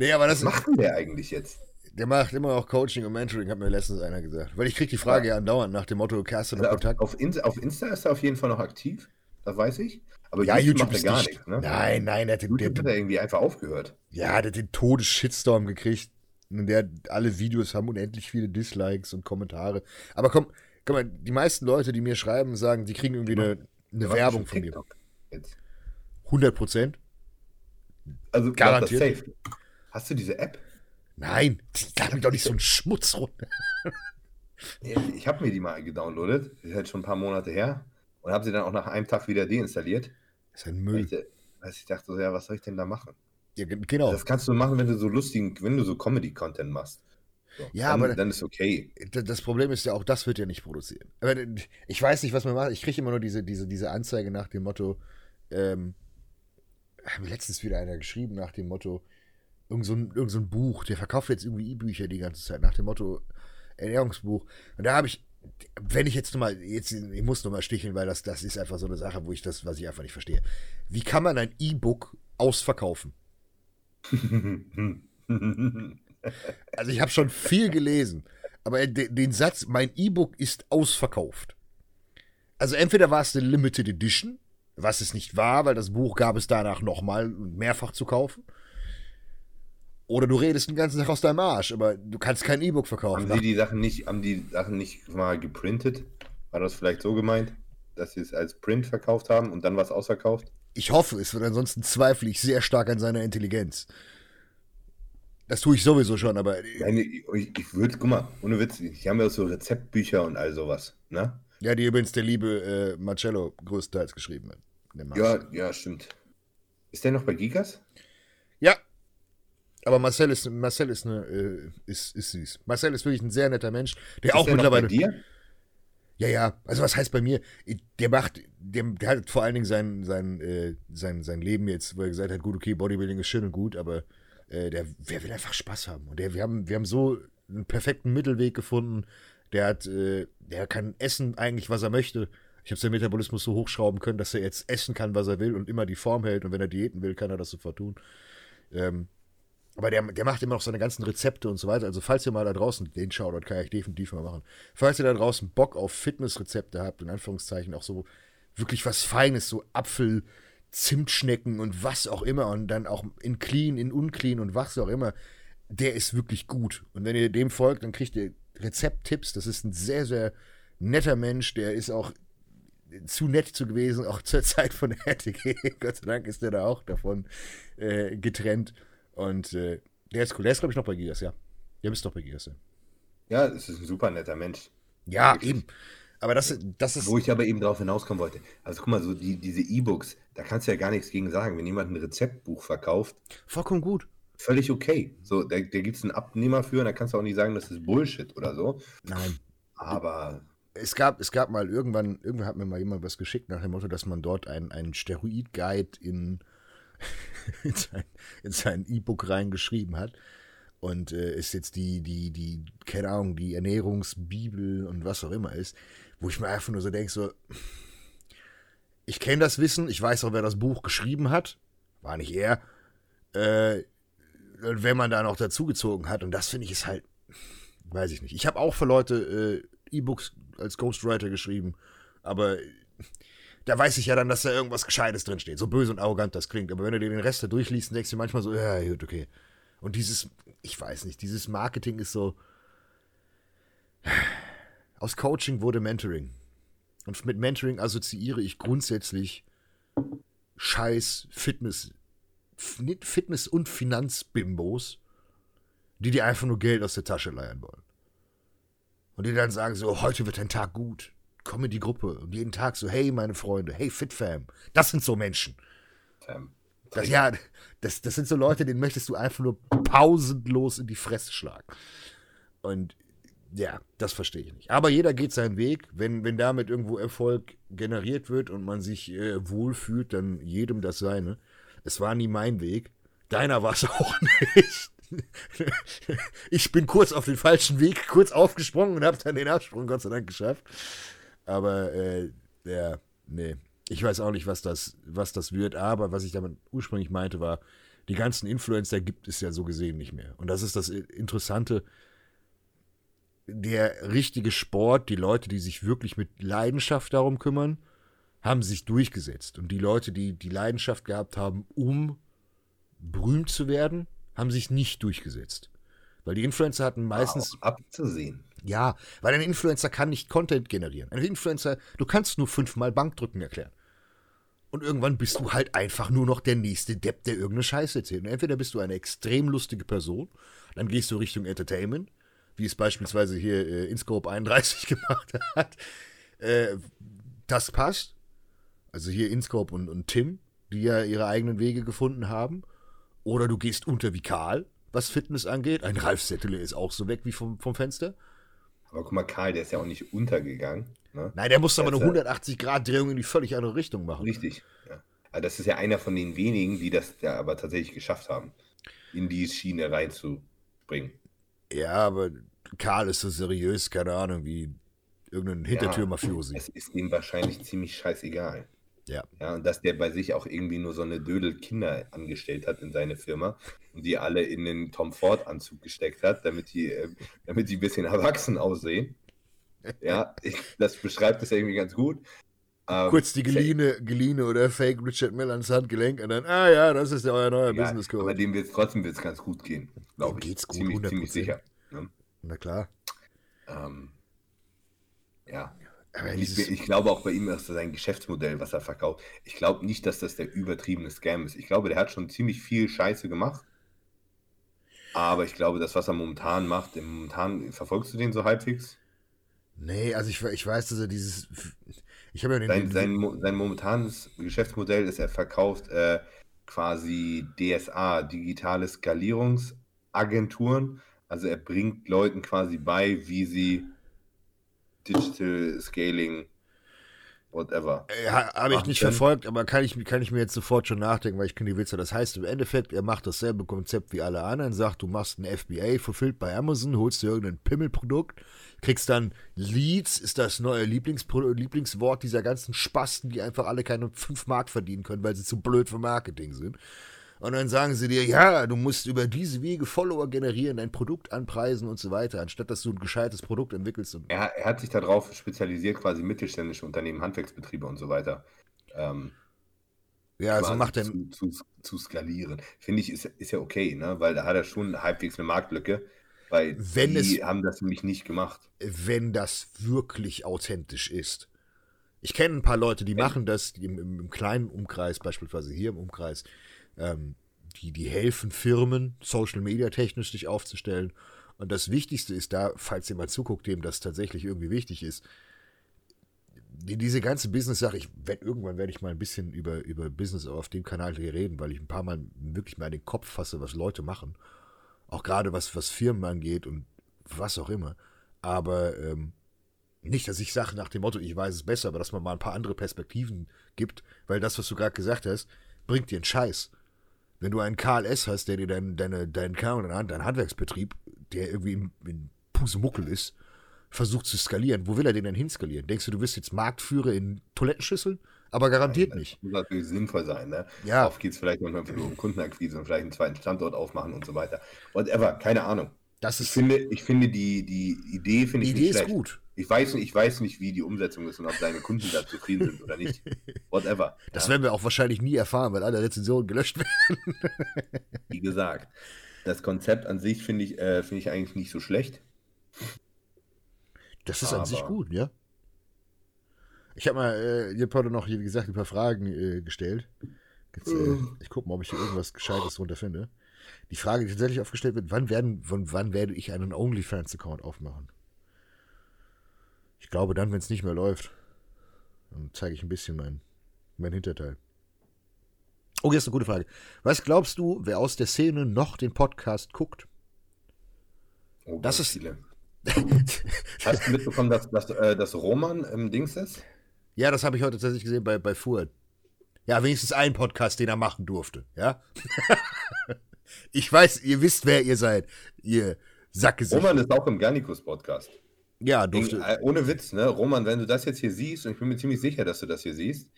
Nee, aber das was macht denn der eigentlich jetzt? Der macht immer noch Coaching und Mentoring, hat mir letztens einer gesagt. Weil ich krieg die Frage ja, andauernd nach dem Motto, du noch Also Kontakt? auf, auf, Insta, auf Insta ist er auf jeden Fall noch aktiv, das weiß ich. Aber ja, YouTube macht er ist gar nicht. nichts, ne? Nein, nein, der hat den, YouTube hat der, er irgendwie einfach aufgehört. ja, der hat den Todes-Shitstorm gekriegt. Und der alle Videos haben unendlich viele Dislikes und Kommentare. Aber komm, guck mal, die meisten Leute, die mir schreiben, sagen, die kriegen irgendwie eine, eine Der macht Werbung von mir. Jetzt. 100 Prozent? Also Garantiert. macht. Hast du diese App? Nein, lad mir doch nicht so einen Schmutz runter. Ich habe mir die mal gedownloadet, das ist halt schon ein paar Monate her, und habe sie dann auch nach einem Tag wieder deinstalliert. Das ist ein Weil Müll. ich, weil ich dachte so, ja, was soll ich denn da machen? Ja, ge- genau. Das kannst du machen, wenn du so lustigen, wenn du so Comedy-Content machst. So, Ja, dann, aber- dann ist okay. Das Problem ist ja auch, das wird ja nicht produziert. Aber ich weiß nicht, was man macht. Ich kriege immer nur diese, diese, diese Anzeige nach dem Motto, ähm, mir letztens wieder einer geschrieben nach dem Motto, irgend so ein, irgend so ein Buch, der verkauft jetzt irgendwie E-Bücher die ganze Zeit, nach dem Motto Ernährungsbuch. Und da habe ich, wenn ich jetzt nochmal, jetzt, ich muss nochmal sticheln, weil das, das ist einfach so eine Sache, wo ich das, was ich einfach nicht verstehe. Wie kann man ein E-Book ausverkaufen? Also ich habe schon viel gelesen, aber de, den Satz, mein E-Book ist ausverkauft. Also entweder war es eine Limited Edition, was es nicht war, weil das Buch gab es danach nochmal und mehrfach zu kaufen. Oder du redest den ganzen Tag aus deinem Arsch, aber du kannst kein E-Book verkaufen. haben sie die Sachen nicht, haben die Sachen nicht mal geprintet? War das vielleicht so gemeint, dass sie es als Print verkauft haben und dann was ausverkauft? Ich hoffe es, weil ansonsten zweifle ich sehr stark an seiner Intelligenz. Das tue ich sowieso schon, aber Nein, ich, ich würde, guck mal, ohne Witz, ich habe ja so Rezeptbücher und all sowas, ne? ja, die übrigens der liebe äh, Marcello größtenteils geschrieben hat. Ja, ja, stimmt. Ist der noch bei Gigas? Aber Marcel ist, Marcel ist, eine, äh, ist, ist süß. Marcel ist wirklich ein sehr netter Mensch, der auch ist der noch mittlerweile. bei dir? Ja, ja. Also was heißt bei mir? Der macht, der, der hat vor allen Dingen sein, sein, äh, sein, sein Leben jetzt, wo er gesagt hat, gut, okay, Bodybuilding ist schön und gut, aber äh, der, der will einfach Spaß haben. Und der, wir haben, wir haben so einen perfekten Mittelweg gefunden. Der hat, äh, der kann essen eigentlich, was er möchte. Ich habe seinen Metabolismus so hochschrauben können, dass er jetzt essen kann, was er will und immer die Form hält. Und wenn er Diäten will, kann er das sofort tun. Ähm, aber der, der macht immer noch seine ganzen Rezepte und so weiter. Also, falls ihr mal da draußen, den Shoutout kann ich definitiv mal machen. Falls ihr da draußen Bock auf Fitnessrezepte habt, in Anführungszeichen auch so wirklich was Feines, so Apfel, Zimtschnecken und was auch immer und dann auch in clean, in unclean und was auch immer, der ist wirklich gut. Und wenn ihr dem folgt, dann kriegt ihr Rezepttipps. Das ist ein sehr, sehr netter Mensch. Der ist auch zu nett zu gewesen, auch zur Zeit von RTG. Gott sei Dank ist der da auch davon äh, getrennt. Und äh, der ist cool. Der ist, glaube ich, noch bei Gigas, ja. Der ist doch bei Gigas, ja. Ja, es ist ein super netter Mensch. Ja, Wirklich. eben. Aber das, das ist. Wo ich aber eben drauf hinauskommen wollte. Also guck mal, so die, diese E-Books, da kannst du ja gar nichts gegen sagen. Wenn jemand ein Rezeptbuch verkauft, vollkommen gut. völlig okay. So, da, da gibt es einen Abnehmer für und da kannst du auch nicht sagen, das ist Bullshit oder so. Nein. Aber Es gab, es gab mal irgendwann, irgendwann hat mir mal jemand was geschickt nach dem Motto, dass man dort einen, einen Steroid-Guide in, in sein in sein E-Book reingeschrieben hat. Und äh, ist jetzt die, die, die, keine Ahnung, die Ernährungsbibel und was auch immer ist, wo ich mir einfach nur so denke, so, ich kenne das Wissen, ich weiß auch, wer das Buch geschrieben hat, war nicht er, äh, wenn man da noch dazugezogen hat, und das finde ich ist halt, weiß ich nicht. Ich habe auch für Leute E-Books als Ghostwriter geschrieben, aber da weiß ich ja dann, dass da irgendwas Gescheites drinsteht. So böse und arrogant das klingt. Aber wenn du dir den Rest da durchliest, denkst du manchmal so, ja, gut, okay. Und dieses, ich weiß nicht, dieses Marketing ist so. Aus Coaching wurde Mentoring. Und mit Mentoring assoziiere ich grundsätzlich Scheiß Fitness, Fitness- und Finanzbimbos, die dir einfach nur Geld aus der Tasche leiern wollen. Und die dann sagen so, heute wird ein Tag gut. Komm in die Gruppe. Und jeden Tag so, hey, meine Freunde, hey, FitFam. Das sind so Menschen. Fam. Das, ja, das, das sind so Leute, denen möchtest du einfach nur pausenlos in die Fresse schlagen. Und ja, das verstehe ich nicht. Aber jeder geht seinen Weg. Wenn, wenn damit irgendwo Erfolg generiert wird und man sich äh, wohlfühlt, dann jedem das seine. Es war nie mein Weg. Deiner war es auch nicht. ich bin kurz auf den falschen Weg, kurz aufgesprungen und habe dann den Absprung Gott sei Dank geschafft. Aber äh, ja, nee. Ich weiß auch nicht, was das, was das wird. Aber was ich damit ursprünglich meinte, war, die ganzen Influencer gibt es ja so gesehen nicht mehr. Und das ist das Interessante der richtige Sport, die Leute, die sich wirklich mit Leidenschaft darum kümmern, haben sich durchgesetzt. Und die Leute, die die Leidenschaft gehabt haben, um berühmt zu werden, haben sich nicht durchgesetzt. Weil die Influencer hatten meistens. Auch abzusehen. Ja, weil ein Influencer kann nicht Content generieren. Ein Influencer, du kannst nur fünfmal Bankdrücken erklären. Und irgendwann bist du halt einfach nur noch der nächste Depp, der irgendeine Scheiße erzählt. Und entweder bist du eine extrem lustige Person, dann gehst du Richtung Entertainment, wie es beispielsweise hier äh, InScope 31 gemacht hat. Äh, das passt. Also hier InScope und, und Tim, die ja ihre eigenen Wege gefunden haben. Oder du gehst unter wie Karl, was Fitness angeht. Ein Ralf Settele ist auch so weg wie vom, vom Fenster. Aber guck mal, Karl, der ist ja auch nicht untergegangen. Ne? Nein, der musste aber eine 180-Grad-Drehung in die völlig andere Richtung machen. Richtig, ja. Also das ist ja einer von den wenigen, die das ja aber tatsächlich geschafft haben, in die Schiene reinzubringen. Ja, aber Karl ist so seriös, keine Ahnung, wie irgendein Hintertür-Mafiosi. Ja, es ist ihm wahrscheinlich ziemlich scheißegal. Ja. ja. Und dass der bei sich auch irgendwie nur so eine Dödel Kinder angestellt hat in seine Firma und die alle in den Tom Ford-Anzug gesteckt hat, damit die, äh, damit die ein bisschen erwachsen aussehen. Ja, ich, das beschreibt es irgendwie ganz gut. Ähm, Kurz die geliehene, geliehene oder Fake Richard Miller ans Handgelenk und dann, ah ja, das ist ja euer neuer ja, Business Code. Aber dem wird trotzdem wird's ganz gut gehen. Glaube ich. Geht's gut, ziemlich, ziemlich sicher. Ne? Na klar. Ähm, ja. Ich, ich, glaube auch bei ihm ist das sein Geschäftsmodell, was er verkauft. Ich glaube nicht, dass das der übertriebene Scam ist. Ich glaube, der hat schon ziemlich viel Scheiße gemacht. Aber ich glaube, das, was er momentan macht, momentan verfolgst du den so halbwegs? Nee, also ich, ich weiß, dass er dieses. Ich habe ja den, sein, sein, sein momentanes Geschäftsmodell ist, er verkauft äh, quasi DSA, digitale Skalierungsagenturen. Also er bringt Leuten quasi bei, wie sie Digital Scaling, whatever. Ja, habe ich nicht verfolgt, aber kann ich, kann ich mir jetzt sofort schon nachdenken, weil ich kenne die Witze. Das heißt im Endeffekt, er macht dasselbe Konzept wie alle anderen, sagt, du machst ein FBA, fulfilled bei Amazon, holst dir irgendein Pimmelprodukt, kriegst dann Leads, ist das neue Lieblingspro Lieblingswort dieser ganzen Spasten, die einfach alle keine 5 Mark verdienen können, weil sie zu blöd für Marketing sind. Und dann sagen sie dir, ja, du musst über diese Wege Follower generieren, dein Produkt anpreisen und so weiter, anstatt dass du ein gescheites Produkt entwickelst. Er, er, hat sich darauf spezialisiert, quasi mittelständische Unternehmen, Handwerksbetriebe und so weiter. Ähm, ja, also macht er. Zu, zu, zu, skalieren. Finde ich, ist, ist ja okay, ne? weil da hat er schon halbwegs eine Marktlücke. Weil wenn die es, haben das nämlich nicht gemacht. Wenn das wirklich authentisch ist. Ich kenne ein paar Leute, die machen das im, im kleinen Umkreis, beispielsweise hier im Umkreis ähm, die, die helfen Firmen, Social Media technisch sich aufzustellen. Und das Wichtigste ist da, falls ihr mal zuguckt, dem das tatsächlich irgendwie wichtig ist, die, diese ganze Business-Sache, ich werd, irgendwann werde ich mal ein bisschen über, über Business auf dem Kanal hier reden, weil ich ein paar Mal wirklich mal in den Kopf fasse, was Leute machen. Auch gerade was, was Firmen angeht und was auch immer. Aber ähm, nicht, dass ich sage nach dem Motto, ich weiß es besser, aber dass man mal ein paar andere Perspektiven gibt, weil das, was du gerade gesagt hast, bringt dir einen Scheiß. Wenn du einen KLS hast, der dir deinen deine, dein Kern, dein Handwerksbetrieb, der irgendwie in, in Pusemuckel ist, versucht zu skalieren, wo will er den denn hinskalieren? Denkst du, du wirst jetzt Marktführer in Toilettenschüsseln? Aber garantiert Nein, nicht. Das muss natürlich sinnvoll sein. Ne? Ja. Oft geht es vielleicht manchmal um Kundenakquise und vielleicht einen zweiten Standort aufmachen und so weiter. Whatever, keine Ahnung. Das Ich ist, finde, ich finde die, die Idee finde ich Idee nicht ist gut. Ich weiß, nicht- ich weiß nicht, wie die Umsetzung ist und ob deine Kunden da zufrieden sind oder nicht. Whatever. Das ja, werden wir auch wahrscheinlich nie erfahren, weil alle Rezensionen gelöscht werden. wie gesagt, das Konzept an sich finde ich, äh, finde ich eigentlich nicht so schlecht. Das ist an sich Aber- gut, ja. Ich habe mal, äh, ihr habt heute noch, wie gesagt, ein paar Fragen äh, gestellt. Jetzt, äh, ich gucke mal, ob ich hier irgendwas Gescheites drunter finde. Die Frage, die tatsächlich aufgestellt wird, wann, werden, wann, wann werde ich einen OnlyFans-Account aufmachen? Ich glaube dann, wenn es nicht mehr läuft. Dann zeige ich ein bisschen mein, mein Hinterteil. Oh, ist eine gute Frage. Was glaubst du, wer aus der Szene noch den Podcast guckt? Oh, Das ist- viele. Hast du mitbekommen, dass, dass, äh, dass Roman im Dings ist? Ja, das habe ich heute tatsächlich gesehen bei, bei Fuhr. Ja, wenigstens ein Podcast, den er machen durfte, ja? ich weiß, ihr wisst, wer ihr seid, ihr Sackgesicht. Roman ist auch im Garnikus-Podcast. Ja, durfte. äh, ohne Witz, ne? Roman, wenn du das jetzt hier siehst, und ich bin mir ziemlich sicher, dass du das hier siehst.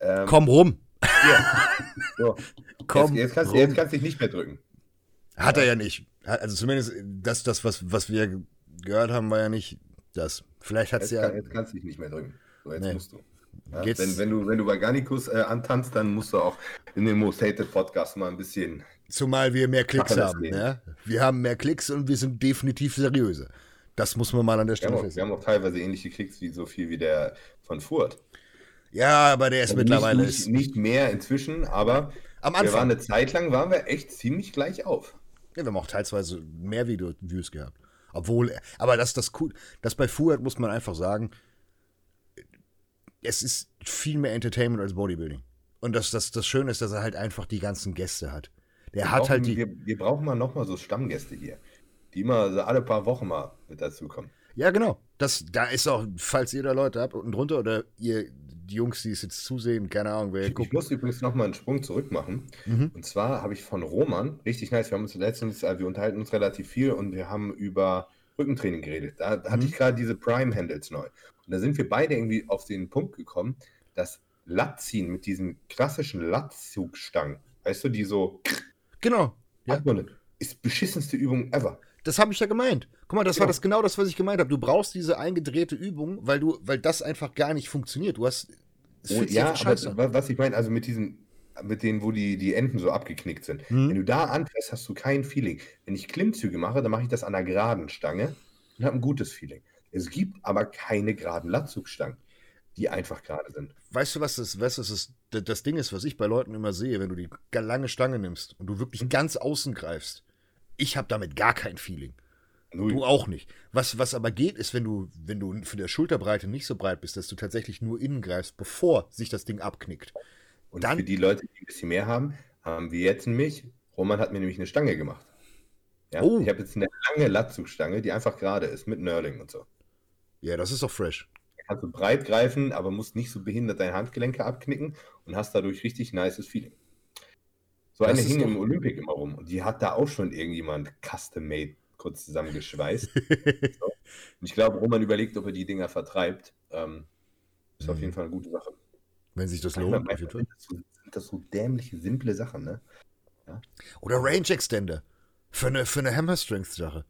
Ähm, Komm rum. so, Komm jetzt, jetzt, kannst, rum. jetzt kannst du dich nicht mehr drücken. Hat er ja nicht. Also zumindest das, das was, was wir gehört haben, war ja nicht das. Vielleicht hat es Jetzt, ja. kann, jetzt kannst du dich nicht mehr drücken. So, jetzt Nee. musst du. Ja, wenn, wenn du. Wenn du bei Garnikus äh, antanzt, dann musst du auch in den Most Hated Podcast mal ein bisschen. Zumal wir mehr Klicks haben. Ja? Wir haben mehr Klicks und wir sind definitiv seriöser. Das muss man mal an der Stelle auch, wir feststellen. haben auch teilweise ähnliche Klicks wie so viel wie der von Furt. Ja, aber der ist Also mittlerweile. nicht, ist, nicht, mehr inzwischen, aber am wir waren Anfang. eine Zeit lang waren wir echt ziemlich gleich auf. Ja, wir haben auch teilweise mehr Video Views gehabt. Obwohl, aber das das cool, das bei Fuad muss man einfach sagen, es ist viel mehr Entertainment als Bodybuilding. Und das, das, das Schöne ist, dass er halt einfach die ganzen Gäste hat. Der Wir hat brauchen, halt die. wir, wir brauchen mal nochmal so Stammgäste hier, die immer so alle paar Wochen mal mit dazukommen. Ja, genau. Das, da ist auch, falls ihr da Leute habt unten drunter oder ihr, die Jungs, die es jetzt zusehen, keine Ahnung, wer Ich, ich guckt. muss übrigens nochmal einen Sprung zurück machen. Mhm. Und zwar habe ich von Roman, richtig nice, wir haben uns letztens, äh, wir unterhalten uns relativ viel und wir haben über Rückentraining geredet. Da hatte Mhm. ich gerade diese Prime-Handles neu. Und da sind wir beide irgendwie auf den Punkt gekommen, dass Latziehen mit diesen klassischen Latzugstangen, weißt du, die so Genau. Ja. abrunden, ist beschissenste Übung ever. Das habe ich ja gemeint. Guck mal, das war Genau. das genau das, was ich gemeint habe. Du brauchst diese eingedrehte Übung, weil du, weil das einfach gar nicht funktioniert. Du hast. es Oh, ja, aber was ich meine, also mit diesen, mit denen, wo die, die Enden so abgeknickt sind. Mhm. Wenn du da anfährst, hast du kein Feeling. Wenn ich Klimmzüge mache, dann mache ich das an einer geraden Stange und habe ein gutes Feeling. Es gibt aber keine geraden Latzugstangen, die einfach gerade sind. Weißt du, was das, weißt du, was das, das das Ding ist, was ich bei Leuten immer sehe, wenn du die lange Stange nimmst und du Mhm. wirklich ganz außen greifst? Ich habe damit gar kein Feeling. Null. Du auch nicht. Was, was aber geht, ist, wenn du, wenn du für der Schulterbreite nicht so breit bist, dass du tatsächlich nur innen greifst, bevor sich das Ding abknickt. Und dann- für die Leute, die ein bisschen mehr haben, haben wir jetzt nämlich, Roman hat mir nämlich eine Stange gemacht. Ja, Oh. Ich habe jetzt eine lange Latzugstange, die einfach gerade ist, mit Knurling und so. Ja, das ist doch fresh. Kannst du breit greifen, aber musst nicht so behindert deine Handgelenke abknicken und hast dadurch richtig nices Feeling. So Das eine hing doch- im Olympic immer rum und die hat da auch schon irgendjemand custom-made kurz zusammengeschweißt. so. Und ich glaube, Roman überlegt, ob er die Dinger vertreibt. Ähm, ist auf Mhm. jeden Fall eine gute Sache. Wenn sich das lohnt, auf jeden Fall. sind, das so, sind das so dämliche, simple Sachen, ne? Oder Range Extender. Für eine, für eine Hammer Strength Sache.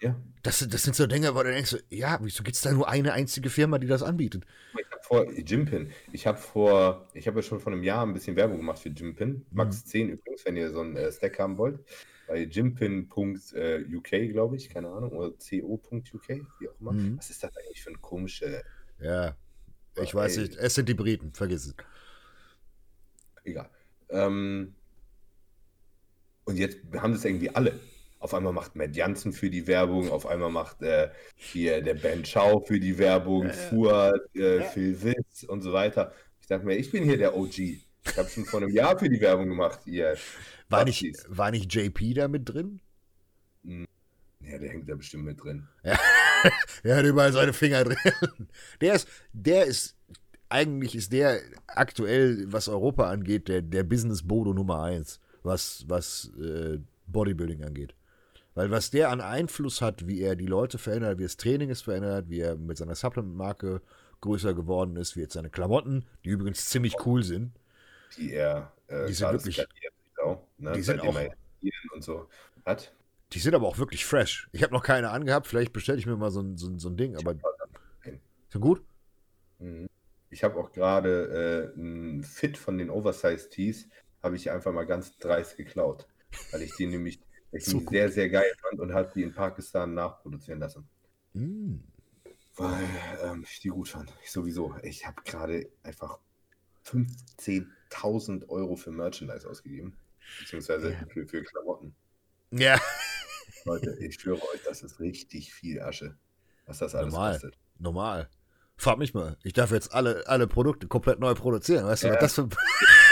Ja. Das, sind- das sind so Dinge, wo du denkst, so, ja, wieso gibt es da nur eine einzige Firma, die das anbietet? Ich habe vor Jimpin. Ich habe vor, ich habe ja schon vor einem Jahr ein bisschen Werbung gemacht für Jimpin. Max 10 übrigens, wenn ihr so einen äh, Stack haben wollt. Bei jimpin.uk, glaube ich, keine Ahnung, oder co.uk, wie auch immer. Mhm. Was ist das eigentlich für ein komische, Ja, ich weiß nicht. Es sind die Briten, vergiss es. egal. Ähm, und jetzt haben das irgendwie alle. Auf einmal macht Matt Jansen für die Werbung, auf einmal macht äh, hier der Ben Chow für die Werbung, Ja, ja. Fuad, äh, Ja. Phil Witz und so weiter. Ich dachte mir, ich bin hier der OG. Ich habe schon vor einem Jahr für die Werbung gemacht. Ihr War nicht, war nicht JP da mit drin? Ja, der hängt da bestimmt mit drin. Er hat überall seine Finger drin. Der ist, der ist, eigentlich ist der aktuell, was Europa angeht, der, der Business-Bodo Nummer eins, was, was äh, Bodybuilding angeht. Weil was der an Einfluss hat, wie er die Leute verändert, wie das Training ist verändert, wie er mit seiner Supplement-Marke größer geworden ist, wie jetzt seine Klamotten, die übrigens ziemlich cool sind. Die er äh, Die sind wirklich- auch, ne? die sind auch- und so hat. Die sind aber auch wirklich fresh. Ich habe noch keine angehabt. Vielleicht bestelle ich mir mal so ein, so, so ein Ding. Aber sind gut? Mhm. Ich habe auch gerade äh, ein Fit von den Oversize Tees, habe ich einfach mal ganz dreist geklaut. Weil ich die nämlich ich So die gut. sehr, sehr geil fand und habe die in Pakistan nachproduzieren lassen. Mm. Weil ähm, ich die gut fand. Ich sowieso. Ich habe gerade einfach 15.000 Euro für Merchandise ausgegeben. Beziehungsweise Ja. für, für Klamotten. Ja, Leute, ich schwöre euch, das ist richtig viel Asche. Was das alles Normal. kostet. normal. Frag mich mal. Ich darf jetzt alle, alle Produkte komplett neu produzieren. Weißt du, Ja. was das für.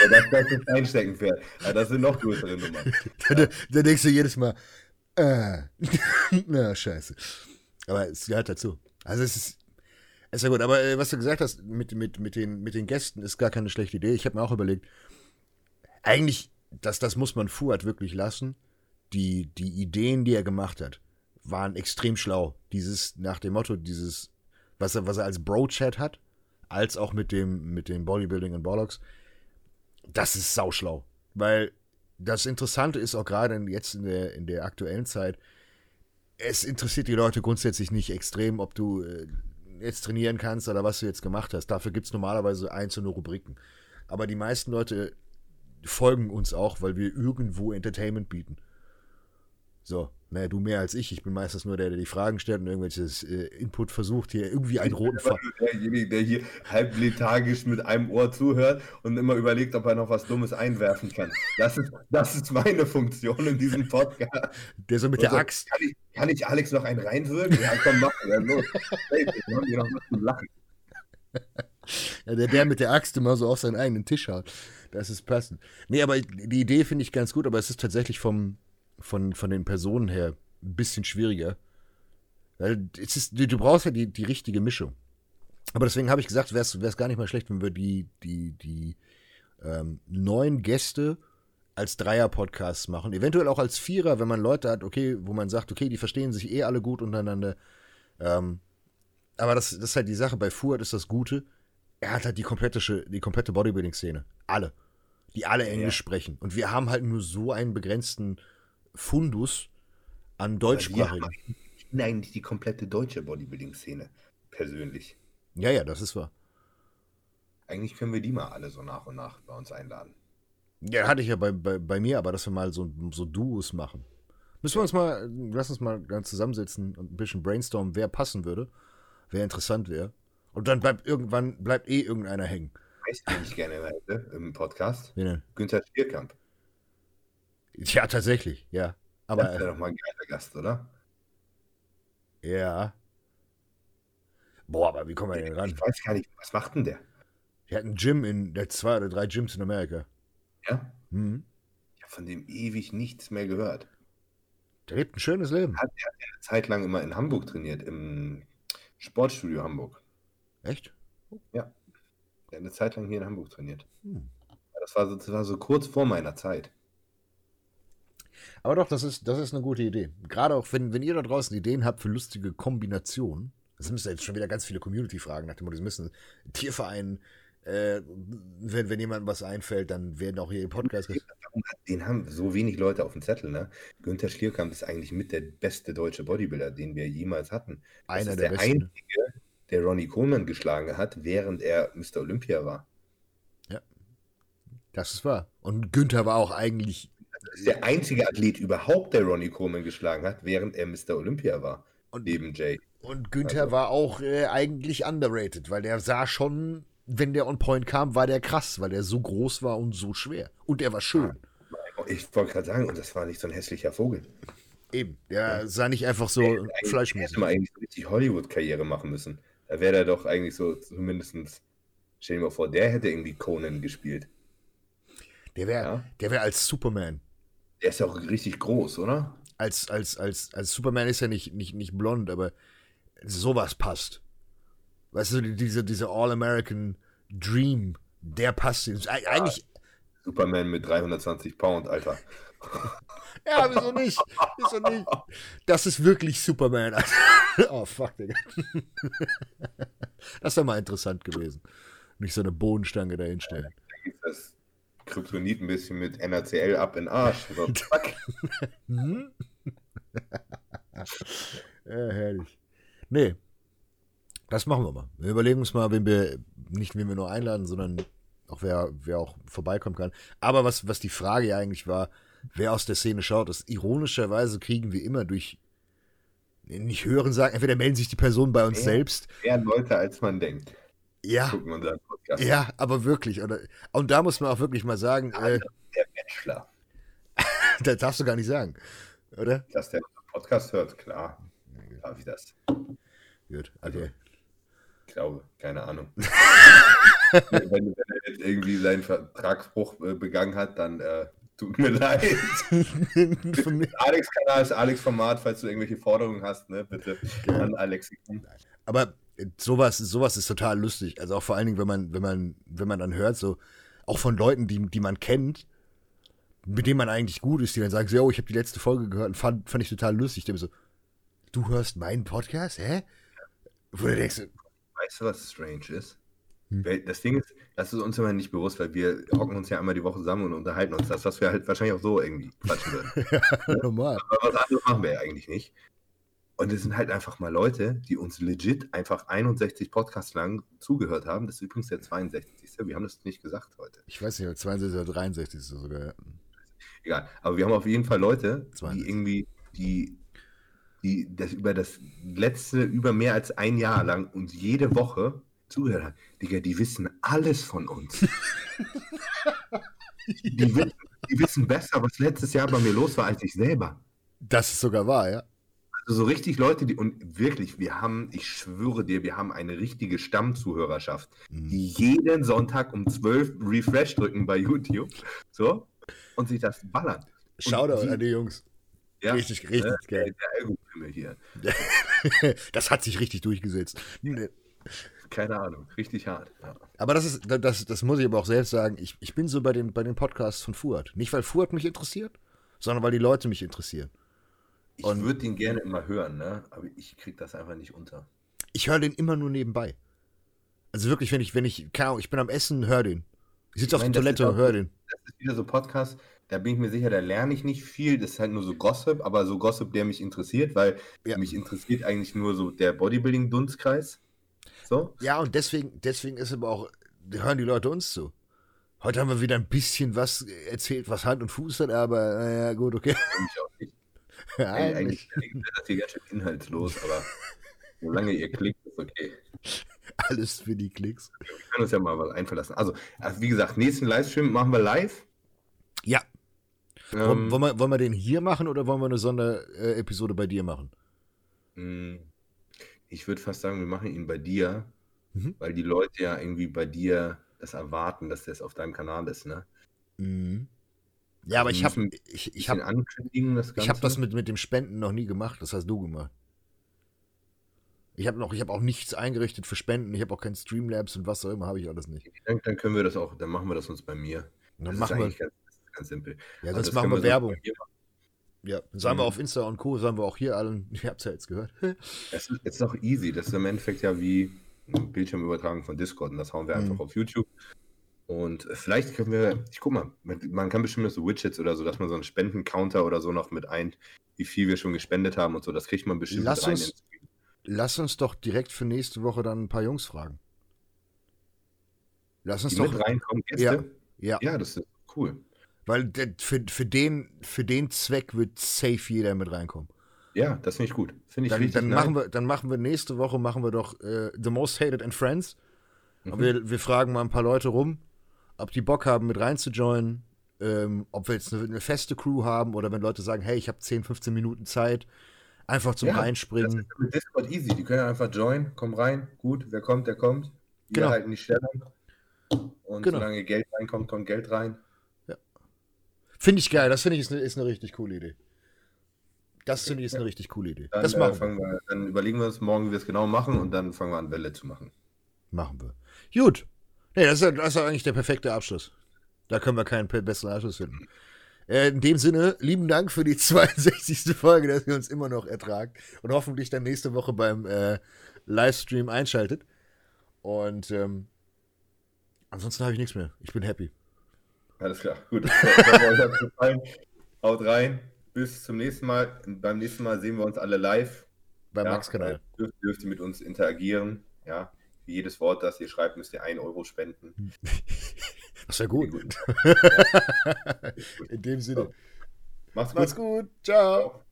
Das, das ist Einsteckenpferd. Ja, das sind noch größere Nummern. da, da denkst du jedes Mal, äh, na, scheiße. Aber es gehört dazu. Also es ist, ist ja gut. Aber äh, was du gesagt hast mit, mit, mit, den, mit den Gästen ist gar keine schlechte Idee. Ich habe mir auch überlegt, eigentlich, das, das muss man Fuad wirklich lassen. Die, die Ideen, die er gemacht hat, waren extrem schlau. Dieses, nach dem Motto, dieses, was er, was er als Bro-Chat hat, als auch mit dem, mit dem Bodybuilding und Bollocks, das ist sauschlau. Weil das Interessante ist auch gerade jetzt in der, in der aktuellen Zeit, es interessiert die Leute grundsätzlich nicht extrem, ob du äh, jetzt trainieren kannst oder was du jetzt gemacht hast. Dafür gibt es normalerweise einzelne Rubriken. Aber die meisten Leute folgen uns auch, weil wir irgendwo Entertainment bieten. So, naja, du mehr als ich. Ich bin meistens nur der, der die Fragen stellt und irgendwelches äh, Input versucht, hier irgendwie einen roten Faden. Derjenige, der hier halb lethargisch mit einem Ohr zuhört und immer überlegt, ob er noch was Dummes einwerfen kann. Das ist, das ist meine Funktion in diesem Podcast. Der so mit der Also, Axt. Kann ich, kann ich Alex noch einen reinwirken? Ja, komm, mach. Ja, los. Hey, wir haben hier noch was zum Lachen. Ja, der, der mit der Axt immer so auf seinen eigenen Tisch haut. Das ist passend. Nee, aber die Idee finde ich ganz gut, aber es ist tatsächlich vom, von, von den Personen her ein bisschen schwieriger. Weil es ist, du, du brauchst ja die, die richtige Mischung. Aber deswegen habe ich gesagt, wäre es gar nicht mal schlecht, wenn wir die, die, die ähm, neuen Gäste als Dreier-Podcasts machen. Eventuell auch als Vierer, wenn man Leute hat, okay, wo man sagt, okay, die verstehen sich eh alle gut untereinander. Ähm, aber das, das ist halt die Sache. Bei Fuad ist das Gute. Er hat halt die komplette, die komplette Bodybuilding-Szene. Alle. Die alle Englisch sprechen. Und wir haben halt nur so einen begrenzten Fundus an Wir deutschsprachigen. haben ich eigentlich die komplette deutsche Bodybuilding-Szene. Persönlich. Ja, ja, das ist wahr. Eigentlich können wir die mal alle so nach und nach bei uns einladen. Ja, hatte ich ja bei, bei, bei mir, aber dass wir mal so, so Duos machen. Müssen wir uns mal, lass uns mal ganz zusammensetzen und ein bisschen brainstormen, wer passen würde, wer interessant wäre. Und dann bleibt irgendwann, bleibt eh irgendeiner hängen. Weißt du, ich gerne hätte im Podcast? Wen denn? Günther Stierkamp. Ja, tatsächlich, ja. das wäre Aber, doch mal ein geiler Gast, oder? ja. Boah, aber wie kommen wir denn ran? Ich weiß gar nicht, was macht denn der? Der hat ein Gym in, der hat zwei oder drei Gyms in Amerika. Ja? Mhm. Ich habe von dem ewig nichts mehr gehört. Der lebt ein schönes Leben. Hat er eine Zeit lang immer in Hamburg trainiert, im Sportstudio Hamburg. Echt? Der hat eine Zeit lang hier in Hamburg trainiert. Hm. Das war so, das war so kurz vor meiner Zeit. Aber doch, das ist, das ist eine gute Idee. Gerade auch, wenn, wenn ihr da draußen Ideen habt für lustige Kombinationen. Das müssen jetzt schon wieder ganz viele Community-Fragen nach dem Motto, das müssen Tiervereinen, äh, wenn, wenn jemandem was einfällt, dann werden auch hier im Podcast. Den haben so wenig Leute auf dem Zettel, ne? Günther Schlierkamp ist eigentlich mit der beste deutsche Bodybuilder, den wir jemals hatten. Das Einer ist der der, einzige, der Ronnie Coleman geschlagen hat, während er Mr. Olympia war. Das ist wahr. Und Günther war auch eigentlich. Das ist der einzige Athlet überhaupt, der Ronnie Coleman geschlagen hat, während er Mr. Olympia war. Und, Neben Jay. und Günther Also- war auch äh, eigentlich underrated, weil der sah schon, wenn der on point kam, war der krass, weil der so groß war und so schwer. Und er war schön. Ich wollte gerade sagen, und das war nicht so ein hässlicher Vogel. Eben. Der sah nicht einfach so fleischmäßig. hätte mal eigentlich so richtig Hollywood-Karriere machen müssen. Da wäre er doch eigentlich so zumindest. Stell dir mal vor, der hätte irgendwie Conan gespielt. Der wäre Ja. der wär als Superman. Der ist ja auch richtig groß, oder? Als, als, als, als Superman ist ja nicht, nicht, nicht blond, aber sowas passt. Weißt du, die- diese, diese All-American Dream, der passt. Eigentlich, Superman mit 320 Pound, Alter. ja, wieso nicht? Wieso nicht? Das ist wirklich Superman. oh, fuck, Digga. Das wäre mal interessant gewesen. Nicht so eine Bodenstange dahinstellen. Das Kryptonit ein bisschen mit NaCl ab in den Arsch. So, zack. Hm? ja, herrlich. Nee. Das machen wir mal. Wir überlegen uns mal, wen wir, nicht wen wir nur einladen, sondern auch wer, wer auch vorbeikommen kann. Aber was, was die Frage ja eigentlich war, wer aus der Szene schaut, ist ironischerweise kriegen wir immer durch nicht hören sagen, entweder melden sich die Personen bei uns mehr, selbst. Mehr Leute, als man denkt. Ja. Ja, aber wirklich. Oder, und da muss man auch wirklich mal sagen. Ja, äh, der Bachelor. das darfst du gar nicht sagen, oder? Dass der Podcast hört, klar. Darf ich das? Gut, okay. Ich glaube, keine Ahnung. wenn, wenn, er jetzt irgendwie seinen Vertragsbruch äh, begangen hat, dann äh, tut mir leid. Alex Kanal ist Alex Format, falls du irgendwelche Forderungen hast, ne, bitte Geil. an Alex. Aber sowas, sowas ist total lustig. Also auch vor allen Dingen, wenn man, wenn man, wenn man dann hört, so auch von Leuten, die, die man kennt, mit denen man eigentlich gut ist, die dann sagen, so, ich habe die letzte Folge gehört und fand, fand ich total lustig. Ich so, du hörst meinen Podcast, hä? Wo du denkst, weißt du, was strange ist? Hm. Das Ding ist, das ist uns immer nicht bewusst, weil wir hocken uns ja einmal die Woche zusammen und unterhalten uns das, was wir halt wahrscheinlich auch so irgendwie quatschen würden. ja, normal. Aber was anderes machen wir ja eigentlich nicht. Und es sind halt einfach mal Leute, die uns legit einfach 61 Podcasts lang zugehört haben. Das ist übrigens der 62. Wir haben das nicht gesagt heute. Ich weiß nicht, 62 oder 63 sogar. Egal. Aber wir haben auf jeden Fall Leute, 62. die irgendwie, die, die das über das letzte, über mehr als ein Jahr lang uns jede Woche zugehört haben. Digga, die wissen alles von uns. die, wissen, die wissen besser, was letztes Jahr bei mir los war, als ich selber. Das ist sogar wahr, ja so richtig Leute, die, und wirklich, wir haben, ich schwöre dir, wir haben eine richtige Stammzuhörerschaft, mhm. die jeden Sonntag um 12 Refresh drücken bei YouTube, so, und sich das ballern. Shoutout an die Jungs. Ja, richtig, richtig äh, geil. Der hier. das hat sich richtig durchgesetzt. Keine Ahnung, richtig hart. Ja. Aber das ist, das, das muss ich aber auch selbst sagen, ich, ich bin so bei den, bei den Podcasts von Fuad. Nicht, weil Fuad mich interessiert, sondern weil die Leute mich interessieren. Ich würde den gerne immer hören, ne? aber ich kriege das einfach nicht unter. Ich höre den immer nur nebenbei. Also wirklich, wenn ich, wenn ich, ich bin am Essen, höre den. Ich sitze auf der Toilette und höre den. Das ist wieder so Podcast, da bin ich mir sicher, da lerne ich nicht viel. Das ist halt nur so Gossip, aber so Gossip, der mich interessiert, weil ja. mich interessiert eigentlich nur so der Bodybuilding-Dunstkreis. So. Ja, und deswegen, deswegen ist aber auch, hören die Leute uns zu. Heute haben wir wieder ein bisschen was erzählt, was Hand und Fuß hat, aber naja, gut, okay. Ich auch nicht. Eigentlich, eigentlich ist das hier ganz schön inhaltslos, aber solange ihr klickt, ist okay. Alles für die Klicks. Wir können uns ja mal was einverlassen. Also, also, wie gesagt, nächsten Livestream machen wir live. Ja. Ähm, wollen, wir, wollen wir den hier machen oder wollen wir eine Sonderepisode bei dir machen? Hm, ich würde fast sagen, wir machen ihn bei dir, mhm. weil die Leute ja irgendwie bei dir das erwarten, dass das auf deinem Kanal ist, ne? Mhm. Ja, aber ich habe ich, ich hab, ich hab das mit, mit dem Spenden noch nie gemacht. Das hast du gemacht. Ich habe noch, ich habe auch nichts eingerichtet für Spenden. Ich habe auch kein Streamlabs und was auch immer, habe ich alles nicht. Dann, dann, können wir das auch, dann machen wir das uns bei mir. Dann das machen wir ganz, ganz, simpel. Ja, sonst also machen wir Werbung. Ja, sagen mhm. wir auf Insta und Co. sagen wir auch hier allen. Ihr habt es ja jetzt gehört. Es ist, ist auch easy. Das ist im Endeffekt ja wie ein Bildschirmübertragung von Discord und das hauen wir mhm. einfach auf YouTube. Und vielleicht können wir, ich guck mal, man kann bestimmt so Widgets oder so, dass man so einen Spendencounter oder so noch mit ein, wie viel wir schon gespendet haben und so, das kriegt man bestimmt lass rein. Uns, lass uns doch direkt für nächste Woche dann ein paar Jungs fragen. Lass uns Die doch. Mit reinkommen, Gäste? Ja, ja. ja, das ist cool. Weil für, für, den, für den Zweck wird safe jeder mit reinkommen. Ja, das finde ich gut. Finde ich dann, richtig dann machen wir Dann machen wir nächste Woche machen wir doch äh, The Most Hated and Friends. Mhm. Wir, wir fragen mal ein paar Leute rum ob die Bock haben, mit reinzujoinen, ähm, ob wir jetzt eine, eine, feste Crew haben oder wenn Leute sagen, hey, ich habe 10, 15 Minuten Zeit, einfach zum ja, Reinspringen. Das ist mit Discord easy, die können einfach joinen, kommen rein, gut, wer kommt, der kommt. Die genau. halten die Stellung. Und genau. solange Geld reinkommt, kommt Geld rein. Ja. Finde ich geil, das finde ich ist eine, ist eine richtig coole Idee. Das finde ich ist eine richtig coole Idee. Dann, das äh, machen wir. wir. Dann überlegen wir uns morgen, wie wir es genau machen und dann fangen wir an, Welle zu machen. Machen wir. Gut, Nee, das ist, das ist eigentlich der perfekte Abschluss. Da können wir keinen besseren Abschluss finden. Äh, in dem Sinne, lieben Dank für die 62. Folge, dass ihr uns immer noch ertragt und hoffentlich dann nächste Woche beim äh, Livestream einschaltet. Und ähm, ansonsten habe ich nichts mehr. Ich bin happy. Alles klar, gut. Haut rein. bis zum nächsten Mal. Beim nächsten Mal sehen wir uns alle live. Beim Ja, Max-Kanal. Dürft, dürft ihr mit uns interagieren. Ja, für jedes Wort, das ihr schreibt, müsst ihr 1 Euro spenden. Das wäre gut. Gut. In dem Sinne. Macht's gut. Macht's gut. Ciao. Ciao.